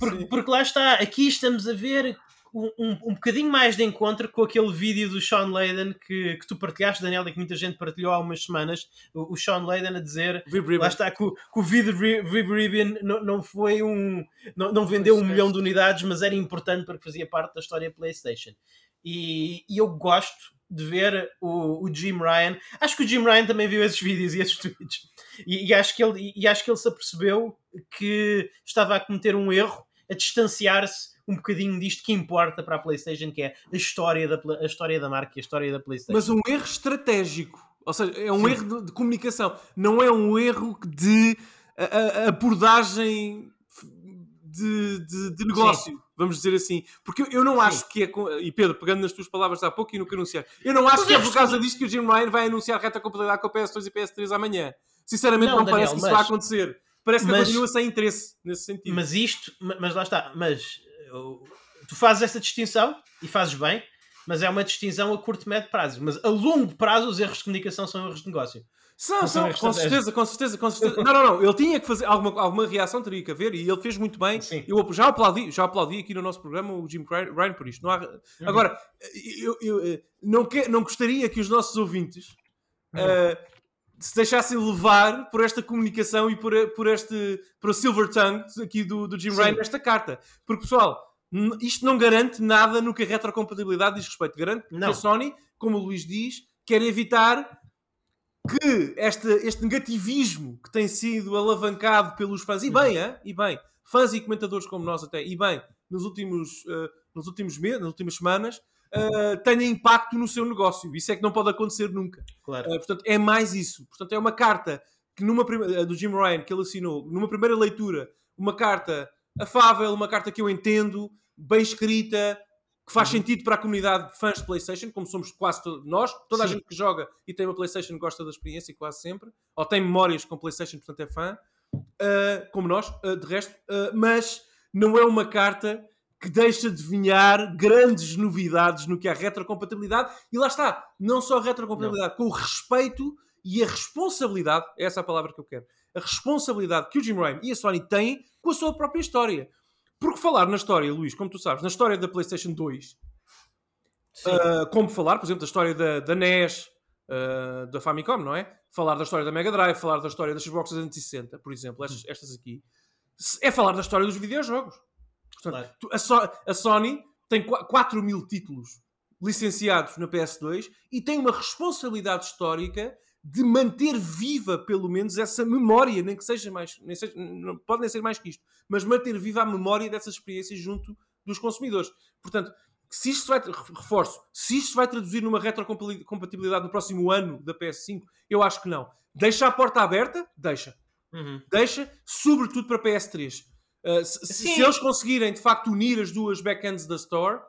porque, porque lá está, aqui estamos a ver um, um, um bocadinho mais de encontro com aquele vídeo do Sean Layden que, que tu partilhaste, Daniel, e que muita gente partilhou há umas semanas. O, o Sean Layden a dizer. Lá está, que o, que o Vib Ribbon não, não foi um. Não, não vendeu um milhão de unidades, mas era importante porque fazia parte da história PlayStation. E, e eu gosto de ver o, o Jim Ryan. Acho que o Jim Ryan também viu esses vídeos e esses tweets. E, e acho que ele, e acho que ele se apercebeu que estava a cometer um erro, a distanciar-se um bocadinho disto que importa para a PlayStation, que é a história da, a história da marca e a história da PlayStation. Mas um erro estratégico. Ou seja, é um Sim. erro de, de comunicação. Não é um erro de a- a- abordagem de, de- de negócio, vamos dizer assim. Porque eu, não Sim. acho que é. E Pedro, pegando nas tuas palavras de há pouco e no que anunciar, eu não acho Mas que é por causa disto que o Jim Ryan vai anunciar reta compatibilidade com a PS2 e PS3 amanhã. Sinceramente, Não, não, Daniel, parece que isso mas- vai acontecer. Parece que mas- continua sem interesse nesse sentido. Mas isto, ma- mas lá está, mas tu fazes essa distinção e fazes bem, mas é uma distinção a curto e médio prazo. Mas a longo prazo os erros de comunicação são erros de negócio. São, são, com certeza, com certeza, com certeza. Não, não, não. Ele tinha que fazer alguma, alguma reação, teria que haver, e ele fez muito bem. Sim. Eu já aplaudi, já aplaudi aqui no nosso programa o Jim Ryan por isto. Não há... Uhum. Agora, eu, eu, eh, não, que, não gostaria que os nossos ouvintes Uhum. eh, se deixassem levar por esta comunicação e por, por este por a silver tongue aqui do, do Jim. Ryan nesta carta. Porque, pessoal, isto não garante nada no que a retrocompatibilidade diz respeito. Garante que Não. a Sony, como o Luís diz, quer evitar que este, este negativismo que tem sido alavancado pelos fãs, e bem, hein? e bem, fãs e comentadores como nós até, e bem, nos últimos, eh, nos últimos meses, nas últimas semanas, eh, tenha impacto no seu negócio. Isso é que não pode acontecer nunca. Claro. Uh, portanto, é mais isso. Portanto, é uma carta que numa uh, do Jim Ryan que ele assinou, numa primeira leitura, uma carta afável, uma carta que eu entendo, bem escrita, que faz Uhum. sentido para a comunidade de fãs de PlayStation, como somos quase todos nós. Toda a Sim. gente que joga e tem uma PlayStation gosta da experiência, quase sempre, ou tem memórias com PlayStation, portanto é fã, uh, como nós, uh, de resto. Uh, mas não é uma carta que deixa de vinhar grandes novidades no que é a retrocompatibilidade. E lá está, não só a retrocompatibilidade, com o respeito e a responsabilidade, é essa a palavra que eu quero, a responsabilidade que o Jim Ryan e a Sony têm com a sua própria história. Porque falar na história, Luís, como tu sabes, na história da PlayStation 2, uh, como falar, por exemplo, da história da, da NES, uh, da Famicom, não é? Falar da história da Mega Drive, falar da história das Xbox 360, por exemplo, estas, estas aqui, é falar da história dos videojogos. Portanto, claro. a, so a, Sony tem 4 mil títulos licenciados na PS2 e tem uma responsabilidade histórica de manter viva, pelo menos, essa memória, nem que seja mais, nem seja, não, pode nem ser mais que isto, mas manter viva a memória dessas experiências junto dos consumidores. Portanto, se isto vai, reforço, se isto vai traduzir numa retrocompatibilidade no próximo ano da PS5, eu acho que não. Deixa a porta aberta? Deixa. Uhum. Deixa, sobretudo para PS3. Uh, se, se, eles conseguirem de facto unir as duas backends da Store,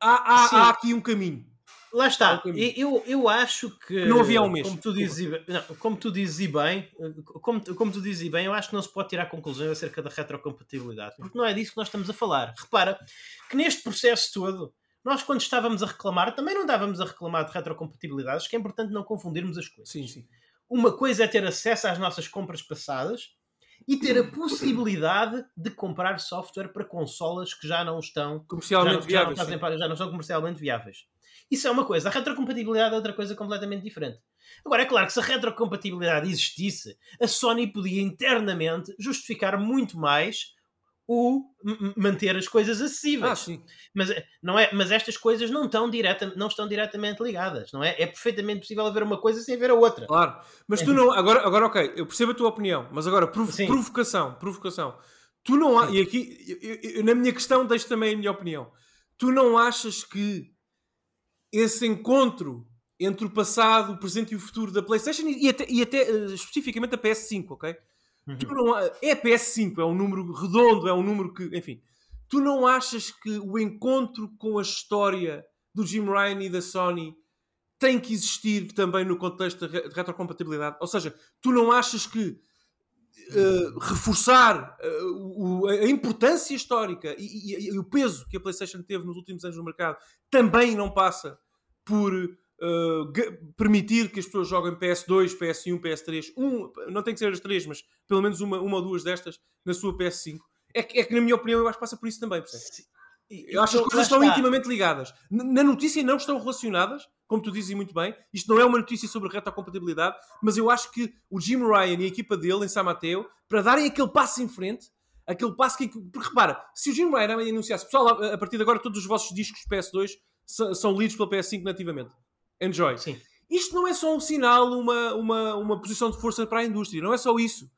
há, há, há aqui um caminho. Lá está. Eu, eu acho que. Não havia um mês. Como tu dizes, não, como tu dizes bem, como, como tu dizes bem, eu acho que não se pode tirar conclusões acerca da retrocompatibilidade. Porque não é disso que nós estamos a falar. Repara que neste processo todo, nós quando estávamos a reclamar, também não estávamos a reclamar de retrocompatibilidades, que é importante não confundirmos as coisas. Sim, sim. Uma coisa é ter acesso às nossas compras passadas e ter a possibilidade de comprar software para consolas que já não estão comercialmente já não, viáveis. Já não, já não são comercialmente viáveis. Isso é uma coisa. A retrocompatibilidade é outra coisa completamente diferente. Agora, é claro que se a retrocompatibilidade existisse, a Sony podia internamente justificar muito mais o manter as coisas acessíveis. Ah. Mas, não é, mas estas coisas não estão, direta, não estão diretamente ligadas, não é? É perfeitamente possível haver uma coisa sem haver a outra. Claro, mas tu não. Agora, agora ok, eu percebo a tua opinião, mas agora, provo provocação, provocação. Tu não há, e aqui, eu, eu, na minha questão, deixo também a minha opinião. Tu não achas que esse encontro entre o passado, o presente e o futuro da PlayStation e até, e até uh, especificamente a PS5, ok? Uhum. Não, é a PS5, é um número redondo, é um número que, enfim. Tu não achas que o encontro com a história do Jim Ryan e da Sony tem que existir também no contexto de retrocompatibilidade? Ou seja, tu não achas que uh, reforçar uh, o, a importância histórica e, e, e, o peso que a PlayStation teve nos últimos anos no mercado também não passa por uh, permitir que as pessoas joguem PS2, PS1, PS3, um, não tem que ser as três, mas pelo menos uma, uma ou duas destas na sua PS5. É que, é que, na minha opinião, eu acho que passa por isso também, percebe? Eu acho que as coisas estão intimamente ligadas. Na notícia não estão relacionadas, como tu dizes muito bem. Isto não é uma notícia sobre retrocompatibilidade, mas eu acho que o Jim Ryan e a equipa dele em San Mateo, para darem aquele passo em frente, aquele passo que. Porque repara, se o Jim Ryan anunciasse, pessoal, a partir de agora todos os vossos discos PS2 são lidos pela PS5 nativamente. Enjoy. Sim. Isto não é só um sinal, uma, uma, uma posição de força para a indústria, não é só isso.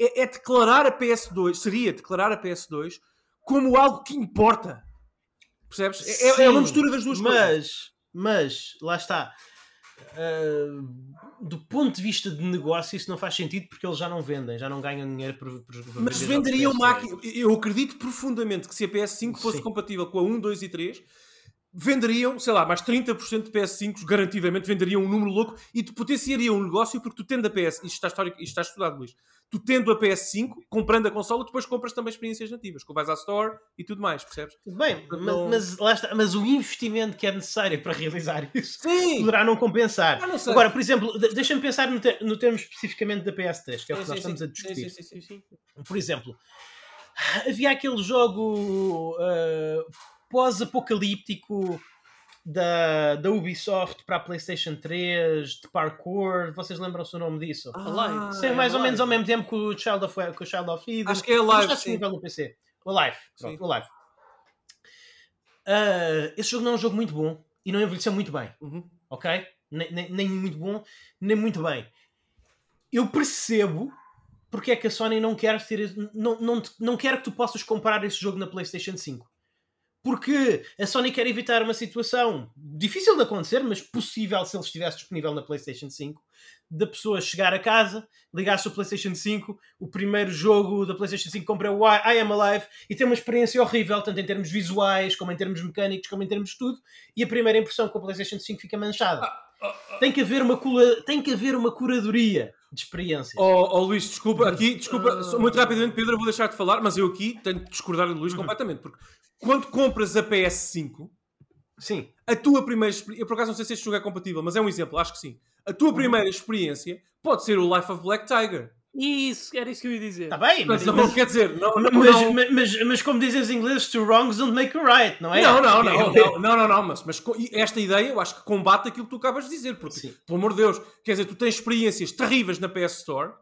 É, é declarar a PS2, seria declarar a PS2 como algo que importa. Percebes? É, é, uma mistura das duas mas, coisas. Mas, lá está. Uh, do ponto de vista de negócio, isso não faz sentido porque eles já não vendem, já não ganham dinheiro por, por, por Mas venderiam máquinas. Eu acredito profundamente que se a PS5 fosse Sim. compatível com a 1, 2 e 3, venderiam, sei lá, mais 30% de PS5 garantidamente venderiam um número louco e te potenciariam um negócio porque tu tendo a PS, isto está, histórico, isto está estudado, Luís, tu tendo a PS5, comprando a consola, depois compras também experiências nativas, que vais à Store e tudo mais, percebes? Bem, então, mas, mas, está, mas, o investimento que é necessário para realizar isso sim. poderá não compensar. Ah, não Agora, por exemplo, deixa-me pensar no, te, no termo especificamente da PS3, que é o que sim, nós sim, estamos a discutir. Sim, por exemplo, havia aquele jogo uh, pós-apocalíptico da, da Ubisoft para a PlayStation 3, de parkour. Vocês lembram-se o nome disso? Ah, Alive. Sim, mais é ou menos ao mesmo tempo que o Child of, com o Child of Eden. Acho que é Alive. Está disponível no PC. O Alive. Pronto, o Alive. Uh, esse jogo não é um jogo muito bom e não envelheceu muito bem. Uhum. Ok? Nem, nem, nem, muito bom, nem muito bem. Eu percebo porque é que a Sony não quer ter. Não, não, não quer que tu possas comprar esse jogo na PlayStation 5 porque a Sony quer evitar uma situação difícil de acontecer, mas possível se ele estivesse disponível na PlayStation 5, da pessoa chegar a casa, ligar-se ao PlayStation 5, o primeiro jogo da PlayStation 5 compra o I, Am Alive e ter uma experiência horrível, tanto em termos visuais, como em termos mecânicos, como em termos de tudo, e a primeira impressão com a PlayStation 5 fica manchada. Ah, ah, ah. Tem que haver uma, tem que haver uma curadoria de experiência. Oh, oh, Luís, desculpa, aqui, desculpa, só muito rapidamente, Pedro, eu vou deixar de falar, mas eu aqui tenho de discordar do Luís completamente, porque quando compras a PS5, Sim. a tua primeira experiência, eu por acaso não sei se este jogo é compatível, mas é um exemplo, acho que sim. A tua primeira experiência pode ser o Life of Black Tiger. Isso, era isso que eu ia dizer. Está bem, mas, Mas, mas, quer dizer, não, não, mas, não- mas, mas- como dizem os ingleses, two wrongs don't make a right, não é? Não, não, não, não, não, não, não, mas, mas esta ideia eu acho que combate aquilo que tu acabas de dizer, porque, Sim. pelo amor de Deus, quer dizer, tu tens experiências terríveis na PS Store,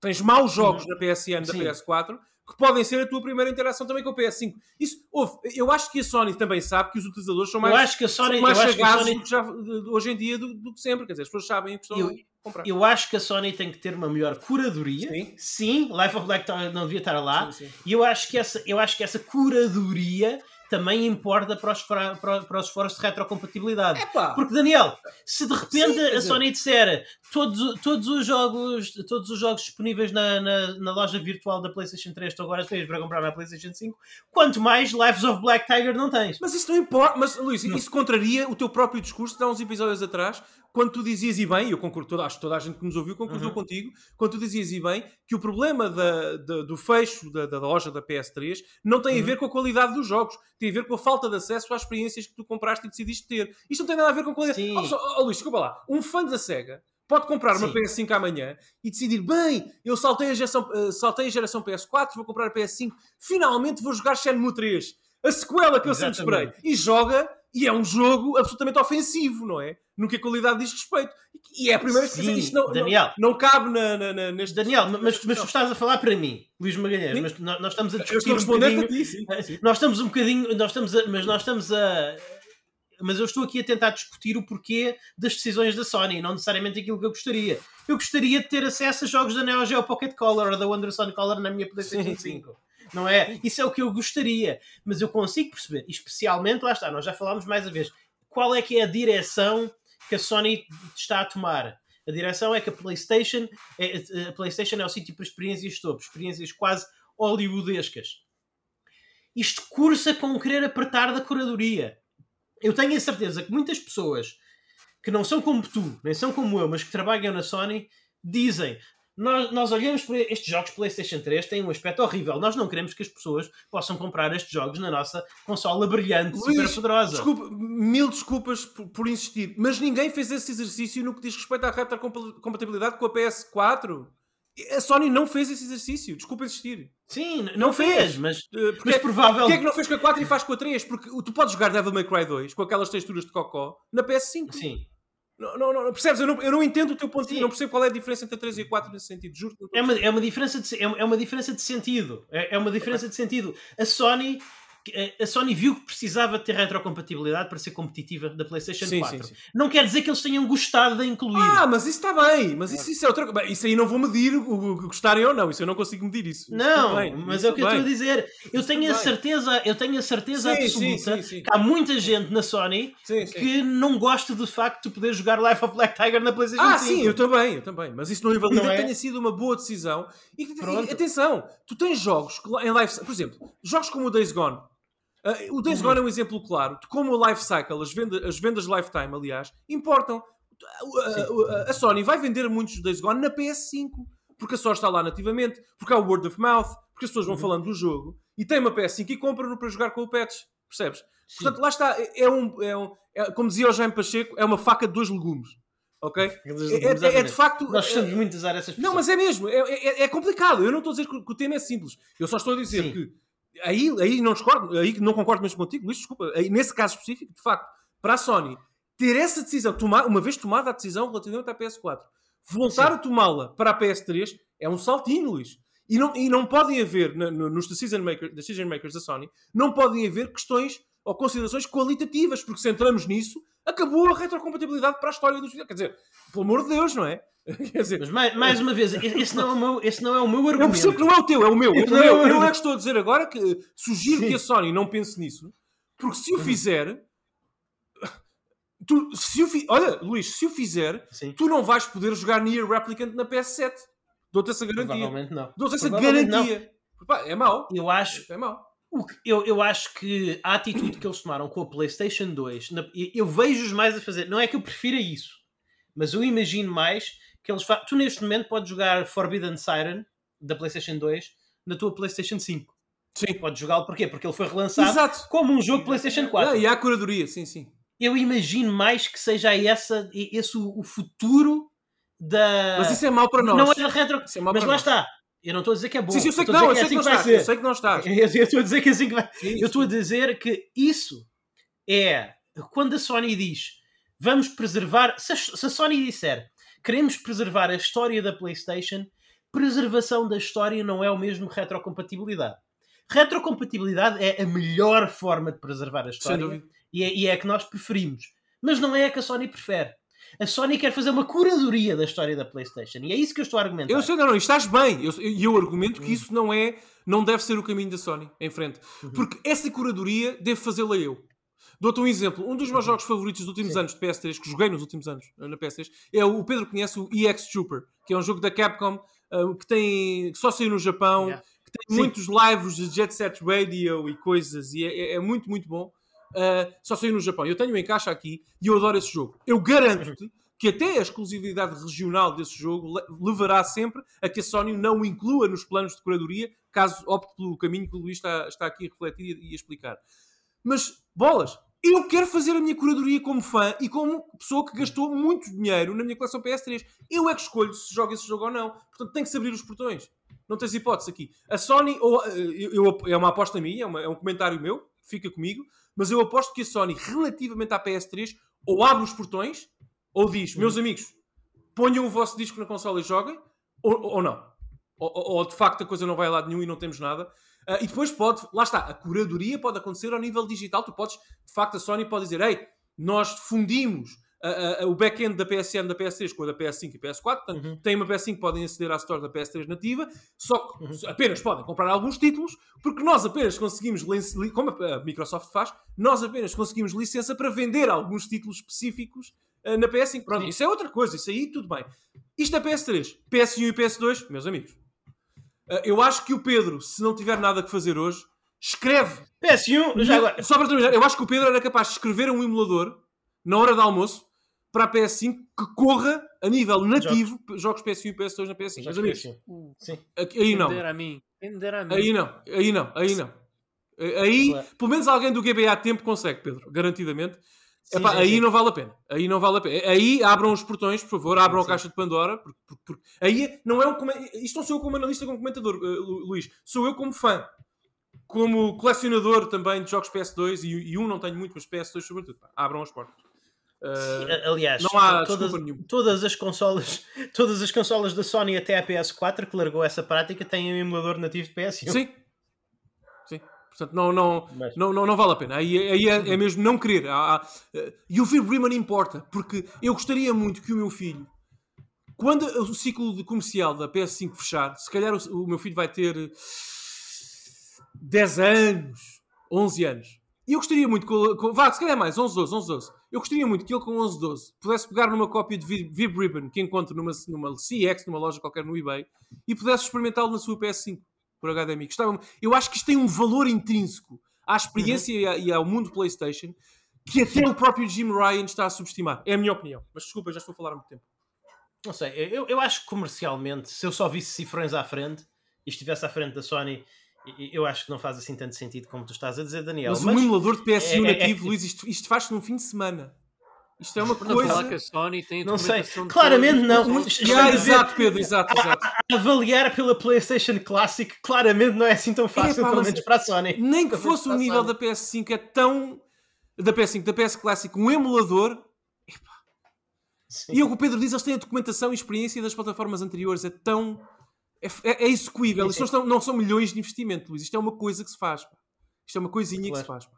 tens maus jogos na PSN da Sim. PS4, que podem ser a tua primeira interação também com a PS5. Isso, houve, eu acho que a Sony também sabe que os utilizadores são mais, Eu acho que a Sony, são eu mais acho que a chagados Sony hoje em dia do, do que sempre, quer dizer, as pessoas sabem o que estão Eu- comprar. Eu acho que a Sony tem que ter uma melhor curadoria. Sim. Life of Black não devia estar lá. Sim, sim. E eu acho que essa, eu acho que essa curadoria também importa para os, para, para, os fóruns de retrocompatibilidade. Epá, Porque, Daniel, se de repente Sim, a Sony disser todos, todos, os jogos, todos os jogos disponíveis na, na, na loja virtual da PlayStation 3 estão agora disponíveis para comprar na PlayStation 5, quanto mais Lives of Black Tiger não tens. Mas isso não importa, mas Luís, isso contraria o teu próprio discurso de há uns episódios atrás, quando tu dizias, e bem, eu concordo, toda, acho que toda a gente que nos ouviu concordou Uhum. contigo, quando tu dizias, e bem, que o problema da, da- do fecho da, da loja da PS3 não tem a Uhum. ver com a qualidade dos jogos, tem a ver com a falta de acesso às experiências que tu compraste e decidiste ter. Isto não tem nada a ver com qualidade. Sim. Oh, só- oh, Luís, desculpa lá, um fã da SEGA pode comprar uma Sim. PS5 amanhã e decidir, bem, eu saltei a geração, eh, saltei a geração PS4, vou comprar a PS5, finalmente vou jogar Shenmue 3, a sequela que eu sempre esperei. Exatamente. E joga, e é um jogo absolutamente ofensivo, não é? No que a qualidade diz respeito. E é a primeira Sim, vez que isto não, Daniel. não, não cabe na, na, na- neste... Daniel, mas, mas tu estás a falar para mim, Luís Magalhães, mas nós, nós estamos a Eu discutir estou um respondendo a bocadinho- ti, sim. Nós estamos um bocadinho, nós estamos a, mas nós estamos a. Mas eu estou aqui a tentar discutir o porquê das decisões da Sony, não necessariamente aquilo que eu gostaria. Eu gostaria de ter acesso a jogos da Neo Geo Pocket Color ou da Wonderson Color na minha PlayStation Sim, sim. 5. Não é? Isso é o que eu gostaria. Mas eu consigo perceber, especialmente, lá está, nós já falámos mais uma vez, qual é que é a direção que a Sony está a tomar. A direção é que a PlayStation é, a PlayStation é o sítio para experiências topo, experiências quase hollywoodescas. Isto cursa com querer apertar da curadoria. Eu tenho a certeza que muitas pessoas que não são como tu, nem são como eu, mas que trabalham na Sony, dizem: nós, nós olhamos para estes jogos PlayStation 3, têm um aspecto horrível. Nós não queremos que as pessoas possam comprar estes jogos na nossa consola brilhante, super Luís, poderosa. Desculpa, mil desculpas por, por insistir, mas ninguém fez esse exercício no que diz respeito à retrocompatibilidade com a PS4. A Sony não fez esse exercício, desculpa insistir. Sim, n- não fez, mas, Eh, Porque, mas provável. Porquê é que não fez com a 4 e faz com a 3? Porque tu podes jogar Devil May Cry 2 com aquelas texturas de cocó na PS5. Sim. Não, não, não, percebes? Eu não, eu não entendo o teu ponto de não percebo qual é a diferença entre a 3 e a 4 nesse sentido, juro. É uma, é uma diferença de, é uma- é uma diferença de sentido. É, é uma diferença de sentido. A Sony, a Sony viu que precisava ter retrocompatibilidade para ser competitiva da PlayStation Sim, 4. sim, sim. Não quer dizer que eles tenham gostado de incluir. Ah, mas isso está bem, mas isso, isso é outra coisa. Bem, Isso aí não vou medir o gostarem ou não, isso eu não consigo medir isso. Isso não, tudo bem, mas isso é o que eu tudo estou a bem. dizer. Eu Isso tenho a bem. certeza, eu tenho a certeza absoluta que há muita gente na Sony que não gosta do facto de poder jogar Life of Black Tiger na PlayStation Ah, 5. sim, eu também, eu também. Mas isso não invalida Não é? que tenha sido uma boa decisão. E, e- atenção, tu tens jogos em life, por exemplo, jogos como o Days Gone. Ah, o Days. Gone é um exemplo claro de como o life cycle, as vendas, as vendas lifetime, aliás, importam. A, a- a Sony vai vender muitos Days Gone na PS5, porque a Sony está lá nativamente, porque há o word of mouth, porque as pessoas vão Uhum. falando do jogo e tem uma PS5 e compram-no para jogar com o patch. Percebes? Sim. Portanto, lá está. É, é um, é um- é- como dizia o Jaime Pacheco, é uma faca de dois legumes. Ok? É, é- é de facto. Nós é- gostamos muito de usar essas não, mas é mesmo, é, é- é complicado. Eu não estou a dizer que, que o tema é simples. Eu só estou a dizer Sim. que aí, aí não discordo, aí não concordo mesmo contigo, Luís, desculpa. Aí, nesse caso específico, de facto, para a Sony ter essa decisão, tomar, uma vez tomada a decisão relativamente à PS4, voltar Sim. a tomá-la para a PS3 é um saltinho, Luís. E não, e não podem haver, na- no- nos decision, maker, decision makers da Sony, não podem haver questões ou considerações qualitativas, porque se entramos nisso, acabou a retrocompatibilidade para a história dos videogames. Quer dizer, pelo amor de Deus, não é? Quer dizer, Mas mais, mais uma vez, esse não, é o meu, esse não é o meu eu argumento. percebo que não é o teu, é o meu. Não, O meu. não, Eu não. é que estou a dizer agora que sugiro Sim. que a Sony não pense nisso, porque se o Uhum. fizer. Tu, se o fi- olha, Luís, se o fizer, Sim. tu não vais poder jogar Nier Replicant na PS7. Dou-te essa garantia. Provavelmente não. Dou-te essa não. garantia. Pá, é mau. Eu acho, É mau. Eu, eu acho que a atitude que eles tomaram com a PlayStation 2, na- eu- vejo-os mais a fazer. Não é que eu prefira isso, Mas eu imagino mais que eles fa... Tu neste momento podes jogar Forbidden Siren da PlayStation 2 na tua PlayStation 5. Sim. Podes jogá-lo porquê? Porque ele foi relançado Exato. como um jogo PlayStation 4. Ah, e há curadoria, sim, sim. Eu imagino mais que seja essa, esse o, o futuro da. Mas isso é mau para nós. Não é retro. É Mas lá nós. está. Eu não estou a dizer que é bom. Sim, sim, eu sei que não, eu sei que não estás. Eu sei que não estás. Eu estou a dizer que é assim que vai. Sim, Eu estou a dizer que isso é quando a Sony diz vamos preservar. Se a, se a Sony disser queremos preservar a história da PlayStation, preservação da história não é o mesmo retrocompatibilidade. Retrocompatibilidade é a melhor forma de preservar a história e é, e é a que nós preferimos. Mas não é a que a Sony prefere. A Sony quer fazer uma curadoria da história da PlayStation e é isso que eu estou a argumentar. Eu sei, não, não, estás bem. E eu, eu argumento Hum. que isso não é, não deve ser o caminho da Sony em frente. Uhum. Porque essa curadoria devo fazê-la eu. Dou-te um exemplo. Um dos meus jogos favoritos dos últimos Uhum. Sim. anos de PS3, que joguei nos últimos anos eh, na PS3, é o, o Pedro conhece o EX Trooper, que é um jogo da Capcom eh, que, tem, que só saiu no Japão, Yeah. que tem Sim. muitos lives de Jet Set Radio e coisas, e é, é- é muito, muito bom. Uh, só saiu no Japão. Eu tenho em caixa aqui e eu adoro esse jogo. Eu garanto-te que até a exclusividade regional desse jogo le- levará sempre a que a Sony não o inclua nos planos de curadoria, caso opte pelo caminho que o Luís está, está aqui a refletir e a explicar. Mas, bolas, eu quero fazer a minha curadoria como fã e como pessoa que gastou muito dinheiro na minha coleção PS3. Eu é que escolho se joga esse jogo ou não. Portanto, tem que se abrir os portões. Não tens hipótese aqui. A Sony, ou, eh, eu, eu- é uma aposta minha, é, uma- é um comentário meu, fica comigo, mas eu aposto que a Sony, relativamente à PS3, ou abre os portões, ou diz, meus amigos, ponham o vosso disco na consola e joguem, ou, ou não. Ou, ou- de facto a coisa não vai a lado nenhum e não temos nada. Ah, e depois pode, lá está, a curadoria pode acontecer ao nível digital. Tu podes, de facto, a Sony pode dizer: Ei, nós fundimos a- a- a- o back-end da PSN da PS3 com a da PS5 e PS4. Portanto, Uhum. tem uma PS5 podem aceder à store da PS3 nativa, só que apenas podem comprar alguns títulos, porque nós apenas conseguimos, como a Microsoft faz, nós apenas conseguimos licença para vender alguns títulos específicos ah, na PS5. Pronto, Sim. isso é outra coisa, isso aí tudo bem. Isto é PS3, PS1 e PS2, meus amigos. ah, eu acho que o Pedro, se não tiver nada que fazer hoje, escreve PS1, já agora. só para terminar, eu acho que o Pedro era capaz de escrever um emulador na hora de almoço para a PS5 que corra a nível nativo jogos, PS1 e PS2 na PS5. Meus amigos, PS1. Sim. aqui- aí não. Aí não, aí não, aí não. Aí, Claro. pelo menos alguém do GBA a tempo consegue, Pedro, garantidamente. Sim, Epá, sim, aí sim. não vale a pena. Aí não vale a pena. Aí abram os portões, por favor, abram Sim, a caixa de Pandora. Porque, porque- porque- aí não é um Isto não sou eu como analista, como comentador, eh, Lu- Luís. Sou eu como fã. Como colecionador também de jogos PS2 e, e um não tenho muito, mas PS2 sobretudo. Pá, Abram as portas. Eh, Aliás, não há todas, todas as consolas, todas as consolas da Sony até a PS4 que largou essa prática têm um emulador nativo de PS1. sim. Sim. Portanto, não, não, Mas- não, não, não vale a pena. Aí, aí é, é mesmo não querer. Há- há- eh, E o Phil Brimman importa, porque eu gostaria muito que o meu filho, quando o ciclo de comercial da PS5 fechar, se calhar o, o meu filho vai ter eh, 10 anos, 11 anos. E eu gostaria muito, que, com, vá, se calhar mais, 11, 12, 11, 12. Eu gostaria muito que ele com 11, 12 pudesse pegar numa cópia de Vi- Vib Ribbon que encontro numa, numa CX, numa loja qualquer no eBay, e pudesse experimentá-lo na sua PS5 por HDMI. Gostava, eu acho que isto tem um valor intrínseco à experiência e, a- e ao mundo PlayStation que até o próprio Jim Ryan está a subestimar. É a minha opinião. Mas desculpa, já estou a falar há muito tempo. Não sei, eu, eu acho que comercialmente, se eu só visse cifrões à frente e estivesse à frente da Sony, e- eu acho que não faz assim tanto sentido como tu estás a dizer, Daniel. Mas, Mas, um emulador de PS1 é- é- nativo, Luís, isto, isto faz-se num fim de semana. Isto é uma falar que coisa. a Sony tem a Não sei. Claramente todas as não. Ah, exato, Pedro, exato, exato. avaliar pela PlayStation Classic claramente não é assim tão fácil, pelo menos para a Sony. Nem que fosse o a nível da PS5 é tão. Da PS5, da PS Classic, um emulador. E é o que o Pedro diz, eles têm a documentação e experiência das plataformas anteriores. É tão. É, é, é execuível. Isto não são, não são milhões de investimento, Luís. Isto é uma coisa que se faz. pá. Isto é uma coisinha que se Claro. faz. pá.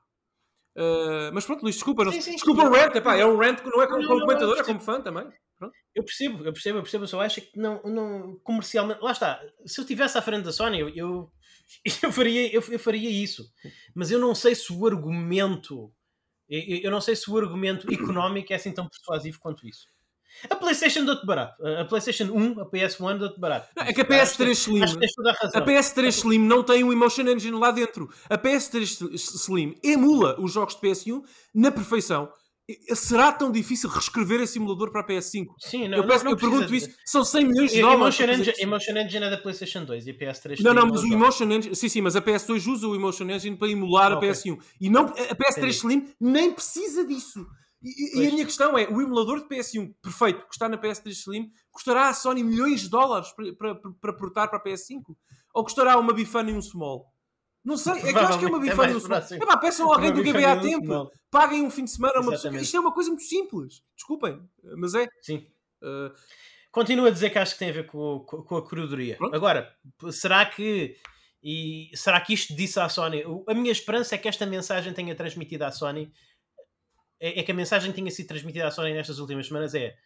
Ah, mas pronto, Luís, desculpa. Não, Sim, sim, desculpa sim. o rant. epá, é um rant que não é como, Não, comentador, não, é como fã também. Pronto. Eu percebo, eu percebo, eu percebo, eu só acho que não, não comercialmente. Lá está, se eu estivesse à frente da Sony, eu, eu, eu faria, eu, eu faria isso. Mas eu não sei se o argumento. Eu, eu não sei se o argumento económico é assim tão persuasivo quanto isso. A PlayStation deu-te barato. A PlayStation 1, a PS1 deu-te barato. Não, é que a Acho PS3 Slim. A razão. A PS3 Slim não tem um Emotion Engine lá dentro. A PS3 Slim emula os jogos de PS1 na perfeição. será tão difícil reescrever esse simulador para a PS5? Sim, não, eu, peço, não, eu pergunto isso. São 100 milhões de E- dólares. Emotion Engine. Emotion Engine é da PlayStation 2 e a PS3 Não, não, mas o Emotion Engine, sim, sim, mas a PS2 usa o Emotion Engine para emular Ok. a PS1 e não, a PS3 Entendi. Slim nem precisa disso. E, e- a minha questão é: o emulador de PS1 perfeito que está na PS3 Slim custará à Sony milhões de dólares para, para, para portar para a PS5? Ou custará uma bifana e um small? Não sei, é que eu acho que é uma Provavelmente é bifana e um small. É pá, peçam alguém do bifana GBA a tempo, small. paguem um fim de semana a uma. Isto é uma coisa muito simples, desculpem, mas é. Sim. Uh, Continuo a dizer que acho que tem a ver com, com, com a curadoria. Pronto. Agora, será que. E será que isto disse à Sony? A minha esperança é que esta mensagem tenha transmitido à Sony. É, é que a mensagem que tenha sido transmitida à Sony nestas últimas semanas é.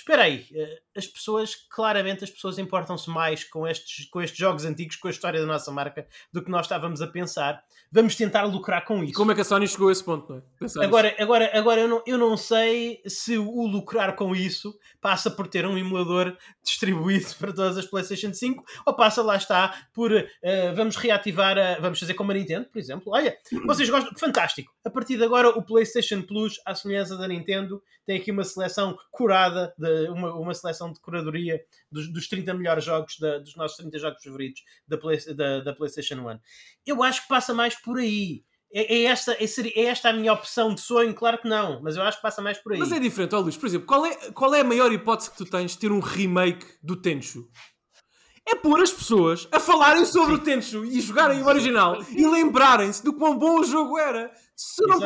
Espera aí, eh, as pessoas, claramente, as pessoas importam-se mais com estes, com estes jogos antigos, com a história da nossa marca, do que nós estávamos a pensar. Vamos tentar lucrar com e isso. como é que a Sony chegou a esse ponto, não é? Pensar. Agora, agora, agora eu, não, eu não sei se o lucrar com isso passa por ter um emulador distribuído para todas as PlayStation 5 ou passa, lá está, por eh, vamos reativar, a, vamos fazer como a Nintendo, por exemplo. Olha, vocês gostam, fantástico. A partir de agora, o PlayStation Plus, à semelhança da Nintendo, tem aqui uma seleção curada, de, uma, uma seleção de curadoria dos, dos 30 melhores jogos, da- dos nossos 30 jogos favoritos da, Play- da, da PlayStation 1. Eu acho que passa mais por aí. É, é esta, é, é esta a minha opção de sonho? Claro que não, mas eu acho que passa mais por aí. Mas é diferente, ó Luís, por exemplo, qual é, qual é a maior hipótese que tu tens de ter um remake do Tenchu? É pôr as pessoas a falarem sobre o Tenchu e jogarem o original e lembrarem-se do quão bom o jogo era. Não-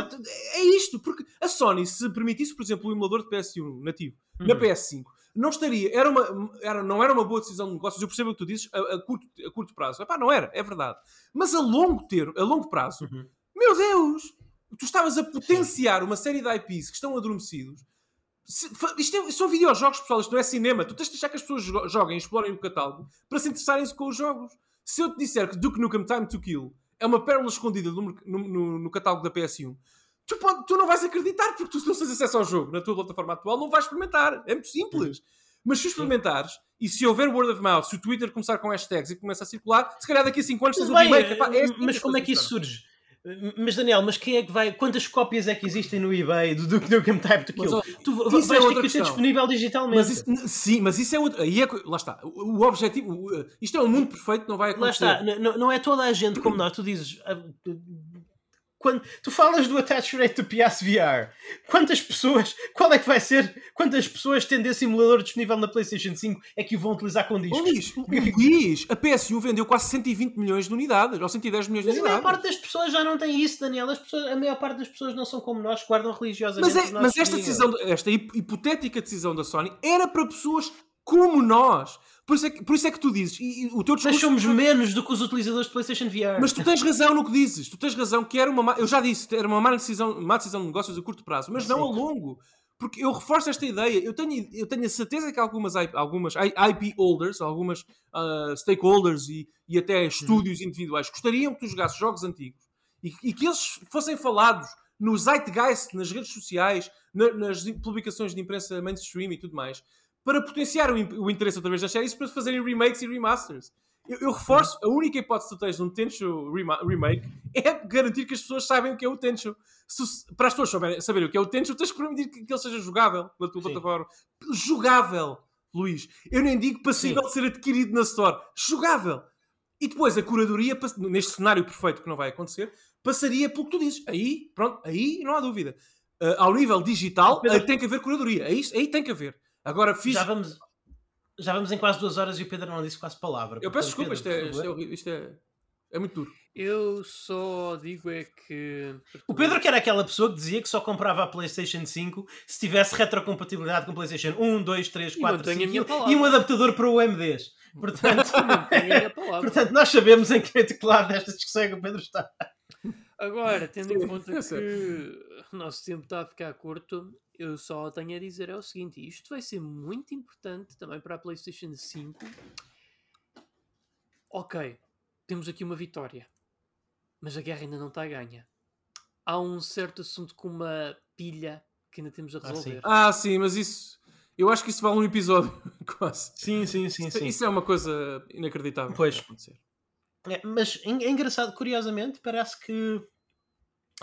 é isto, porque a Sony, se permitisse, por exemplo, o emulador de PS1 nativo na Uhum. PS5, não estaria, era uma, era, não era uma boa decisão de negócios. Eu percebo o que tu dizes a, a curto, a curto prazo. Epá, não era, é verdade. Mas a longo, ter, a longo prazo, Uhum. meu Deus, tu estavas a potenciar uma série de IPs que estão adormecidos. Se- Isto, é- são videojogos, pessoal, isto não é cinema. Tu tens de deixar que as pessoas jo- joguem e explorem o catálogo para se interessarem com os jogos. Se eu te disser que Duke Nukem Time to Kill é uma pérola escondida no, no- no- catálogo da PS1, tu, pode- tu não vais acreditar porque tu se não tens acesso ao jogo na tua plataforma atual, não vais experimentar. É muito simples. Mas se experimentares e se houver word of mouth, se o Twitter começar com hashtags e começa a circular, se calhar daqui a 5 anos tens um remake. É assim mas as como é que isso surge? Mas Daniel, mas quem é que vai. Quantas cópias é que existem no eBay do Duke Nukem Type to Kill? tu isso vais é ter que questão. disponível digitalmente. Mas isso, sim, mas isso é outro. Aí é, lá está. O, objetivo. isto é um mundo perfeito, não vai Lá acontecer. está, n- n- não é toda a gente como nós. Tu dizes. Quando tu falas do attach rate do PSVR, quantas pessoas, qual é que vai ser, quantas pessoas tendo esse simulador disponível na PlayStation 5 é que o vão utilizar com discos? Luís, Luís, a PS1 vendeu quase 120 milhões de unidades, ou 110 milhões de Mas a maior unidades. parte das pessoas já não tem isso, Daniel. As pessoas, a maior parte das pessoas não são como nós, guardam religiosamente. Mas, é, mas esta decisão, esta hip- hipotética decisão da Sony era para pessoas como nós. Por isso é que, por isso é que tu dizes, e, e o teu discurso. somos menos do que os utilizadores de PlayStation VR. Mas tu tens razão no que dizes. Tu tens razão que era uma. má- Eu já disse, era uma má decisão, má decisão de negócios a curto prazo, mas não a Sim. longo. Porque eu reforço esta ideia. Eu tenho, eu tenho a certeza que algumas, IP algumas IP holders, algumas ah, stakeholders e, e até estúdios individuais gostariam que tu jogasses jogos antigos e, e que eles fossem falados no Zeitgeist, nas redes sociais, na- nas publicações de imprensa mainstream e tudo mais, para potenciar o, o interesse outra vez nas séries para fazerem remakes e remasters. Eu, eu reforço, a única hipótese que tu tens de um Tenchu rema- remake é garantir que as pessoas sabem o que é o Tenchu. Se- para as pessoas saberem, saberem o que é o Tenchu, tens que permitir que, que ele seja jogável na tua Sim. plataforma. Jogável, Luís. Eu nem digo passível de ser adquirido na Store. Jogável. E depois a curadoria, neste cenário perfeito que não vai acontecer, passaria pelo que tu dizes. Aí, pronto, aí não há dúvida. Ah, ao nível digital, Pedro- tem que haver curadoria. Aí, aí tem que haver. Agora, fiz. já vamos, já vamos em quase duas horas e o Pedro não disse quase palavra. Eu peço desculpa, isto é, isto é. Isto é, é muito duro. Eu só digo é que. O Pedro que era aquela pessoa que dizia que só comprava a PlayStation 5 se tivesse retrocompatibilidade com PlayStation 1, 2, 3, E 4, mantenho a 5 minha e um adaptador para o MDs. Portanto, portanto, nós sabemos em que lado desta discussão é que o Pedro está. Agora, tendo em conta que o nosso tempo está a ficar curto, eu só tenho a dizer é o seguinte: isto vai ser muito importante também para a PlayStation 5. Ok, temos aqui uma vitória, mas a guerra ainda não está ganha. Há um certo assunto com uma pilha que ainda temos a sim. resolver. Ah, sim, mas isso. Eu acho que isso vale um episódio, quase. Sim, sim, sim, Isso- Isso é uma coisa inacreditável. Pois. acontecer. É, mas é é engraçado, curiosamente, parece que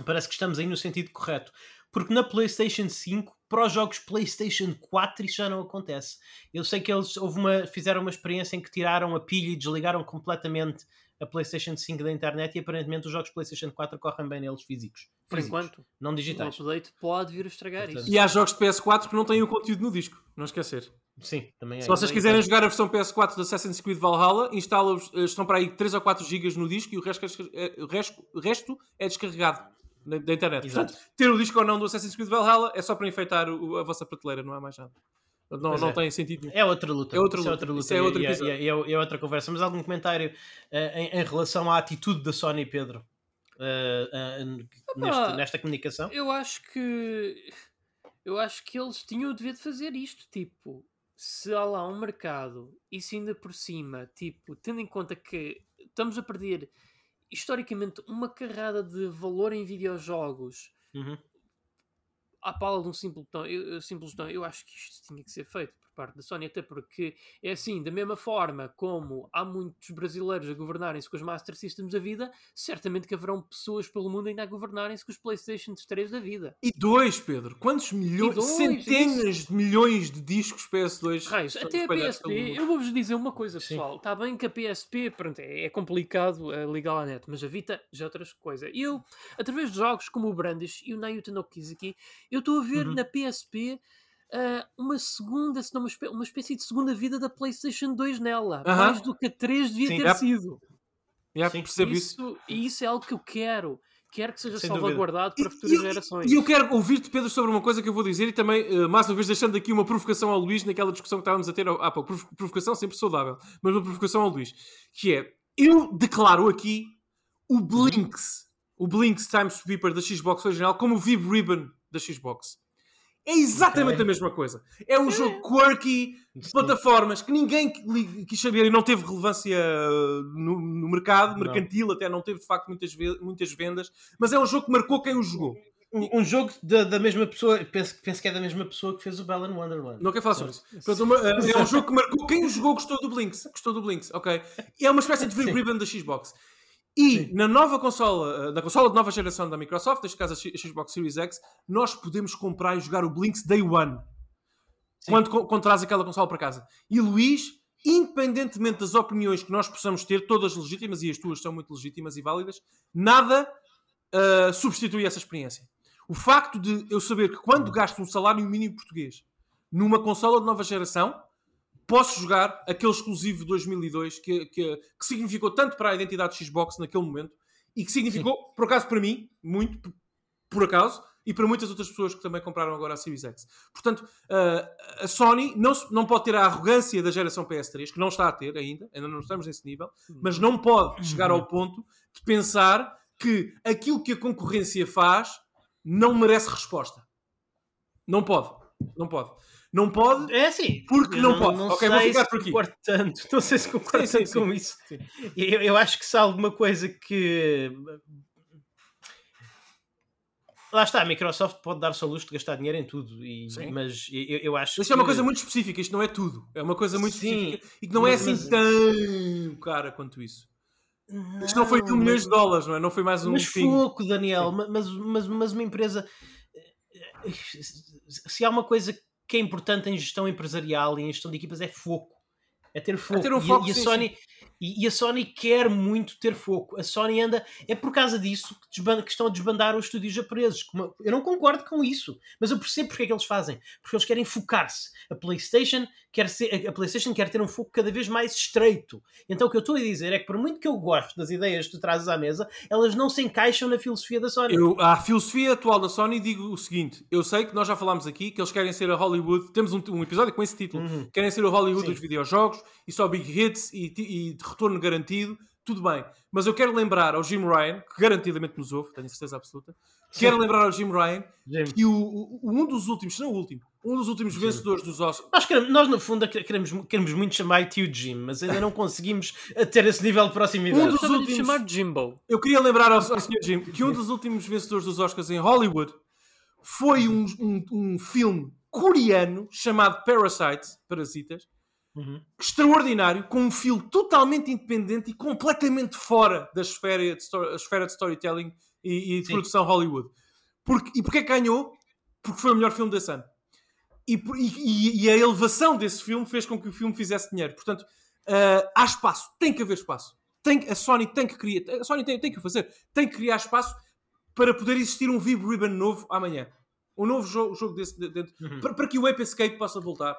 parece que estamos aí no sentido correto. Porque na PlayStation 5, para os jogos PlayStation 4, isso já não acontece. Eu sei que eles houve uma, fizeram uma experiência em que tiraram a pilha e desligaram completamente a PlayStation 5 da internet e aparentemente os jogos PlayStation 4 correm bem neles físicos. Por Físicos, enquanto, não o digitais. update pode vir a estragar Portanto, isso. E há jogos de PS4 que não têm o conteúdo no disco, não esquecer. Sim, também é. Se vocês quiserem jogar a versão PS4 de Assassin's Creed Valhalla, instala-os, eh, estão para aí 3 ou 4 GB no disco e o resto, é- o resto, o resto é descarregado na- da internet. Exato. Portanto, ter o disco ou não do Assassin's Creed Valhalla é só para enfeitar o- a vossa prateleira, não há mais nada. Não, Pois não é. tem sentido nenhum. É outra luta. É outra Isso luta. Luta. é e- e- episódio. e- e é- é outra conversa. Mas algum comentário eh, em, em relação à atitude da Sony, Pedro? eh, eh, nesta, nesta comunicação? Eu acho que eu acho que eles tinham o dever de fazer isto, tipo, se há lá um mercado e se ainda por cima, tipo, tendo em conta que estamos a perder historicamente uma carrada de valor em videojogos Uhum. À pala de um simples botão, eu, eu- simples botão, eu acho que isto tinha que ser feito por parte da Sony, até porque é assim, da mesma forma como há muitos brasileiros a governarem-se com os Master Systems da vida, certamente que haverão pessoas pelo mundo ainda a governarem-se com os Playstation 3 da vida. E dois, Pedro. Quantos milhões? E dois, centenas de milhões de discos PS2 Raios, até a PSP, eu vou-vos dizer uma coisa, Sim. pessoal. Está bem que a PSP, pronto, é, é complicado uh, ligar à net, mas a Vita já é outras coisas. E eu, através de jogos como o Brandish e o Nayuta no Kizaki, eu estou a ver Uhum. na PSP uh, uma segunda, se não uma, espé- uma espécie de segunda vida da PlayStation 2 nela. Aham. Mais do que a 3 devia Sim. ter Yep. sido. Já Sim. percebo isso. E isso é algo que eu quero. Quero que seja Sem dúvida. salvaguardado para E- futuras e- gerações. E eu quero ouvir-te, Pedro, sobre uma coisa que eu vou dizer e também, eh, mais uma vez, deixando aqui uma provocação ao Luís naquela discussão que estávamos a ter há pouco. Provo- Provocação sempre saudável, mas uma provocação ao Luís. Que é, eu declaro aqui o Blinks, o Blinks Time Sweeper da Xbox original, como o Vib Ribbon da Xbox. É exatamente Ok. a mesma coisa. É um jogo quirky, de plataformas que ninguém quis saber e não teve relevância uh, no, no mercado, Não. mercantil, até não teve de facto muitas, muitas vendas, mas é um jogo que marcou quem o jogou. Um, um jogo da, da mesma pessoa, penso, penso que é da mesma pessoa que fez o Balan Wonderland. Não quero falar sobre isso. Uh, é um jogo que marcou quem o jogou, gostou do Blinks. Gostou do Blinks, ok? É uma espécie de ribbon da Xbox. E Sim. na nova consola, uh, na consola de nova geração da Microsoft, neste caso a Xbox Series X, nós podemos comprar e jogar o Blinks Day One. Sim. Quando, quando traz aquela consola para casa. E Luís, independentemente das opiniões que nós possamos ter, todas legítimas, e as tuas são muito legítimas e válidas, nada uh, substitui essa experiência. O facto de eu saber que quando gasto um salário mínimo português numa consola de nova geração, posso jogar aquele exclusivo de 2002 que, que, que significou tanto para a identidade de Xbox naquele momento e que significou, por acaso para mim, muito por- por acaso, e para muitas outras pessoas que também compraram agora a Series X. Portanto, uh, a Sony não, não pode ter a arrogância da geração PS3, que não está a ter ainda, ainda não estamos nesse nível, mas não pode chegar ao ponto de pensar que aquilo que a concorrência faz não merece resposta. Não pode. Não pode. Não pode. É assim. Porque eu não pode. Ok, vou sei ficar se por aqui. concordo tanto. Não sei se concordo Sim, sim, tanto com isso. Eu, eu acho que se há alguma coisa que. Lá está, a Microsoft pode dar-se ao luxo de gastar dinheiro em tudo, e, Sim. mas eu, eu acho Isto é uma que- coisa muito específica, isto não é tudo. É uma coisa muito Sim, específica e que não é assim mas- tão cara quanto isso. Isto não foi mil milhões de dólares, não é? Não foi mais um Mas fim. pouco, Daniel, ma- mas, mas, mas uma empresa. Se há uma coisa que é importante em gestão empresarial e em gestão de equipas é foco. É ter foco. ter um E foco, e, a sim, Sony, E, e a Sony quer muito ter foco. A Sony anda. É por causa disso que, desban- que estão a desbandar os estúdios japoneses. Eu não concordo com isso, mas eu percebo porque é que eles fazem. Porque eles querem focar-se. A PlayStation quer ser, a PlayStation quer ter um foco cada vez mais estreito. Então o que eu estou a dizer é que, por muito que eu gosto das ideias que tu trazes à mesa, elas não se encaixam na filosofia da Sony. Eu, à filosofia atual da Sony, digo o seguinte: eu sei que nós já falámos aqui que eles querem ser a Hollywood. Temos um, um episódio com esse título: Uhum. querem ser o Hollywood Sim. dos videojogos e só big hits e, e de retorno garantido. Tudo bem, mas eu quero lembrar ao Jim Ryan, que garantidamente nos ouve, tenho certeza absoluta. Quero lembrar ao Jim Ryan James. que o, o- um dos últimos, se não o último, um dos últimos vencedores dos Oscars. Nós, queremos, nós, no fundo, queremos, queremos muito chamar tio Jim, mas ainda não conseguimos ter esse nível de proximidade. Um dos últimos- chamar Jimbo. Eu queria lembrar ao, ao Sr. Jim que um dos últimos vencedores dos Oscars em Hollywood foi um, um, um filme coreano chamado Parasite, Parasitas, Uhum. extraordinário, com um fio totalmente independente e completamente fora da esfera de, sto- a esfera de storytelling e, e de Sim. produção Hollywood. Porque, e porquê que ganhou? porque foi o melhor filme desse ano. E, e, e, a elevação desse filme fez com que o filme fizesse dinheiro. Portanto, uh, há espaço, tem que haver espaço. Tem, a Sony tem que criar, a Sony tem, tem que o fazer, tem que criar espaço para poder existir um Vibe Ribbon novo amanhã. Um novo jogo, jogo desse dentro, uhum. para, para, que o Ape Escape possa voltar,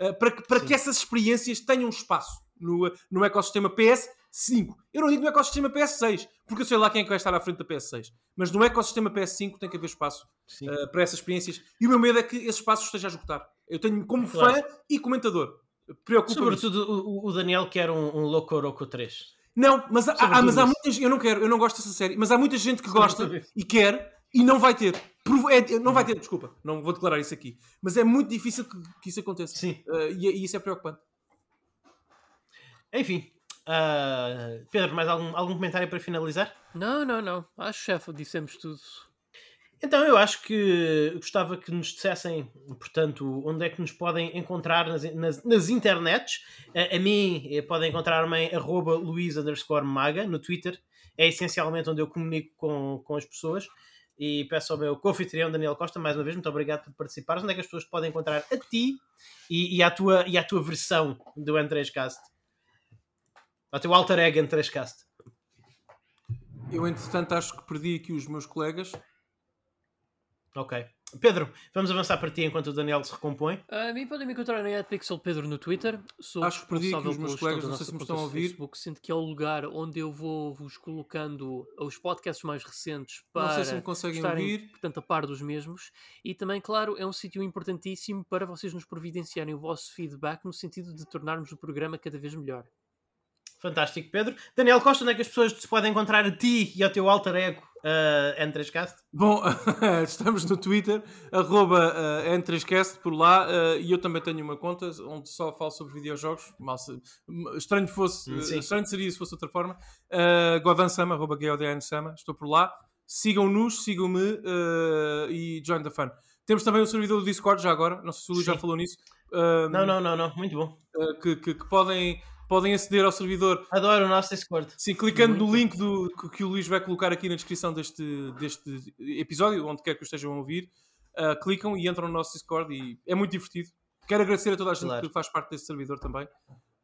uh, para, para que essas experiências tenham espaço no, no ecossistema PS5. Eu não digo no ecossistema PS6, porque eu sei lá quem é que vai estar à frente da PS6. Mas no ecossistema PS5 tem que haver espaço uh, para essas experiências. E o meu medo é que esse espaço esteja a esgotar. Eu tenho como claro. fã e comentador. Preocupa Sobretudo o, o, Daniel quer um, um Loco Roco 3. Não, mas, há, há mas há muita gente. Eu não quero, eu não gosto dessa série, mas há muita gente que gosta e quer e não vai ter. É, não vai ter, desculpa, não vou declarar isso aqui. Mas é muito difícil que, que isso aconteça. Sim. Uh, e, e, isso é preocupante. Enfim, uh, Pedro, mais algum, algum comentário para finalizar? Não, não, não. Acho, chefe, dissemos tudo. Então eu acho que gostava que nos dissessem, portanto, onde é que nos podem encontrar nas, nas, nas internets. A, a, mim eh, podem encontrar-me em arroba maga no Twitter. É essencialmente onde eu comunico com, com as pessoas. E peço ao meu co-anfitrião Daniel Costa, mais uma vez, muito obrigado por participar. Onde é que as pessoas podem encontrar a ti e, e, à, tua, e à tua versão do N3Cast? Ao teu alter ego N3Cast. Eu, entretanto, acho que perdi aqui os meus colegas. Ok. Pedro, vamos avançar para ti enquanto o Daniel se recompõe. A mim podem me encontrar no Pixel Pedro no Twitter. Sou Acho que perdi aqui os meus colegas, não sei se me estão a ouvir. Facebook, sinto que é o lugar onde eu vou vos colocando os podcasts mais recentes para não sei se me conseguem estarem, ouvir. portanto, a par dos mesmos. E também, claro, é um sítio importantíssimo para vocês nos providenciarem o vosso feedback no sentido de tornarmos o programa cada vez melhor. Fantástico, Pedro. Daniel Costa, onde é que as pessoas se podem encontrar a ti e ao teu alter ego uh, N3Cast? Bom, estamos no Twitter, arroba uh, N3Cast por lá, uh, e eu também tenho uma conta onde só falo sobre videojogos. Mal se, estranho, fosse, estranho seria se fosse outra forma. Uh, Godansama, arroba Sama, estou por lá. Sigam-nos, sigam-me e join the fun. Temos também o servidor do Discord já agora, não sei se o Luís já falou nisso. não, não, não, não, muito bom. Que, que, que podem podem aceder ao servidor. Adoro o nosso Discord. Sim, clicando Muito no link do, que o Luís vai colocar aqui na descrição deste, deste episódio, onde quer que o estejam a ouvir, uh, clicam e entram no nosso Discord e é muito divertido. Quero agradecer a toda a gente claro. que faz parte deste servidor também.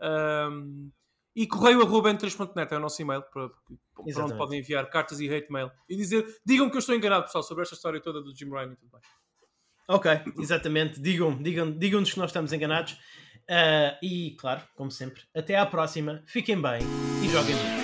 Um, e correio arroba n3.net é o nosso e-mail para, para onde podem enviar cartas e hate mail e dizer, digam que eu estou enganado, pessoal, sobre esta história toda do Jim Ryan e tudo mais. Ok, exatamente. Digam-nos digam, digam que nós estamos enganados. Uh, e, claro, como sempre, até à próxima. Fiquem bem e joguem bem.